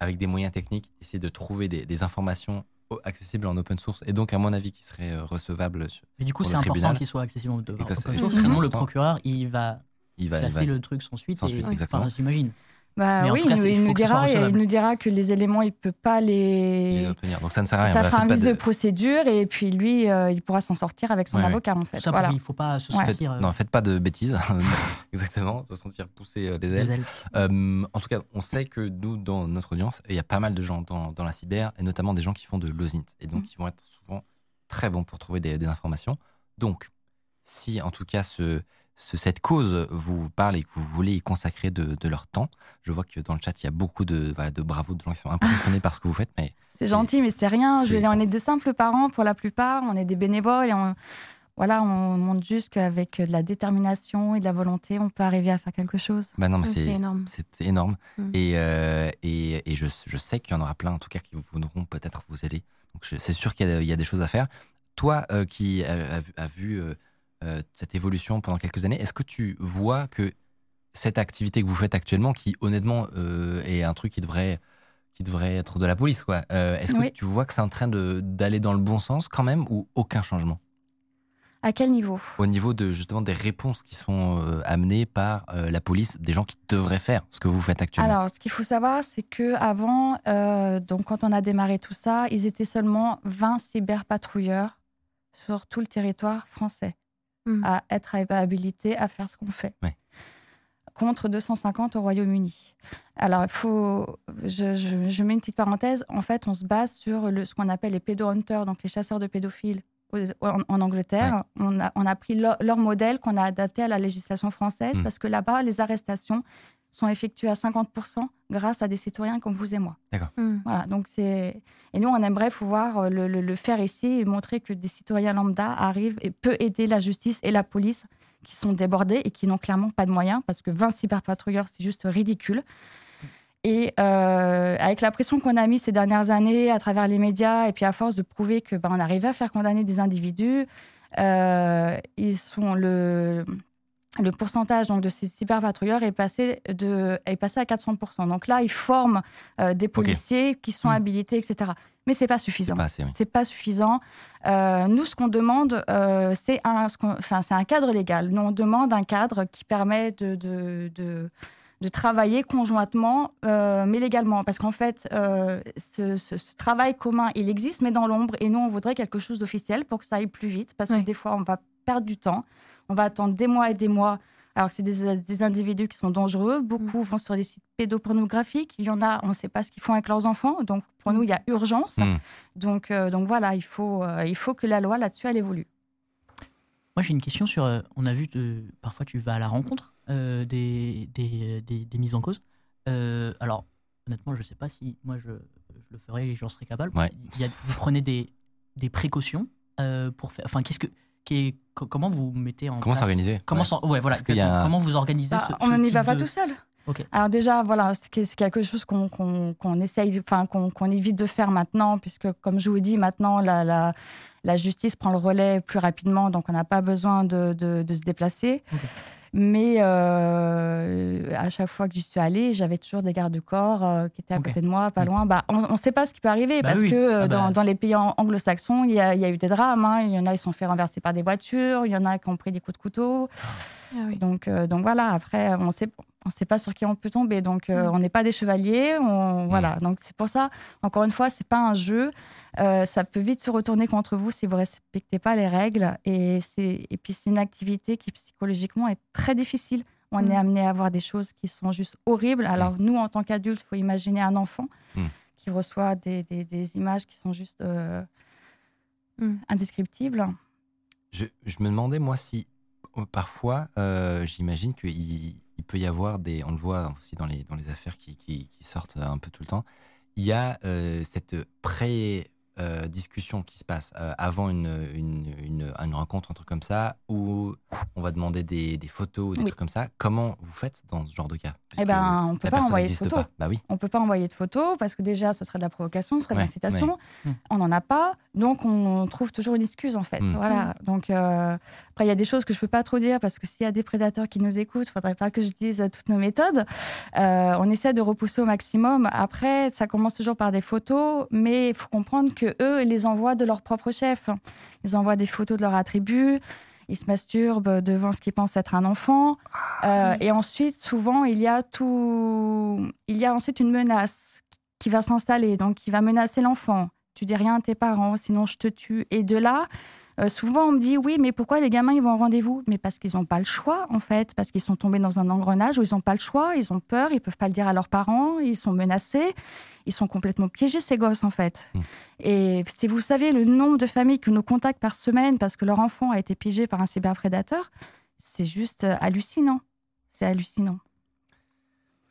avec des moyens techniques, essayer de trouver des, des, informations accessibles en open source et donc, à mon avis, qui seraient euh, recevables. Mais du coup, c'est important qu'ils soient accessibles en open source. Sinon, le procureur, il va, il va classer il va... le truc sans suite. Sans suite, exactement. J'imagine. Bah oui, cas, il, il, nous dira, il nous dira que les éléments, il ne peut pas les... les... obtenir. Donc ça ne sert à rien. Ça voilà, fera un vice de... de... procédure et puis lui, euh, il pourra s'en sortir avec son ouais, avocat en fait. Ça, voilà. Il ne faut pas se sentir. Ouais. Non, faites pas de bêtises. Exactement, se sentir pousser euh, les ailes. Les ailes. Euh, en tout cas, on sait que nous, dans notre audience, il y a pas mal de gens dans, dans la cyber et notamment des gens qui font de l'OSINT et donc mmh. qui vont être souvent très bons pour trouver des, des informations. Donc, si en tout cas ce ce, cette cause vous parle et que vous voulez y consacrer de, de, leur temps, je vois que dans le chat, il y a beaucoup de, voilà, de bravo, de gens qui sont impressionnés par ce que vous faites. Mais c'est gentil, mais c'est rien. Je, on est des simples parents pour la plupart, on est des bénévoles et on, voilà, on montre juste qu'avec de la détermination et de la volonté, on peut arriver à faire quelque chose. Bah non, mais c'est énorme. C'est énorme. Mmh. Et, euh, et, et je, je, sais qu'il y en aura plein, en tout cas, qui voudront peut-être vous aider. Donc c'est sûr qu'il y, y, a des choses à faire. Toi, euh, qui as vu... Euh, euh, cette évolution pendant quelques années. Est-ce que tu vois que cette activité que vous faites actuellement, qui honnêtement euh, est un truc qui devrait, qui devrait être de la police, quoi, euh, est-ce que tu vois que c'est en train de- d'aller dans le bon sens quand même ou aucun changement? À quel niveau? Au niveau de justement des réponses qui sont euh, amenées par euh, la police, des gens qui devraient faire ce que vous faites actuellement? Alors, ce qu'il faut savoir, c'est que avant, euh, donc quand on a démarré tout ça, ils étaient seulement 20 cyberpatrouilleurs sur tout le territoire français Mm. à être habilités à faire ce qu'on fait. Ouais. Contre 250 au Royaume-Uni. Alors, il faut. Je, je- je mets une petite parenthèse. En fait, on se base sur le, ce qu'on appelle les pédohunters, donc les chasseurs de pédophiles aux- en, en Angleterre. On, a, on a pris leur, leur modèle qu'on a adapté à la législation française Mm. parce que là-bas, les arrestations sont effectuées à 50% grâce à des citoyens comme vous et moi. Mm. Voilà, donc c'est et nous on aimerait pouvoir euh, le, le- le faire ici et montrer que des citoyens lambda arrivent et peuvent aider la justice et la police qui sont débordés et qui n'ont clairement pas de moyens parce que 20 cyberpatrouilleurs c'est juste ridicule. Et euh, avec la pression qu'on a mise ces dernières années à travers les médias et puis à force de prouver que ben, on arrivait à faire condamner des individus, euh, ils sont le le pourcentage donc, de ces cyberpatrouilleurs est passé, de, est passé à 400%. Donc là, ils forment euh, des policiers qui sont Mm. habilités, etc. Mais c'est pas C'est suffisant. pas assez, oui. C'est pas suffisant. Euh, nous, ce qu'on demande, euh, c'est un, ce qu'on- enfin, c'est un cadre légal. Nous, on demande un cadre qui permet de, de, de, de travailler conjointement, euh, mais légalement. Parce qu'en fait, euh, ce, ce- ce travail commun, il existe, mais dans l'ombre. Et nous, on voudrait quelque chose d'officiel pour que ça aille plus vite. Parce que des fois, on va perdre du temps. On va attendre des mois et des mois. Alors que c'est des, des individus qui sont dangereux. Beaucoup vont sur des sites pédopornographiques. Il y en a, on ne sait pas ce qu'ils font avec leurs enfants. Donc, pour nous, il y a urgence. Mm. Donc, euh, donc voilà, il faut, euh, il faut que la loi là-dessus, elle évolue. Moi, j'ai une question sur. euh, on a vu, parfois, tu vas à la rencontre euh, des, des, des- des mises en cause. Euh, alors, honnêtement, je ne sais pas si moi je, je le ferais et j'en serais capable. Ouais. Il y a- vous prenez des, des précautions euh, pour faire. Enfin, qu'est-ce que. Comment vous mettez en Comment place- s'organiser Comment Ouais. s'en- ouais, voilà. A-. Comment vous organisez Bah, ce, on n'y va pas de- tout seul. Alors déjà, voilà, c'est que- c'est quelque chose qu'on qu'on- qu'on essaye, enfin qu'on qu'on évite de faire maintenant, puisque comme je vous dis, maintenant la, la, la justice prend le relais plus rapidement, donc on n'a pas besoin de, de- de se déplacer. Mais euh, à chaque fois que j'y suis allée, j'avais toujours des gardes-corps euh, qui étaient à côté de moi, pas loin. Bah, on ne sait pas ce qui peut arriver Bah parce oui. que euh, Ah bah. dans, dans les pays an- anglo-saxons, il y, y a eu des drames. hein. Il y en a, ils sont fait renverser par des voitures. Il y en a qui ont pris des coups de couteau. Ah oui. Donc, euh, donc voilà, après, on sait, on sait pas sur qui on peut tomber. Donc, euh, Mm. on n'est pas des chevaliers. On, Voilà. Donc, c'est pour ça, encore une fois, c'est pas un jeu. Euh, ça peut vite se retourner contre vous si vous respectez pas les règles. Et, c'est- et puis, c'est une activité qui, psychologiquement, est très difficile. On Mm. est amené à voir des choses qui sont juste horribles. Alors, nous, en tant qu'adultes, il faut imaginer un enfant Mm. qui reçoit des, des- des images qui sont juste euh, Mm. indescriptibles. Je, je me demandais, moi, si parfois, euh, j'imagine qu'il il peut y avoir des. On le voit aussi dans les, affaires qui, sortent un peu tout le temps. Il y a euh, cette pré-discussion qui se passe euh, avant une, une, une- une rencontre, un truc comme ça, où on va demander des, des photos, des Oui. trucs comme ça. Comment vous faites dans ce genre de cas? Eh ben, on peut pas envoyer de photos. pas. Bah oui. On peut pas envoyer de photos parce que déjà, ce serait de la provocation, ce serait de Ouais, l'incitation. ouais. On n'en a pas, donc on trouve toujours une excuse en fait. Mm. Voilà. Donc euh, après, il y a des choses que je peux pas trop dire parce que s'il y a des prédateurs qui nous écoutent, faudrait pas que je dise euh, toutes nos méthodes. Euh, on essaie de repousser au maximum. Après, ça commence toujours par des photos, mais il faut comprendre que eux, ils les envoient de leur propre chef. Ils envoient des photos de leur attribut. Ils se masturbent devant ce qu'ils pensent être un enfant. Euh, Et ensuite, souvent, il y a tout. Il y a ensuite une menace qui va s'installer, donc qui va menacer l'enfant. Tu dis rien à tes parents, sinon je te tue. Et de là, euh, souvent on me dit oui, mais pourquoi les gamins ils vont au rendez-vous? Mais parce qu'ils n'ont pas le choix en fait, parce qu'ils sont tombés dans un engrenage où ils n'ont pas le choix, ils ont peur, ils peuvent pas le dire à leurs parents, ils sont menacés, ils sont complètement piégés ces gosses en fait. Mm. Et si vous savez le nombre de familles que nous contactent par semaine parce que leur enfant a été piégé par un cyberprédateur, c'est juste euh, hallucinant. C'est hallucinant.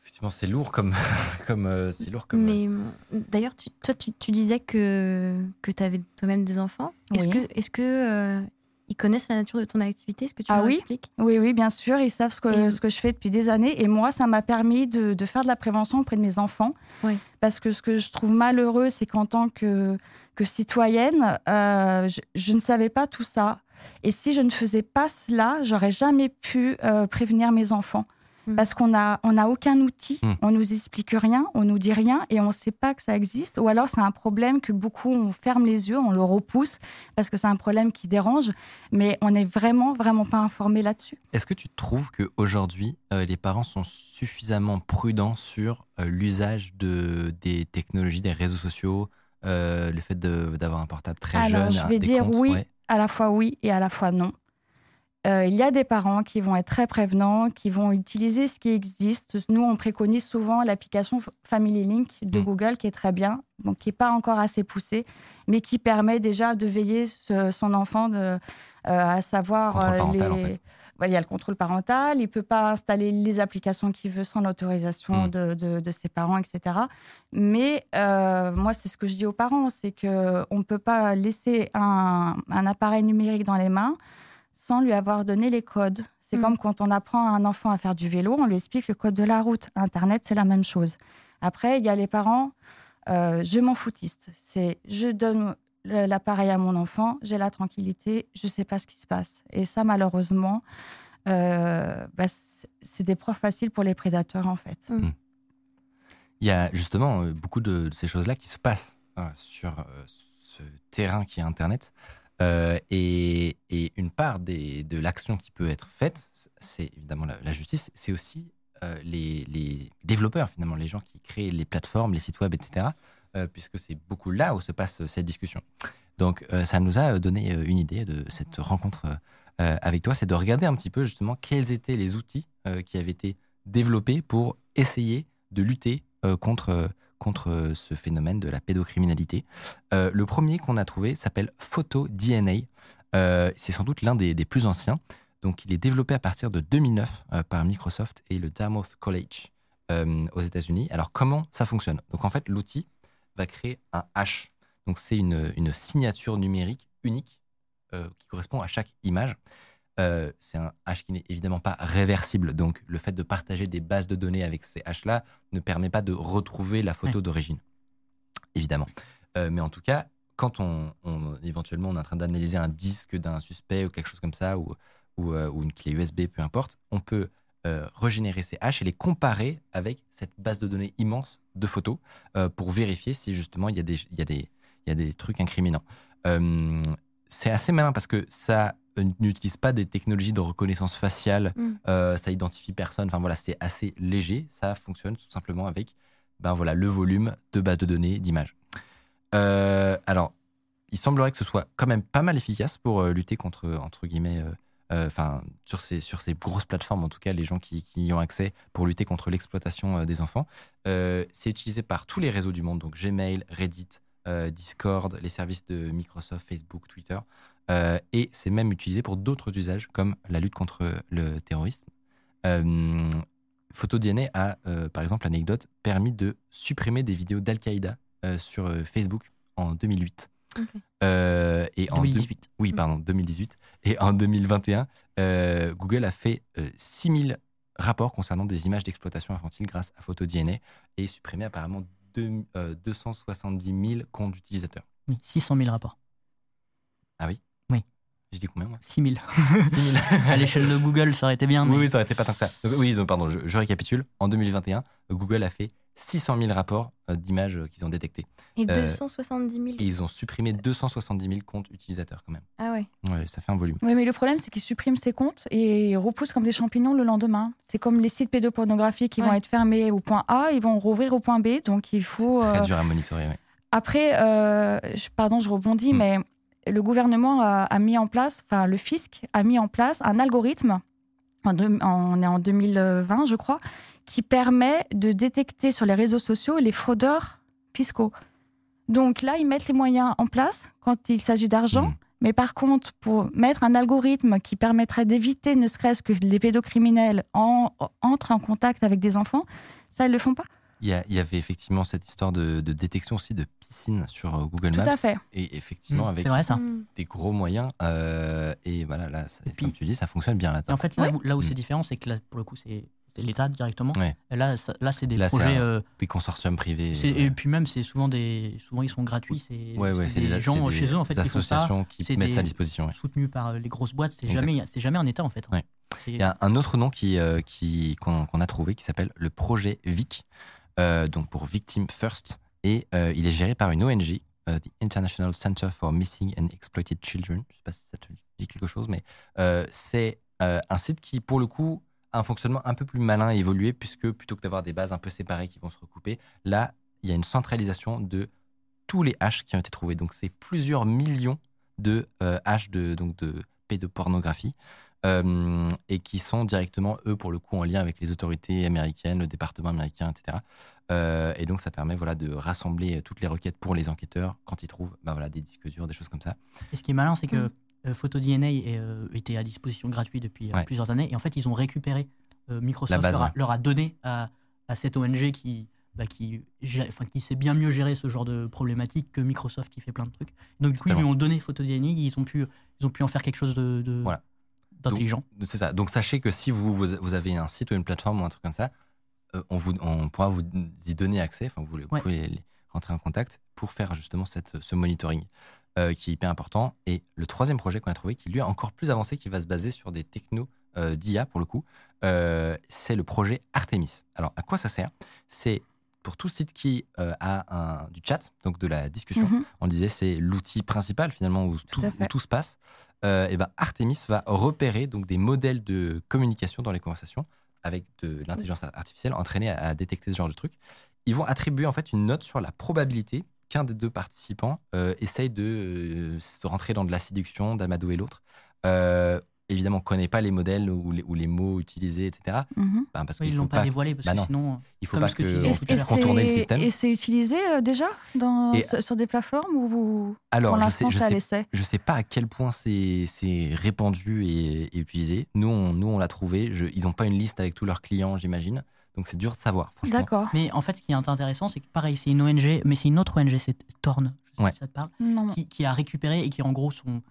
Effectivement, c'est lourd comme. comme euh, c'est lourd comme. Mais euh, d'ailleurs, tu- toi, tu, tu disais que, que tu avais toi-même des enfants. Est-ce Oui. que, est-ce que euh, ils connaissent la nature de ton activité? Est-ce que tu Ah leur oui. expliques? Oui, oui, bien sûr, ils savent ce que, Et- ce que je fais depuis des années. Et moi, ça m'a permis de, de faire de la prévention auprès de mes enfants. Oui. Parce que ce que je trouve malheureux, c'est qu'en tant que, que citoyenne, euh, je, je ne savais pas tout ça. Et si je ne faisais pas cela, j'aurais jamais pu euh, prévenir mes enfants. Mm. Parce qu'on n'a on a aucun outil, Mm. on nous explique rien, on nous dit rien et on ne sait pas que ça existe. Ou alors c'est un problème que beaucoup on ferme les yeux, on le repousse parce que c'est un problème qui dérange, mais on n'est vraiment vraiment pas informé là-dessus. Est-ce que tu trouves qu'aujourd'hui, euh, les parents sont suffisamment prudents sur euh, l'usage de, des technologies, des réseaux sociaux, euh, le fait d'avoir un portable très Alors, jeune je vais des dire comptes, oui, ouais. à la fois oui et à la fois non. Euh, il y a des parents qui vont être très prévenants, qui vont utiliser ce qui existe. Nous, on préconise souvent l'application Family Link de Mm. Google, qui est très bien, donc qui n'est pas encore assez poussée, mais qui permet déjà de veiller ce- son enfant, de, euh, à savoir euh, parental, en les- fait. Ouais, il y a le contrôle parental, il ne peut pas installer les applications qu'il veut sans l'autorisation Mm. de, de- de ses parents, etc. Mais euh, moi, c'est ce que je dis aux parents, c'est qu'on ne peut pas laisser un, un appareil numérique dans les mains sans lui avoir donné les codes. C'est Mm. comme quand on apprend à un enfant à faire du vélo, on lui explique le code de la route. Internet, c'est la même chose. Après, il y a les parents, euh, je m'en foutiste. C'est je donne l'appareil à mon enfant, j'ai la tranquillité, je ne sais pas ce qui se passe. Et ça, malheureusement, euh, bah, c'est- des profs faciles pour les prédateurs, en fait. Il y a justement euh, beaucoup de, de ces choses-là qui se passent euh, sur euh, ce terrain qui est Internet. Euh, et, une part de l'action qui peut être faite, c'est évidemment la, justice, c'est aussi euh, les, développeurs, finalement, les gens qui créent les plateformes, les sites web, etc., euh, puisque c'est beaucoup là où se passe cette discussion. Donc, ça nous a donné une idée de cette rencontre avec toi, c'est de regarder un petit peu justement quels étaient les outils qui avaient été développés pour essayer de lutter contre, contre euh, ce phénomène de la pédocriminalité. Euh, le premier qu'on a trouvé s'appelle PhotoDNA. Euh, c'est sans doute l'un des, plus anciens. Donc, il est développé à partir de 2009 euh, par Microsoft et le Dartmouth College aux États-Unis. Alors, comment ça fonctionne? En fait, l'outil va créer un hash. C'est une, signature numérique unique qui correspond à chaque image. Euh, c'est un hash qui n'est évidemment pas réversible. Donc, le fait de partager des bases de données avec ces hashes-là ne permet pas de retrouver la photo Ouais. d'origine, évidemment. Euh, mais en tout cas, quand on, on- éventuellement on est en train d'analyser un disque d'un suspect ou quelque chose comme ça, ou, ou, euh, ou une clé USB, peu importe, on peut régénérer ces hashes et les comparer avec cette base de données immense de photos pour vérifier si justement il y a des, il y y a des trucs incriminants. C'est assez malin parce que ça n'utilise pas des technologies de reconnaissance faciale, Mm. euh, ça identifie personne. Enfin voilà, c'est assez léger. Ça fonctionne tout simplement avec ben voilà le volume de base de données d'images. Euh, alors, il semblerait que ce soit quand même pas mal efficace pour euh, lutter contre entre guillemets, enfin sur ces sur ces grosses plateformes en tout cas, les gens qui, qui y ont accès pour lutter contre l'exploitation des enfants. C'est utilisé par tous les réseaux du monde, donc Gmail, Reddit, Discord, les services de Microsoft, Facebook, Twitter. Euh, et c'est même utilisé pour d'autres usages comme la lutte contre le terrorisme. Euh, PhotoDNA a, euh, par exemple, anecdote, permis de supprimer des vidéos d'Al-Qaïda euh, sur Facebook en 2008. Ok. Euh, et en deux- 2018. oui, pardon, 2018. Et en 2021, euh, Google a fait euh, 6000 rapports concernant des images d'exploitation infantile grâce à PhotoDNA et supprimé apparemment deux- euh, 270 000 comptes d'utilisateurs. Oui, 600 000 rapports. Ah Oui. J'ai dit combien moi? 6 000. 6 000 à l'échelle de Google, ça aurait été bien. Mais... Oui, oui, ça aurait été pas tant que ça. Donc, oui, donc, pardon, je, je récapitule. En 2021, Google a fait 600 000 rapports euh, d'images euh, qu'ils ont détectés. Et Euh, 270 000. Et ils ont supprimé 270 000 comptes utilisateurs quand même. Ah ouais. Ouais, ça fait un volume. Oui, mais le problème, c'est qu'ils suppriment ces comptes et ils repoussent comme des champignons le lendemain. C'est comme les sites pédopornographiques qui vont être fermés au point A, ils vont rouvrir au point B. Donc, il faut. C'est très euh, dur à monitorer. ouais. Après, euh, je- pardon, je rebondis, Mm. mais le gouvernement a, a mis en place, enfin, le fisc a mis en place un algorithme, en on est en 2020, je crois, qui permet de détecter sur les réseaux sociaux les fraudeurs fiscaux. Donc là, ils mettent les moyens en place quand il s'agit d'argent. Mm. Mais par contre, pour mettre un algorithme qui permettrait d'éviter ne serait-ce que les pédocriminels en- entrent en contact avec des enfants, ça, ils le font pas. Il y, a- il y avait effectivement cette histoire de, de détection aussi de piscines sur euh, Google Tout Maps. à fait. Et effectivement, Mm, avec C'est vrai ça. Mm. des gros moyens. euh, et voilà, là, ça- Et puis- comme tu dis, ça fonctionne bien là. En fait, là, Ouais. où, là où c'est différent, c'est que là, pour le coup, c'est l'État directement. Et là, ça- là c'est des Là, projets. un- euh, Des consortiums privés. ouais. Et puis même, c'est souvent des, souvent ils sont gratuits. C'est Ouais, des, gens des chez eux en fait qui font ça, associations qui mettent ça à des- disposition. ouais. soutenus par les grosses boîtes. C'est jamais, c'est jamais en État en fait. Il y a un autre nom qui, qui, qu'on, a trouvé qui s'appelle le projet VIC, donc pour Victim First, et euh, il est géré par une ONG, euh, the International Center for Missing and Exploited Children. Je sais pas si ça te dit quelque chose, mais euh, c'est euh, un site qui, pour le coup, a un fonctionnement un peu plus malin et évolué, puisque plutôt que d'avoir des bases un peu séparées qui vont se recouper, là, il y a une centralisation de tous les hash qui ont été trouvés. Donc, c'est plusieurs millions de euh, de, donc de pédopornographie euh, et qui sont directement, eux, pour le coup, en lien avec les autorités américaines, le département américain, etc. Euh, et donc, ça permet voilà, de rassembler toutes les requêtes pour les enquêteurs quand ils trouvent bah, voilà, des disques durs, des choses comme ça. Et ce qui est malin, c'est que Mm. euh, PhotoDNA est, euh, était à disposition gratuit depuis euh, Ouais. plusieurs années. Et en fait, ils ont récupéré, euh, Microsoft La base, leur, a, ouais. leur a donné à, à cette ONG qui, bah, qui, gère- enfin, qui sait bien mieux gérer ce genre de problématique que Microsoft qui fait plein de trucs. Donc, du coup, ils lui ont donné PhotoDNA, ils ont pu, ils ont pu en faire quelque chose de, de- Voilà. D'intelligent. C'est ça. Donc, sachez que si vous, vous, avez un site ou une plateforme ou un truc comme ça, euh, on, vous, on pourra vous y donner accès. Enfin, vous, vous Ouais. pouvez les- rentrer en contact pour faire justement cette, ce monitoring euh, qui est hyper important. Et le troisième projet qu'on a trouvé, qui lui est encore plus avancé, qui va se baser sur des technos euh, d'IA pour le coup, c'est le projet Artemis. Alors, à quoi ça sert? C'est pour tout site qui euh, a un, du chat, donc de la discussion. Mhm. On disait c'est l'outil principal finalement où tout, où se passe. Euh, et ben Artemis va repérer donc des modèles de communication dans les conversations avec de l'intelligence artificielle entraînée à, à détecter ce genre de trucs. Ils vont attribuer en fait une note sur la probabilité qu'un des deux participants euh, essaye de se rentrer dans de la séduction, d'amadouer l'autre. Évidemment, on ne connaît pas les modèles ou les, ou les mots utilisés, etc. Mhm. Ben, parce Oui, ils l'ont pas, dévoilé parce bah que non. sinon. il faut pas que on contourner le système. et c'est utilisé euh, déjà dans, Et- sur, des plateformes ou Alors, pour je sais, je sais Je sais pas à quel point c'est c'est répandu et, et utilisé. Nous, on, nous, on l'a trouvé. Je- ils n'ont pas une liste avec tous leurs clients, j'imagine. Donc, c'est dur de savoir, franchement. D'accord. Mais en fait, ce qui est intéressant, c'est que pareil, c'est une ONG, mais c'est une autre ONG, c'est Torn. Je sais Ouais. pas si ça te parle. Non. qui, qui a récupéré et qui en gros sont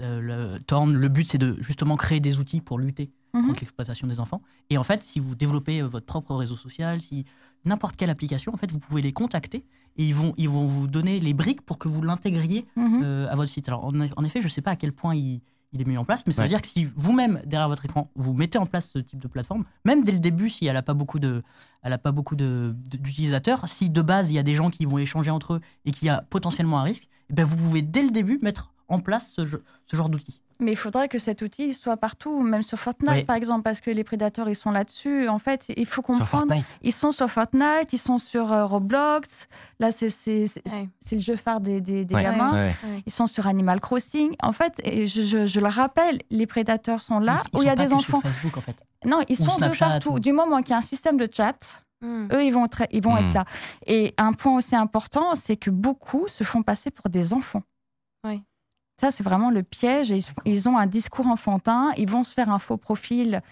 le Torn le but c'est de justement créer des outils pour lutter Mhm. contre l'exploitation des enfants et en fait si vous développez euh, votre propre réseau social si n'importe quelle application en fait vous pouvez les contacter et ils vont ils vont vous donner les briques pour que vous l'intégriez Mhm. euh, à votre site alors en, en effet je sais pas à quel point il, il est mis en place mais ça Ouais. veut dire que si vous-même derrière votre écran vous mettez en place ce type de plateforme même dès le début si elle a pas beaucoup de elle a pas beaucoup de- de- d'utilisateurs si de base il y a des gens qui vont échanger entre eux et qu'il y a potentiellement un risque eh ben vous pouvez dès le début mettre en place ce, genre d'outils Mais il faudrait que cet outil soit partout, même sur Fortnite Oui. par exemple, parce que les prédateurs ils sont là-dessus. En fait, il faut Sur comprendre. Fortnite. Ils sont sur Fortnite, ils sont sur euh, Roblox. Là, c'est Ouais. le jeu phare des, des, des Ouais, gamins. ouais. Ils sont sur Animal Crossing. En fait, et je, je- je le rappelle, les prédateurs sont là Ils- où il y a pas des que enfants. sur Facebook en fait Non, ils Ou sont de Snapchat, partout. ou- Du moment qu'il y a un système de chat, Hmm. eux, ils vont, être, ils vont Hmm. être là. Et un point aussi important, c'est que beaucoup se font passer pour des enfants. Oui. Ça, c'est vraiment le piège. Ils, ils ont un discours enfantin, ils vont se faire un faux profil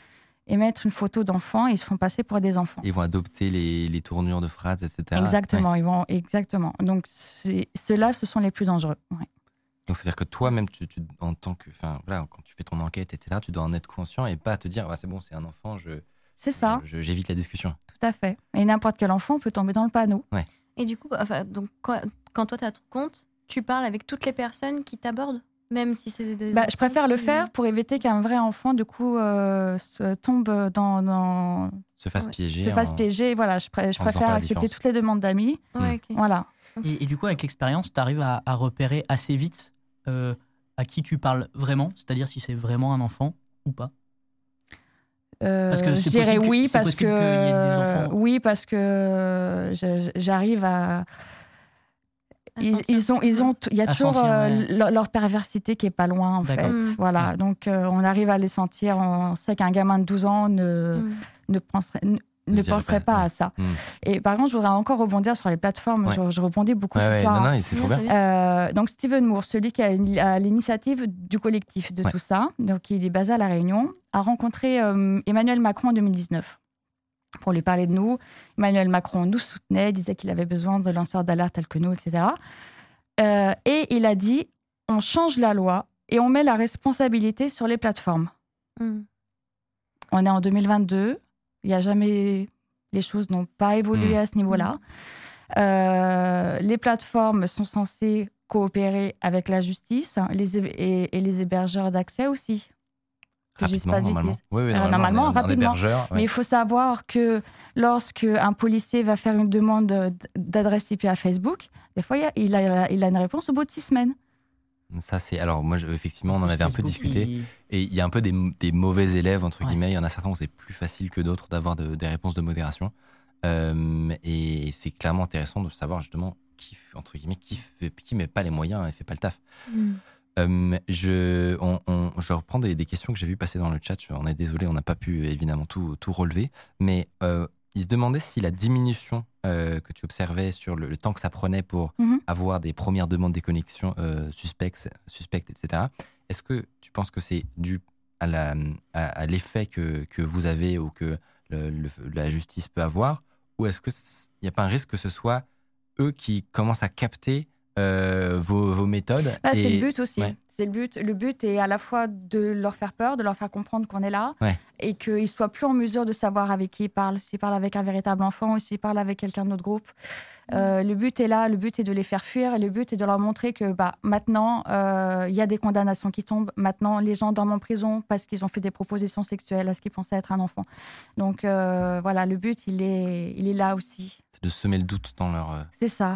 et mettre une photo d'enfant, et ils se font passer pour des enfants. Ils vont adopter les, les tournures de phrases, etc. Ouais. Exactement, ils vont exactement. Donc ceux-là, ce sont les plus dangereux. Ouais. Donc, c'est-à-dire que toi-même, tu, tu- en tant que, enfin, voilà, quand tu fais ton enquête, etc., tu dois en être conscient et pas te dire, Ouais, c'est bon, c'est un enfant, je, C'est ça, j'évite la discussion. tout à fait. Et n'importe quel enfant peut tomber dans le panneau. Et du coup, enfin, donc, quand, quand toi, tu as ton compte, tu parles avec toutes les personnes qui t'abordent Même si c'est des. Bah, je préfère le faire pour éviter qu'un vrai enfant, du coup, euh, se tombe dans, dans Se fasse piéger. se fasse en- piéger. Voilà, je, préfère accepter toutes les demandes d'amis. Ouais, ok. Voilà. Et, et du coup, avec l'expérience, tu arrives à, à repérer assez vite euh, à qui tu parles vraiment, c'est-à-dire si c'est vraiment un enfant ou pas? Euh, Parce que je dirais possible que- oui parce que qu'il y ait des enfants. oui parce que j'arrive À ils, ont ils ont il y a À toujours sentir, euh, ouais. leur, leur perversité qui est pas loin en fait. Mm. voilà donc euh, on arrive à les sentir on sait qu'un gamin de 12 ans ne Hmm. ne penserait ne, ne dirait penserait pas, pas, ouais. à ça Mm. et par contre je voudrais encore rebondir sur les plateformes Ouais. je, je rebondis beaucoup Ouais, ce ouais, soir non, non, c'est trop bien. Euh, donc Steven Moore, celui qui a l'initiative du collectif de Ouais. tout ça, donc il est basé à La Réunion, a rencontré euh, Emmanuel Macron en 2019 pour lui parler de nous. Emmanuel Macron nous soutenait, disait qu'il avait besoin de lanceurs d'alerte tels que nous, etc. Euh, et il a dit, on change la loi et on met la responsabilité sur les plateformes. Hmm. On est en 2022. Il n'y a jamais. Les choses n'ont pas évolué Mm. à ce niveau-là. Euh, les plateformes sont censées coopérer avec la justice les, hé- et, et les hébergeurs d'accès aussi. Que je dise Rapidement, pas de normalement. Oui, oui, Euh, normalement, normalement, un- un rapidement. Mais il faut savoir que lorsque un policier va faire une demande d'adresse IP à Facebook, des fois, il a, il a, il a une réponse au bout de six semaines. Ça, c'est. Alors, moi, je- effectivement, on en avait un peu discuté. il- Et il y a un peu des, des mauvais élèves, entre Ouais. guillemets. Il y en a certains où c'est plus facile que d'autres d'avoir de- des réponses de modération. Euh, et c'est clairement intéressant de savoir justement qui, entre guillemets, qui, fait, qui met pas les moyens et fait pas le taf. Mm. Euh, je, on, on- je reprends des, des questions que j'ai vues passer dans le chat. On est désolé, on n'a pas pu évidemment tout, tout relever. Mais euh, il se demandait si la diminution euh, que tu observais sur le, le temps que ça prenait pour Mhm. avoir des premières demandes des connexions euh, suspectes, suspectes, etc. Est-ce que tu penses que c'est dû à l'effet que, que vous avez ou que le- le- la justice peut avoir? Ou est-ce qu'il n'y a pas un risque que ce soit eux qui commencent à capter euh, vos, vos méthodes Bah, et- C'est le but aussi. ouais. C'est le but. Le but est à la fois de leur faire peur, de leur faire comprendre qu'on est là, Ouais. et qu'ils soient plus en mesure de savoir avec qui ils parlent, s'ils parlent avec un véritable enfant ou s'ils parlent avec quelqu'un de notre groupe. Euh, le but est là, le but est de les faire fuir, et le but est de leur montrer que bah, maintenant, euh, il y a des condamnations qui tombent. Maintenant, les gens dorment en prison parce qu'ils ont fait des propositions sexuelles à ce qu'ils pensaient être un enfant. Donc euh, voilà, le but, il est, il est là aussi. c'est de semer le doute dans leur C'est ça.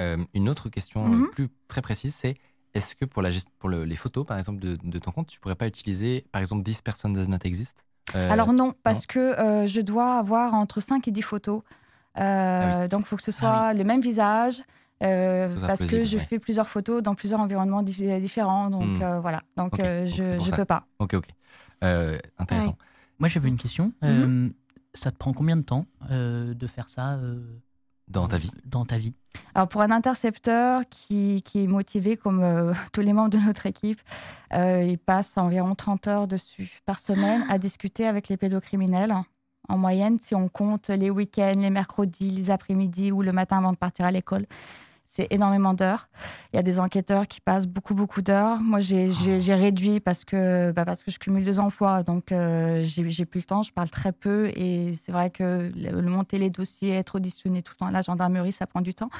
Euh, une autre question euh, Mhm. plus très précise, c'est est-ce que pour, la gest- pour le- les photos, par exemple, de, de ton compte, tu pourrais pas utiliser, par exemple, 10 personnes does not exist? Euh, Alors non, parce que euh, je dois avoir entre 5 et 10 photos. Euh, Ah Donc il faut que ce soit le même visage. euh, parce que je ouais. fais plusieurs photos dans plusieurs environnements dif- différents. Donc Hmm. euh, voilà. Donc euh, je ne peux pas. Ok, ok. Euh, intéressant. Moi, j'avais une question. Mhm. Euh, ça te prend combien de temps euh, de faire ça euh, Dans ta vie. Dans ta vie Alors pour un intercepteur qui, qui est motivé comme euh, tous les membres de notre équipe, euh, il passe environ 30 heures dessus par semaine à discuter avec les pédocriminels. En moyenne, si on compte les week-ends, les mercredis, les après-midi ou le matin avant de partir à l'école, c'est énormément d'heures. Il y a des enquêteurs qui passent beaucoup, beaucoup d'heures. Moi, j'ai j'ai réduit parce que, bah, parce que je cumule deux emplois. Donc, euh, j'ai plus le temps, je parle très peu. Et c'est vrai que le, le monter les dossiers, être auditionné tout le temps à la gendarmerie, ça prend du temps.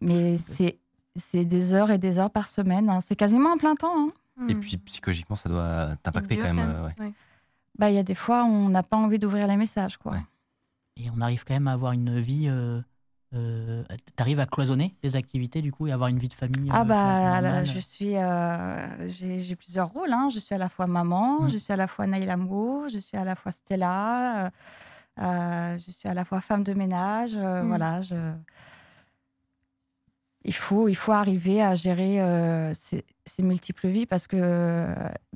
Mais c'est c'est des heures et des heures par semaine. hein. C'est quasiment un plein temps. hein. Et Mm. puis, psychologiquement, ça doit t'impacter quand même. euh, ouais. Ouais. Bah, Il y a des fois, on n'a pas envie d'ouvrir les messages. Quoi. Ouais. Et on arrive quand même à avoir une vie. Euh, euh, T'arrives à cloisonner les activités du coup et avoir une vie de famille. Ah euh, bah là, je suis, euh, j'ai plusieurs rôles. hein. Je suis à la fois maman, Mm. je suis à la fois Naïla Mo, je suis à la fois Stella, euh, je suis à la fois femme de ménage. euh, Mm. Voilà, je... il faut, il faut arriver à gérer euh, ces, ces multiples vies parce que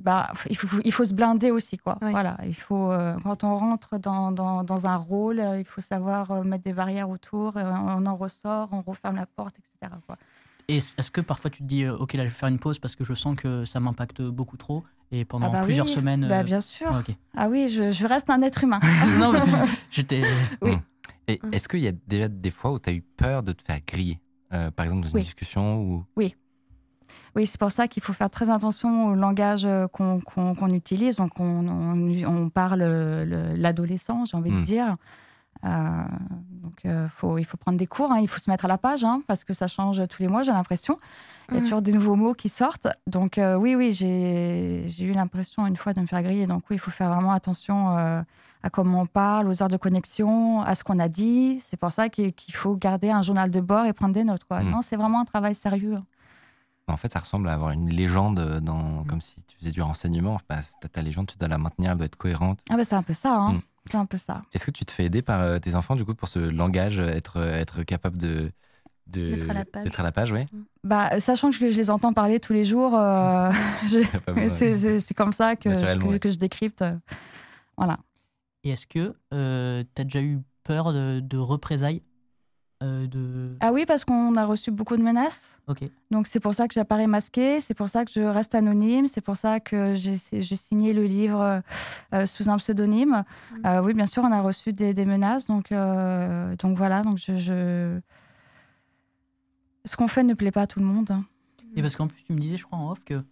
bah il faut, il faut se blinder aussi quoi. Voilà, il faut euh, quand on rentre dans, dans, dans un rôle, euh, il faut savoir euh, mettre des barrières autour. on en ressort, on referme la porte, etc. Quoi. Et est-ce que parfois tu te dis, ok, là je vais faire une pause parce que je sens que ça m'impacte beaucoup trop et pendant Ah bah plusieurs oui, semaines. bah bien sûr. ah, ok. Ah oui, je, je reste un être humain. non, j'étais. Et Mm. est-ce qu'il y a déjà des fois où tu as eu peur de te faire griller? Euh, Par exemple, dans une Oui. discussion ou. Oui, c'est pour ça qu'il faut faire très attention au langage euh, qu'on qu'on- qu'on utilise. Donc, on, on- on parle euh, le- l'adolescent, j'ai envie de Mm. dire. Euh, donc, euh, faut, il faut prendre des cours, hein, il faut se mettre à la page, hein, parce que ça change tous les mois, j'ai l'impression. Il y a Mhm. toujours des nouveaux mots qui sortent. Donc, euh, oui, oui, j'ai j'ai eu l'impression une fois de me faire griller. Donc, oui, il faut faire vraiment attention euh, à comment on parle, aux heures de connexion, à ce qu'on a dit. C'est pour ça qu'il faut garder un journal de bord et prendre des notes. Quoi. Mhm. Non, c'est vraiment un travail sérieux. hein. En fait, ça ressemble à avoir une légende, dans... Mm. comme si tu faisais du renseignement. Bah, t'as ta légende, tu dois la maintenir, elle doit être cohérente. Ah bah c'est un peu ça, hein. Mm. C'est un peu ça. Est-ce que tu te fais aider par euh, tes enfants, du coup, pour ce langage, être, être capable de. D'être à la page. D'être à la page, ouais. Bah, sachant que je les entends parler tous les jours, euh, je- c'est comme ça que, ouais. que je décrypte. euh, Voilà. Et est-ce que euh, t'as déjà eu peur de, de représailles euh, de... Ah oui, parce qu'on a reçu beaucoup de menaces. Ok. Donc c'est pour ça que j'apparais masquée, c'est pour ça que je reste anonyme, c'est pour ça que j'ai signé le livre euh, sous un pseudonyme. Mm. Euh, oui, bien sûr, on a reçu des, des menaces, donc, euh, donc voilà. Donc je, je- Ce qu'on fait ne plaît pas à tout le monde. hein. Et parce qu'en plus, tu me disais, je crois, en off, que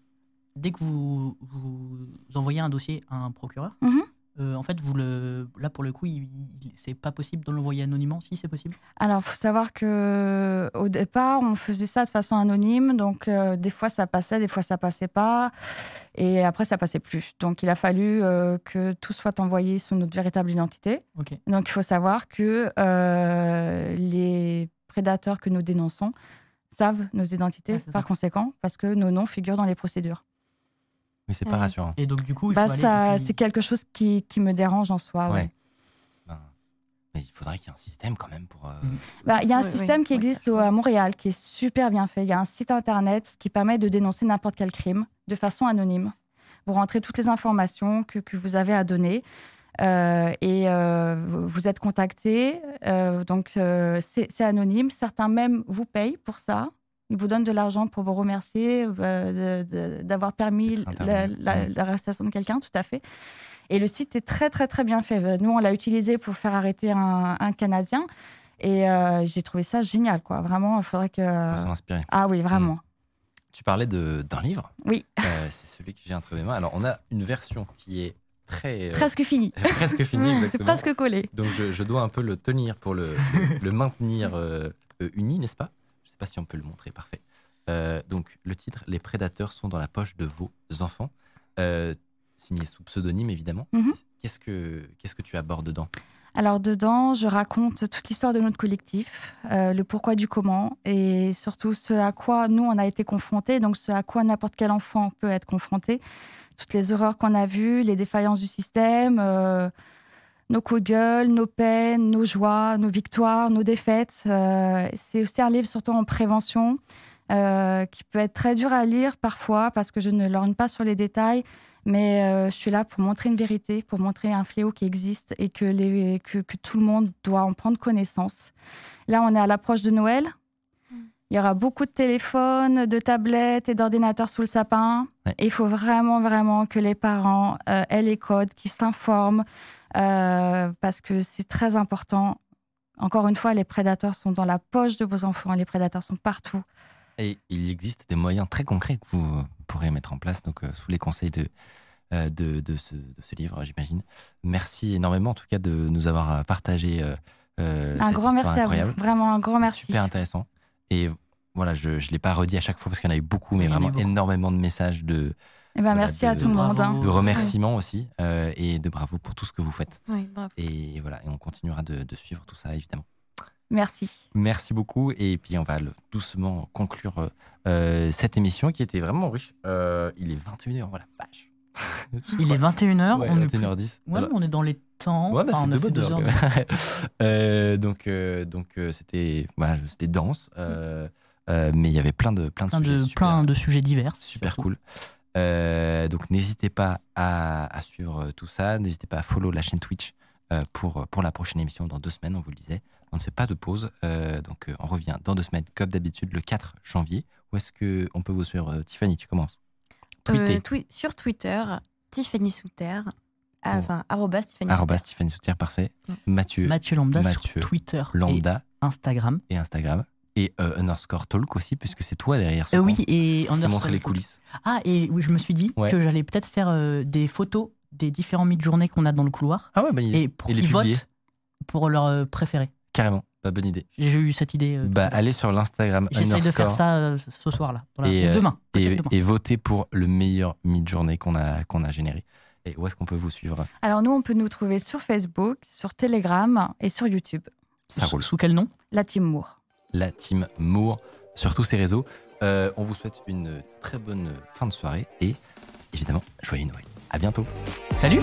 dès que vous, vous envoyez un dossier à un procureur, Mhm. Euh, en fait, vous le, là pour le coup, il- il- c'est pas possible de l'envoyer anonymement. Si c'est possible? Alors, il faut savoir que au départ, on faisait ça de façon anonyme. Donc, euh, des fois, ça passait, des fois, ça passait pas. Et après, ça passait plus. Donc, il a fallu euh, que tout soit envoyé sous notre véritable identité. Donc, il faut savoir que les prédateurs que nous dénonçons savent nos identités Ah, par ça. conséquent, parce que nos noms figurent dans les procédures. Mais c'est pas Ouais. rassurant. Et donc du coup, il Bah, faut aller. ça, c'est quelque chose qui, qui me dérange en soi. ouais. Ouais. Ben, mais il faudrait qu'il y ait un système quand même pour. euh, Mhm. Bah, Il y a un Oui, oui, système qui oui, existe au- à Montréal qui est super bien fait. Il y a un site internet qui permet de dénoncer n'importe quel crime de façon anonyme. Vous rentrez toutes les informations que, que vous avez à donner euh, et euh, vous- êtes contacté. Euh, donc, euh, c'est c'est anonyme. Certains même vous payent pour ça. Ils vous donnent de l'argent pour vous remercier euh, d'avoir permis D'être la- la- l'arrestation de quelqu'un, tout à fait. Et le site est très, très, très bien fait. Nous, on l'a utilisé pour faire arrêter un, un Canadien. Et euh, j'ai trouvé ça génial, quoi. Vraiment, il faudrait que. pour s'en inspirer. Ah oui, vraiment. Tu parlais d'un livre. Oui. Euh, c'est celui que j'ai entre mes mains. Alors, on a une version qui est très. euh, Presque fini. presque finie, C'est exactement. presque collé. Donc, je, je dois un peu le tenir pour le, le, le maintenir euh, euh, uni, n'est-ce pas? Sais pas si on peut le montrer. Parfait. Euh, donc, le titre Les prédateurs sont dans la poche de vos enfants. Euh, signé sous pseudonyme, évidemment. Mhm. Qu'est-ce que Qu'est-ce que tu abordes dedans? Alors, dedans, je raconte toute l'histoire de notre collectif, euh, le pourquoi du comment, et surtout ce à quoi nous, on a été confrontés, donc ce à quoi n'importe quel enfant peut être confronté. Toutes les horreurs qu'on a vues, les défaillances du système, nos coups de gueule, nos peines, nos joies, nos victoires, nos défaites. Euh, c'est aussi un livre surtout en prévention euh, qui peut être très dur à lire parfois parce que je ne lorgne pas sur les détails. Mais euh, je suis là pour montrer une vérité, pour montrer un fléau qui existe et que, les, que, que tout le monde doit en prendre connaissance. Là, on est à l'approche de Noël. Il y aura beaucoup de téléphones, de tablettes et d'ordinateurs sous le sapin. Ouais. Et il faut vraiment, vraiment que les parents euh, aient les codes, qu'ils s'informent, euh, parce que c'est très important. Encore une fois, les prédateurs sont dans la poche de vos enfants, les prédateurs sont partout. Et il existe des moyens très concrets que vous pourrez mettre en place, donc euh, sous les conseils de, euh, de, de ce, de ce livre, j'imagine. Merci énormément, en tout cas, de nous avoir partagé euh, Un grand merci à vous. Vraiment un grand merci. Super intéressant. Et voilà, je ne l'ai pas redit à chaque fois parce qu'il y en a eu beaucoup, mais Oui, vraiment beaucoup. énormément de messages de, Et ben, Voilà, merci à tout le de monde. hein. de remerciements aussi euh, et de bravo pour tout ce que vous faites. Oui, bravo. Et voilà, et on continuera de, de suivre tout ça, évidemment. Merci. Merci beaucoup. Et puis, on va le- doucement conclure euh, euh, cette émission qui était vraiment riche. Euh, il est 21h, voilà, vache. Il est 21h. Ouais, on, est plus- 21h10. Ouais, Alors- on est dans les temps. Ouais, on a Enfin, fait on deux fait heures. Euh, donc, euh, donc euh, c'était, voilà, c'était dense, euh, euh, mais il y avait plein de, plein de Plein sujets de, super, plein de sujets divers. super surtout. cool. Euh, donc, n'hésitez pas à, à suivre tout ça. N'hésitez pas à follow la chaîne Twitch euh, pour, pour la prochaine émission dans deux semaines. On vous le disait, on ne fait pas de pause. Euh, donc, euh, on revient dans deux semaines, comme d'habitude, le 4 janvier. Où est-ce que on peut vous suivre, euh, Tiffany Tu commences? Euh, twi- sur Twitter, Tiffany Souter, ah, enfin, arrobas Tiffany Arrobas Souter. Tiffany Soutier, parfait. Mm. Mathieu, Mathieu Lambda Mathieu sur Twitter Lambda et Instagram. et Instagram. Et euh, underscore talk aussi, puisque c'est toi derrière ce Euh, oui, et qui underscore- montre les coulisses. Ah, et oui, je me suis dit Ouais. que j'allais peut-être faire euh, des photos des différents mid-journées qu'on a dans le couloir Ah ouais, bonne idée. et pour qu'ils votent pour leur euh, préféré. Carrément, bah, bonne idée. J'ai eu cette idée. euh, Bah, allez sur l'Instagram J'essaye de faire ça euh, ce soir-là. Voilà. Et, Ou euh, demain. et, demain. et votez pour le meilleur mid-journée qu'on a, qu'on a généré. Et où est-ce qu'on peut vous suivre? Alors, nous, on peut nous trouver sur Facebook, sur Telegram et sur YouTube. Ça Sous- roule. Sous quel nom? La Team Moore. La team Moore sur tous ces réseaux. Euh, on vous souhaite une très bonne fin de soirée et évidemment, joyeux Noël. À bientôt. Salut